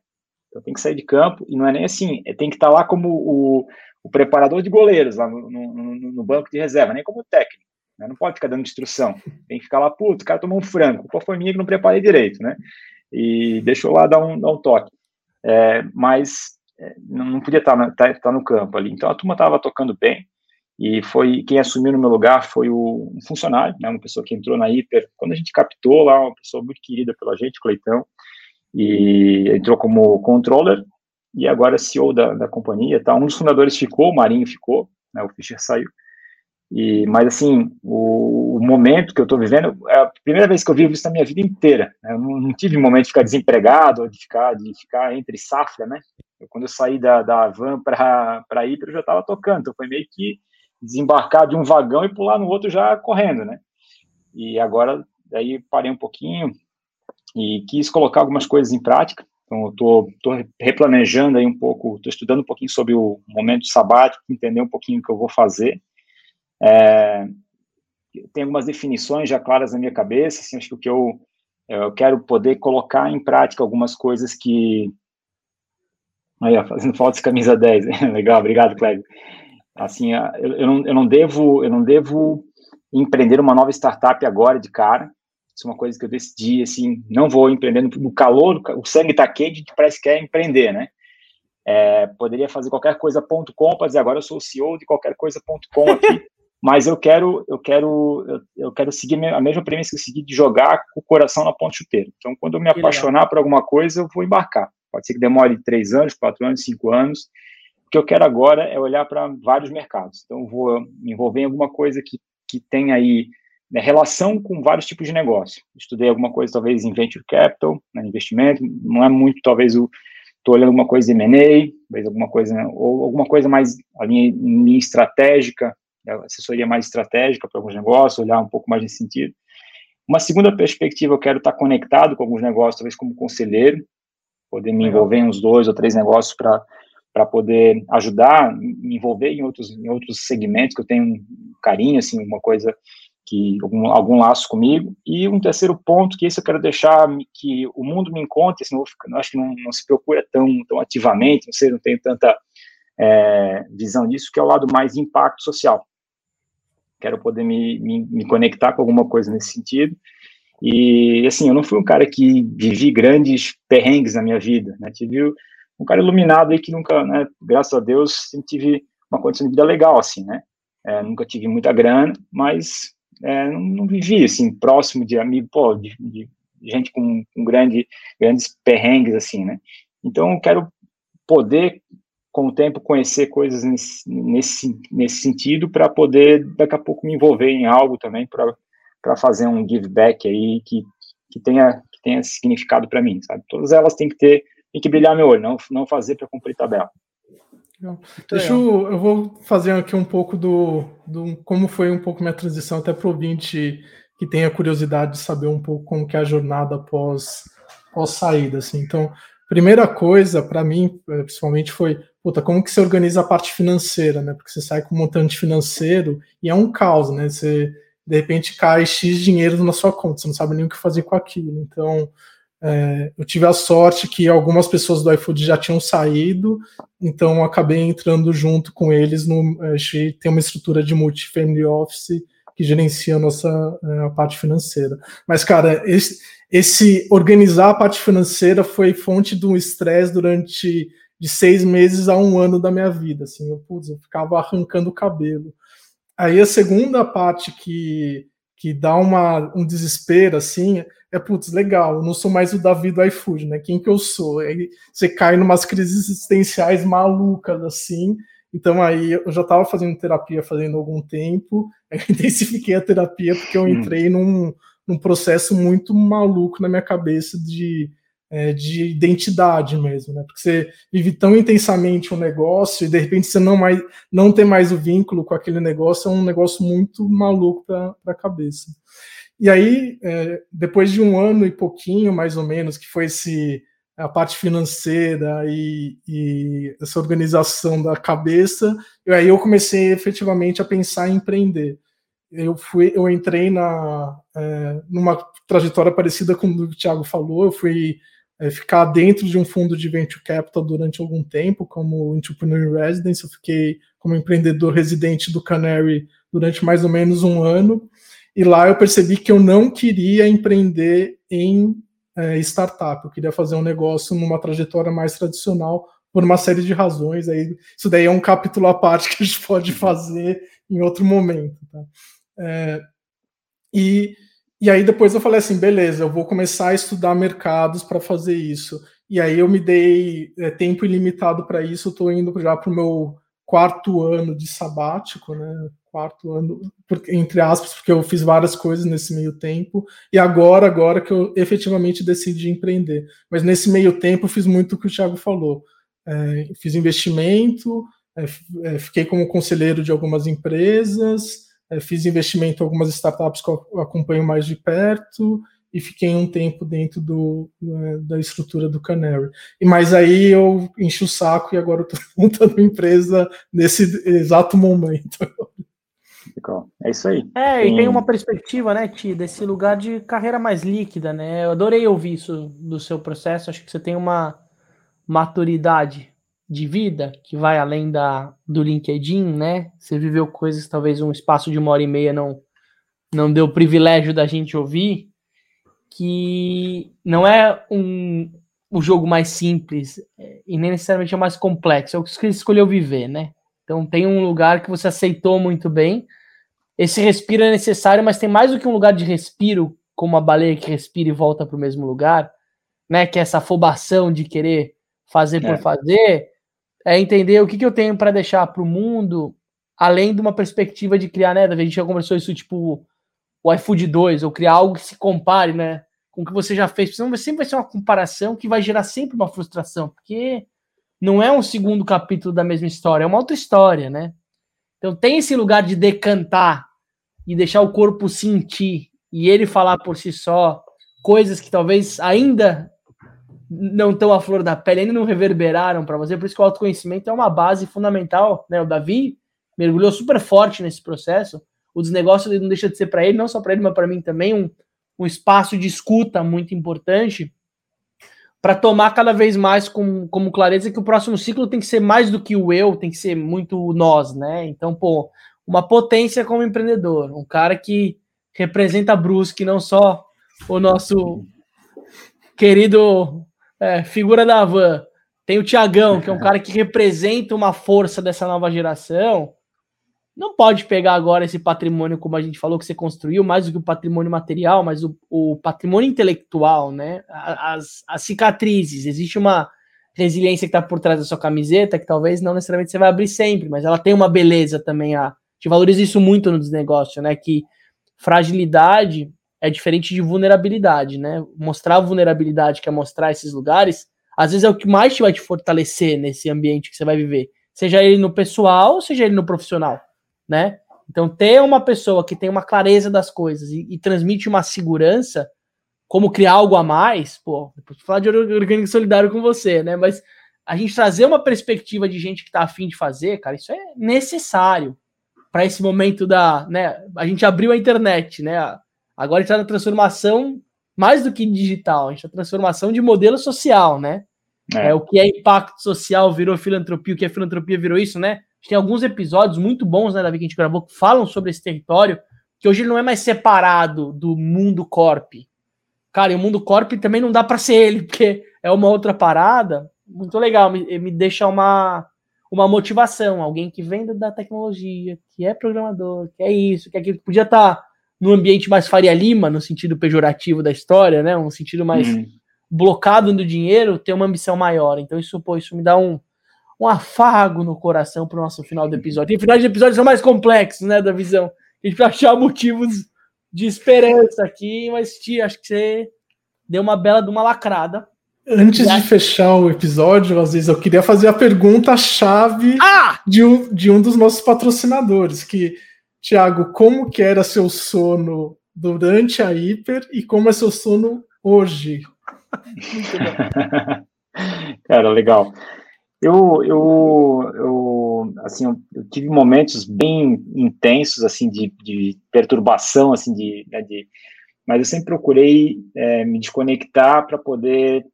Então tem que sair de campo e não é nem assim, é, tem que estar tá lá como o, o preparador de goleiros lá no, no, no, banco de reserva, nem como técnico. Né? Não pode ficar dando instrução. Tem que ficar lá, putz, o cara tomou um frango, qual foi minha que não preparei direito, né? E deixou lá dar um, dar um toque. É, mas é, não podia estar, tá, estar, tá, estar no campo ali. Então a turma estava tocando bem. E foi quem assumiu no meu lugar foi o um funcionário, né, uma pessoa que entrou na Hiper quando a gente captou lá, uma pessoa muito querida pela gente, Cleitão, e entrou como controller e agora CEO da, da companhia. Tá? Um dos fundadores ficou, o Marinho ficou, né, o Fischer saiu. E, mas assim, o, o momento que eu estou vivendo é a primeira vez que eu vivo isso na minha vida inteira. Né? Eu não, não, tive momento de ficar desempregado, de ficar, de ficar entre safra, né? Eu, quando eu saí da, da van para ir, eu já estava tocando, então foi meio que desembarcar de um vagão e pular no outro já correndo, né? E agora, daí parei um pouquinho e quis colocar algumas coisas em prática. Então, eu tô replanejando aí um pouco, estou estudando um pouquinho sobre o momento sabático, entender um pouquinho o que eu vou fazer. É, tem algumas definições já claras na minha cabeça, assim, acho que o que eu, eu quero poder colocar em prática algumas coisas que... Aí, ó, fazendo de camisa 10, legal, obrigado, Cléber. Assim, eu, eu, não, eu, não devo, eu não devo empreender uma nova startup agora de cara. Isso é uma coisa que eu decidi, assim, não vou empreender no calor, o sangue está quente, parece que é empreender, né? É, poderia fazer qualquer coisa.com para dizer agora eu sou o CEO de qualquer coisa.com aqui, mas eu quero, eu quero, eu, eu, quero seguir a mesma premissa que eu segui de jogar com o coração na ponte chuteira. Então, quando eu me que apaixonar legal. por alguma coisa, eu vou embarcar. Pode ser que demore três anos, quatro anos, cinco anos, o que eu quero agora é olhar para vários mercados. Então, vou me envolver em alguma coisa que, que tem aí né, relação com vários tipos de negócio. Estudei alguma coisa, talvez, em venture capital, né, investimento, não é muito, talvez, o. Estou olhando alguma coisa em M&A, talvez alguma coisa, né, ou alguma coisa mais a linha, linha estratégica, assessoria mais estratégica para alguns negócios, olhar um pouco mais nesse sentido. Uma segunda perspectiva, eu quero estar conectado com alguns negócios, talvez como conselheiro, poder me envolver em uns dois ou três negócios para para poder ajudar, me envolver em outros, em outros segmentos que eu tenho um carinho, assim, uma coisa que algum, algum laço comigo. E um terceiro ponto que esse eu quero deixar que o mundo me encontre, assim, não, acho que não, não, se procura tão, tão ativamente, não sei, não tenho tanta é, visão disso, que é o lado mais impacto social. Quero poder me, me, me conectar com alguma coisa nesse sentido. E, assim, eu não fui um cara que vivi grandes perrengues na minha vida, né? Tive um cara iluminado aí que nunca, né, graças a Deus, tive uma condição de vida legal, assim, né? É, nunca tive muita grana, mas é, não, não, vivi, assim, próximo de amigo, pô, de, de gente com, com grande, grandes perrengues, assim, né? Então, eu quero poder, com o tempo, conhecer coisas nesse, nesse, sentido, para poder, daqui a pouco, me envolver em algo também, para fazer um give back aí que, que, tenha, que tenha significado para mim, sabe? Todas elas têm que ter tem que brilhar meu olho, não, não fazer para cumprir tabela. Deixa eu, eu vou fazer aqui um pouco do, do como foi um pouco minha transição até para o ouvinte que tenha curiosidade de saber um pouco como que é a jornada após, após saída, assim. Então, primeira coisa para mim, eh, principalmente foi, puta, como que você organiza a parte financeira, né? Porque você sai com um montante financeiro e é um caos, né? Você de repente cai X dinheiro na sua conta, você não sabe nem o que fazer com aquilo. Então, é, eu tive a sorte que algumas pessoas do iFood já tinham saído, então acabei entrando junto com eles. No, a gente tem uma estrutura de multi-family office que gerencia a nossa é, a parte financeira. Mas, cara, esse, esse, organizar a parte financeira foi fonte de um estresse durante de seis meses a um ano da minha vida. Assim, eu, putz, eu ficava arrancando o cabelo. Aí a segunda parte que, que dá uma, um desespero, assim, é, putz, legal, eu não sou mais o Davi do iFood, né? Quem que eu sou? Aí você cai em umas crises existenciais malucas, assim. Então aí eu já estava fazendo terapia fazendo algum tempo, aí intensifiquei a terapia porque eu entrei num, num processo muito maluco na minha cabeça de é, de identidade mesmo, né? Porque você vive tão intensamente um negócio e de repente você não, mais, não tem mais o vínculo com aquele negócio, é um negócio muito maluco para a cabeça. E aí, é, depois de um ano e pouquinho, mais ou menos, que foi esse a parte financeira e, e essa organização da cabeça, eu, aí eu comecei efetivamente a pensar em empreender. Eu fui, eu entrei na é, numa trajetória parecida com o que o Thiago falou. Eu fui é, ficar dentro de um fundo de venture capital durante algum tempo, como entrepreneur in residence. Eu fiquei como empreendedor residente do Canary durante mais ou menos um ano. E lá eu percebi que eu não queria empreender em é, startup. Eu queria fazer um negócio numa trajetória mais tradicional por uma série de razões. Aí, isso daí é um capítulo à parte que a gente pode fazer em outro momento. Tá? É, e e aí depois eu falei assim, beleza, eu vou começar a estudar mercados para fazer isso. E aí eu me dei é, tempo ilimitado para isso, estou indo já para o meu quarto ano de sabático, né? Quarto ano, porque, entre aspas, porque eu fiz várias coisas nesse meio tempo, e agora, agora que eu efetivamente decidi empreender. Mas nesse meio tempo eu fiz muito o que o Thiago falou. É, fiz investimento, é, é fiquei como conselheiro de algumas empresas, é, fiz investimento em algumas startups que eu acompanho mais de perto e fiquei um tempo dentro do, é, da estrutura do Canary. E mas aí eu enchi o saco e agora estou montando empresa nesse exato momento. É isso aí. É, e tem uma perspectiva, né, Ti, desse lugar de carreira mais líquida, né? Eu adorei ouvir isso do seu processo. Acho que você tem uma maturidade de vida que vai além da do LinkedIn, né? Você viveu coisas talvez um espaço de uma hora e meia não não deu o privilégio da gente ouvir, que não é um o jogo mais simples é, e nem necessariamente é mais complexo, é o que você escolheu viver, né? Então tem um lugar que você aceitou muito bem. Esse respiro é necessário, mas tem mais do que um lugar de respiro, como a baleia que respira e volta para o mesmo lugar, né? Que é essa afobação de querer fazer é. por fazer é entender o que, que eu tenho para deixar para o mundo, além de uma perspectiva de criar, né, Davi? A gente já conversou isso, tipo, o iFood 2, ou criar algo que se compare, né, com o que você já fez. Senão sempre vai ser uma comparação que vai gerar sempre uma frustração, porque não é um segundo capítulo da mesma história, é uma outra história, né? Então tem esse lugar de decantar e deixar o corpo sentir e ele falar por si só coisas que talvez ainda não estão à flor da pele, ainda não reverberaram para você, por isso que o autoconhecimento é uma base fundamental, né? O Davi mergulhou super forte nesse processo. O desnegócio não deixa de ser para ele, não só para ele, mas para mim também, um, um espaço de escuta muito importante para tomar cada vez mais com, como clareza que o próximo ciclo tem que ser mais do que o eu, tem que ser muito nós, né? Então, pô, uma potência como empreendedor, um cara que representa Brusque, não só o nosso querido é, figura da van. Tem o Tiagão, que é um cara que representa uma força dessa nova geração. Não pode pegar agora esse patrimônio, como a gente falou, que você construiu, mais do que o patrimônio material, mas o, o patrimônio intelectual, né? As, as cicatrizes. Existe uma resiliência que está por trás da sua camiseta, que talvez não necessariamente você vai abrir sempre, mas ela tem uma beleza também. A, a gente valoriza isso muito no desnegócio, né? Que fragilidade é diferente de vulnerabilidade, né? Mostrar vulnerabilidade, que é mostrar esses lugares, às vezes é o que mais te vai te fortalecer nesse ambiente que você vai viver. Seja ele no pessoal, seja ele no profissional, né? Então, ter uma pessoa que tem uma clareza das coisas e, e transmite uma segurança, como criar algo a mais, pô, depois falar de orgânico solidário com você, né? Mas a gente trazer uma perspectiva de gente que tá afim de fazer, cara, isso é necessário para esse momento da, né? A gente abriu a internet, né? Agora a gente está na transformação mais do que digital, a gente está na transformação de modelo social, né? É. é. o que é impacto social virou filantropia, o que é filantropia virou isso, né? Gente tem alguns episódios muito bons, né, Davi, que a gente gravou, que falam sobre esse território, que hoje ele não é mais separado do mundo corp. Cara, e o mundo corp também não dá para ser ele, porque é uma outra parada. Muito legal, me, me deixa uma, uma motivação. Alguém que vem da tecnologia, que é programador, que é isso, que é aquilo, que podia estar. Tá no ambiente mais Faria Lima, no sentido pejorativo da história, né? Um sentido mais uhum. blocado no dinheiro, ter uma ambição maior. Então, isso, pô, isso me dá um, um afago no coração para o nosso final do episódio. Tem finais de episódios são mais complexos, né? Da visão. A gente vai achar motivos de esperança aqui, mas tia, acho que você deu uma bela de uma lacrada. Antes de fechar o episódio, às vezes eu queria fazer a pergunta-chave ah! de, um, de um dos nossos patrocinadores, que, Tiago, como que era seu sono durante a hiper e como é seu sono hoje? Cara, legal. Eu, eu, eu, assim, eu tive momentos bem intensos, assim, de, de perturbação, assim, de, né, de, mas eu sempre procurei é, me desconectar para poder,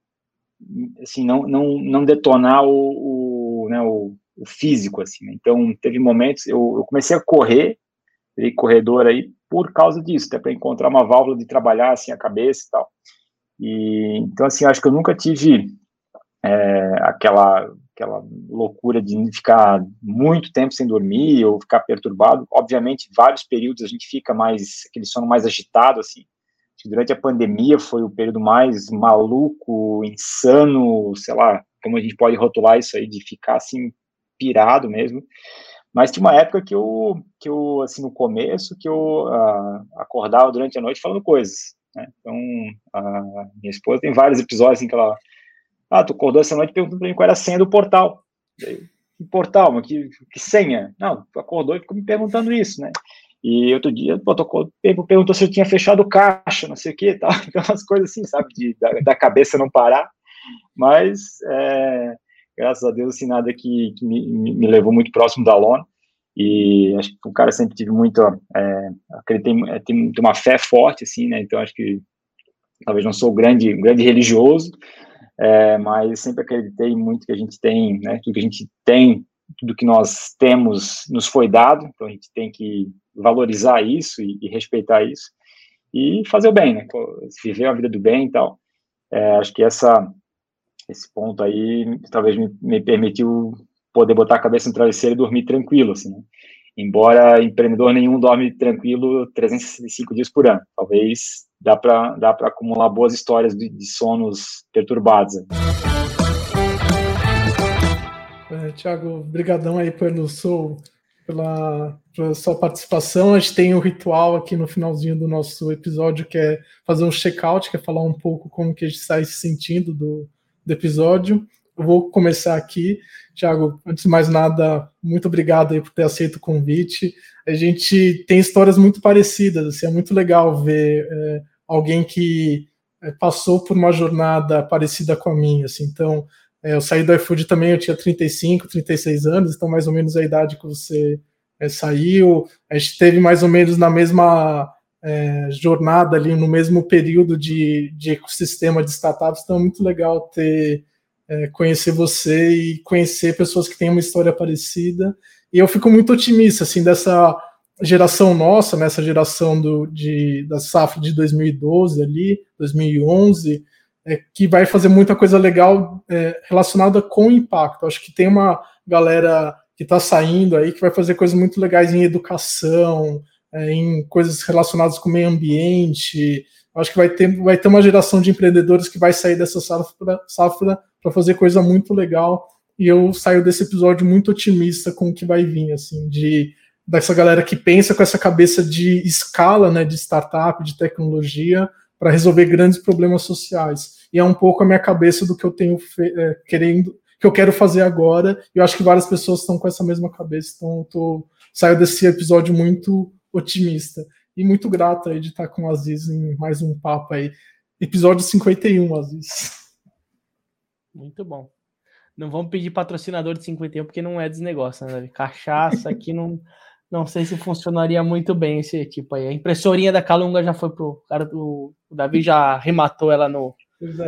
assim, não, não, não detonar o, o, né, o, o físico, assim. Né? Então, teve momentos, eu, eu comecei a correr, corredor aí, por causa disso, até para encontrar uma válvula de trabalhar, assim, a cabeça e tal. E, então, assim, acho que eu nunca tive é, aquela aquela loucura de ficar muito tempo sem dormir ou ficar perturbado. Obviamente, vários períodos a gente fica mais aquele sono mais agitado assim. Durante a pandemia foi o período mais maluco, insano, sei lá, como a gente pode rotular isso aí de ficar assim pirado mesmo. Mas tinha uma época que eu, que eu assim, no começo, que eu uh, acordava durante a noite falando coisas. Né? Então, a minha esposa tem vários episódios em assim, que ela ah, tu acordou essa noite perguntando para mim qual era a senha do portal. Que portal, mas que, que senha? Não, tu acordou e ficou me perguntando isso, né? E outro dia, pô, tocou, perguntou se eu tinha fechado o caixa, não sei o que, tal. Então, umas coisas assim, sabe, de, da, da cabeça não parar. Mas, é, graças a Deus, assim, nada que, que me, me, levou muito próximo da lona. E acho que o cara sempre tive muito, é, acreditei, tem, tem uma fé forte, assim, né? Então, acho que talvez não sou grande, grande religioso, é, mas sempre acreditei muito que a gente tem, né, tudo que a gente tem, tudo que nós temos nos foi dado, então a gente tem que valorizar isso e, e respeitar isso e fazer o bem, né, viver a vida do bem e tal. É, acho que essa esse ponto aí talvez me, me, permitiu poder botar a cabeça no travesseiro e dormir tranquilo, assim, né? Embora empreendedor nenhum dorme tranquilo 365 dias por ano. Talvez dá para dá acumular boas histórias de, de sonos perturbados. É, Tiago, brigadão aí pelo seu, pela, pela sua participação. A gente tem um ritual aqui no finalzinho do nosso episódio, que é fazer um check-out, que é falar um pouco como que a gente está se sentindo do, do episódio. Vou começar aqui. Tiago, antes de mais nada, muito obrigado aí por ter aceito o convite. A gente tem histórias muito parecidas, assim, é muito legal ver é, alguém que é, passou por uma jornada parecida com a minha, assim, então é, eu saí do iFood também, eu tinha 35, 36 anos, então mais ou menos a idade que você é, saiu, a gente teve mais ou menos na mesma é, jornada ali, no mesmo período de, de ecossistema de startups, então é muito legal ter é, conhecer você e conhecer pessoas que têm uma história parecida, e eu fico muito otimista, assim, dessa geração nossa, nessa geração do, de, da safra de 2012 ali, 2011, é, que vai fazer muita coisa legal é, relacionada com impacto. Acho que tem uma galera que está saindo aí que vai fazer coisas muito legais em educação, é, em coisas relacionadas com o meio ambiente. Acho que vai ter, vai ter uma geração de empreendedores que vai sair dessa safra para fazer coisa muito legal. E eu saio desse episódio muito otimista com o que vai vir, assim, de dessa galera que pensa com essa cabeça de escala, né, de startup, de tecnologia, para resolver grandes problemas sociais. E é um pouco a minha cabeça do que eu tenho é, querendo, que eu quero fazer agora. E eu acho que várias pessoas estão com essa mesma cabeça. Então, eu tô, saio desse episódio muito otimista e muito grato aí de estar com o Aziz em mais um papo aí. Episódio 51, Aziz. Muito bom. Não vamos pedir patrocinador de 51 porque não é desnegócio, né? Cachaça aqui não não sei se funcionaria muito bem esse tipo aí. A impressorinha da Calunga já foi pro cara do. O Davi já rematou ela no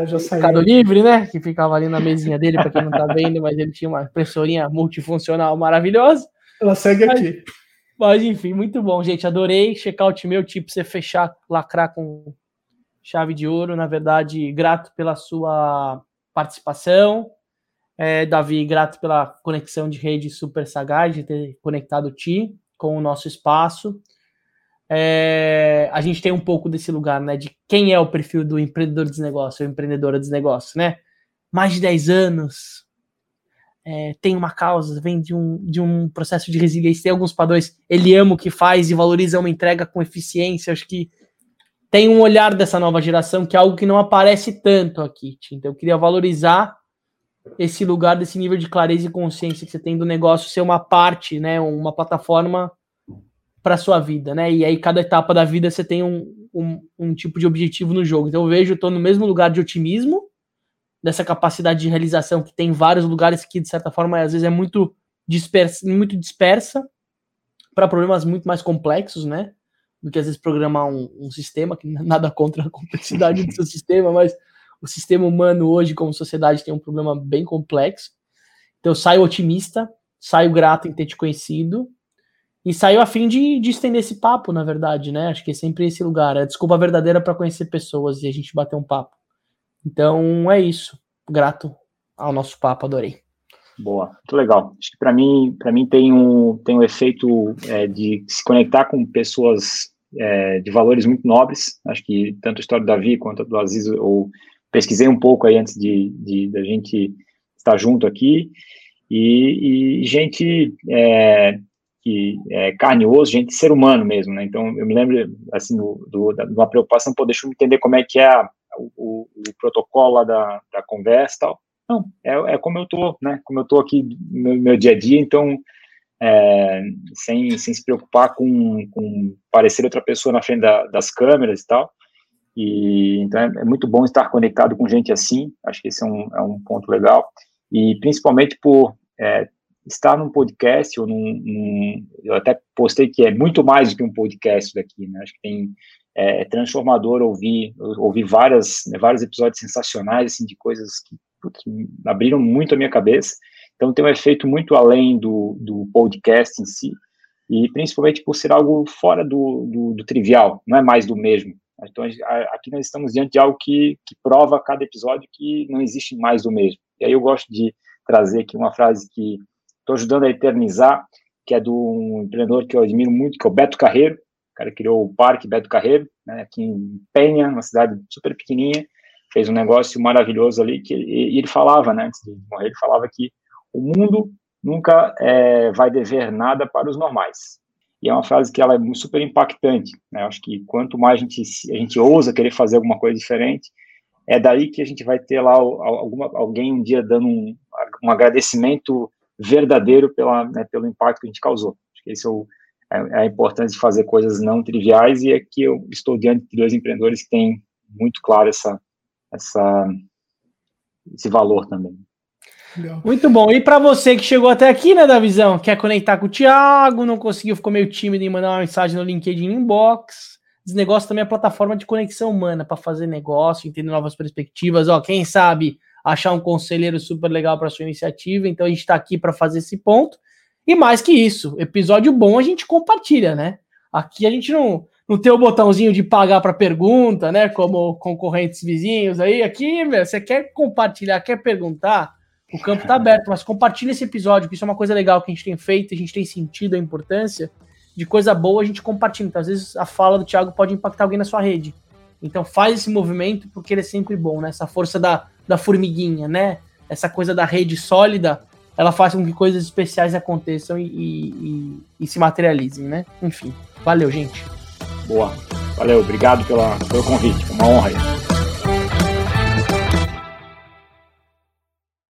já Mercado Livre, né? Que ficava ali na mesinha dele, para quem não tá vendo, mas ele tinha uma impressorinha multifuncional maravilhosa. Ela segue mas, aqui. Mas enfim, muito bom, gente. Adorei. Checkout meu, tipo, você fechar, lacrar com chave de ouro. Na verdade, grato pela sua participação. É, Davi, grato pela conexão de rede super sagaz, de ter conectado Ti com o nosso espaço. É, a gente tem um pouco desse lugar, né? De quem é o perfil do empreendedor de negócio, ou empreendedora de negócio, né? Mais de 10 anos, é, tem uma causa, vem de um, de um processo de resiliência, tem alguns padrões. Ele ama o que faz e valoriza uma entrega com eficiência. Acho que tem um olhar dessa nova geração que é algo que não aparece tanto aqui. Então eu queria valorizar esse lugar desse nível de clareza e consciência que você tem do negócio ser uma parte, né, uma plataforma para sua vida, né? E aí cada etapa da vida você tem um, um, um tipo de objetivo no jogo. Então eu vejo, tô no mesmo lugar de otimismo, dessa capacidade de realização que tem vários lugares que de certa forma às vezes é muito dispersa, muito dispersa para problemas muito mais complexos, né? Do que às vezes programar um, um sistema que nada contra a complexidade do seu sistema, mas o sistema humano hoje como sociedade tem um problema bem complexo. Então saio otimista, saio grato em ter te conhecido e saiu a fim de, de estender esse papo, na verdade, né? Acho que é sempre esse lugar. É a desculpa verdadeira para conhecer pessoas e a gente bater um papo. Então é isso. Grato ao nosso papo, adorei. Boa, muito legal. Acho que para mim, para mim tem um tem um efeito é, de se conectar com pessoas é, de valores muito nobres. Acho que tanto a história do Davi quanto a do Aziz, eu pesquisei um pouco aí antes de, de da gente estar junto aqui e, e gente é, que é carne e osso, gente, ser humano mesmo, né? Então, eu me lembro, assim, do, do, da, de uma preocupação, pô, deixa eu entender como é que é a, o, o, protocolo da, da conversa e tal. Não, é, é como eu tô, né? Como eu tô aqui no meu dia a dia, então, é, sem, sem se preocupar com, com parecer outra pessoa na frente da, das câmeras e tal. E, então, é, é, muito bom estar conectado com gente assim, acho que esse é um, é um ponto legal. E, principalmente por é, estar num podcast ou num, num, eu até postei que é muito mais do que um podcast daqui, né? Acho que tem é, é transformador ouvir ouvir várias né, vários episódios sensacionais assim de coisas que putz, abriram muito a minha cabeça. Então tem um efeito muito além do, do podcast em si e principalmente por ser algo fora do, do, do trivial, não é mais do mesmo. Então aqui nós estamos diante de algo que, que prova a cada episódio que não existe mais do mesmo. E aí eu gosto de trazer aqui uma frase que estou ajudando a eternizar, que é de um empreendedor que eu admiro muito, que é o Beto Carreiro, o cara criou o Parque Beto Carreiro, né, aqui em Penha, uma cidade super pequenininha, fez um negócio maravilhoso ali, que, e, e ele falava, né, antes de morrer, ele falava que o mundo nunca é, vai dever nada para os normais. E é uma frase que ela é super impactante, né, acho que quanto mais a gente, a gente ousa querer fazer alguma coisa diferente, é daí que a gente vai ter lá alguma, alguém um dia dando um, um agradecimento verdadeiro pela, né, pelo impacto que a gente causou. Acho que esse é, o, é, é a importância de fazer coisas não triviais e aqui eu estou diante de dois empreendedores que têm muito claro essa, essa, esse valor também. Muito bom. E para você que chegou até aqui, né, da visão, quer conectar com o Thiago, não conseguiu, ficou meio tímido em mandar uma mensagem no LinkedIn Inbox. Desnegócio também é plataforma de conexão humana para fazer negócio, entender novas perspectivas. Ó, quem sabe achar um conselheiro super legal para sua iniciativa. Então a gente está aqui para fazer esse ponto. E mais que isso, episódio bom a gente compartilha, né? Aqui a gente não, não tem o botãozinho de pagar para pergunta, né? Como concorrentes vizinhos aí. Aqui, meu, você quer compartilhar, quer perguntar, o campo está aberto, mas compartilha esse episódio, que isso é uma coisa legal que a gente tem feito, a gente tem sentido a importância de coisa boa, a gente compartilha. Então, às vezes a fala do Thiago pode impactar alguém na sua rede. Então faz esse movimento porque ele é sempre bom, né? Essa força da, da formiguinha, né? Essa coisa da rede sólida, ela faz com que coisas especiais aconteçam e, e, e se materializem, né? Enfim, valeu, gente. Boa. Valeu, obrigado pela, pelo convite, uma honra.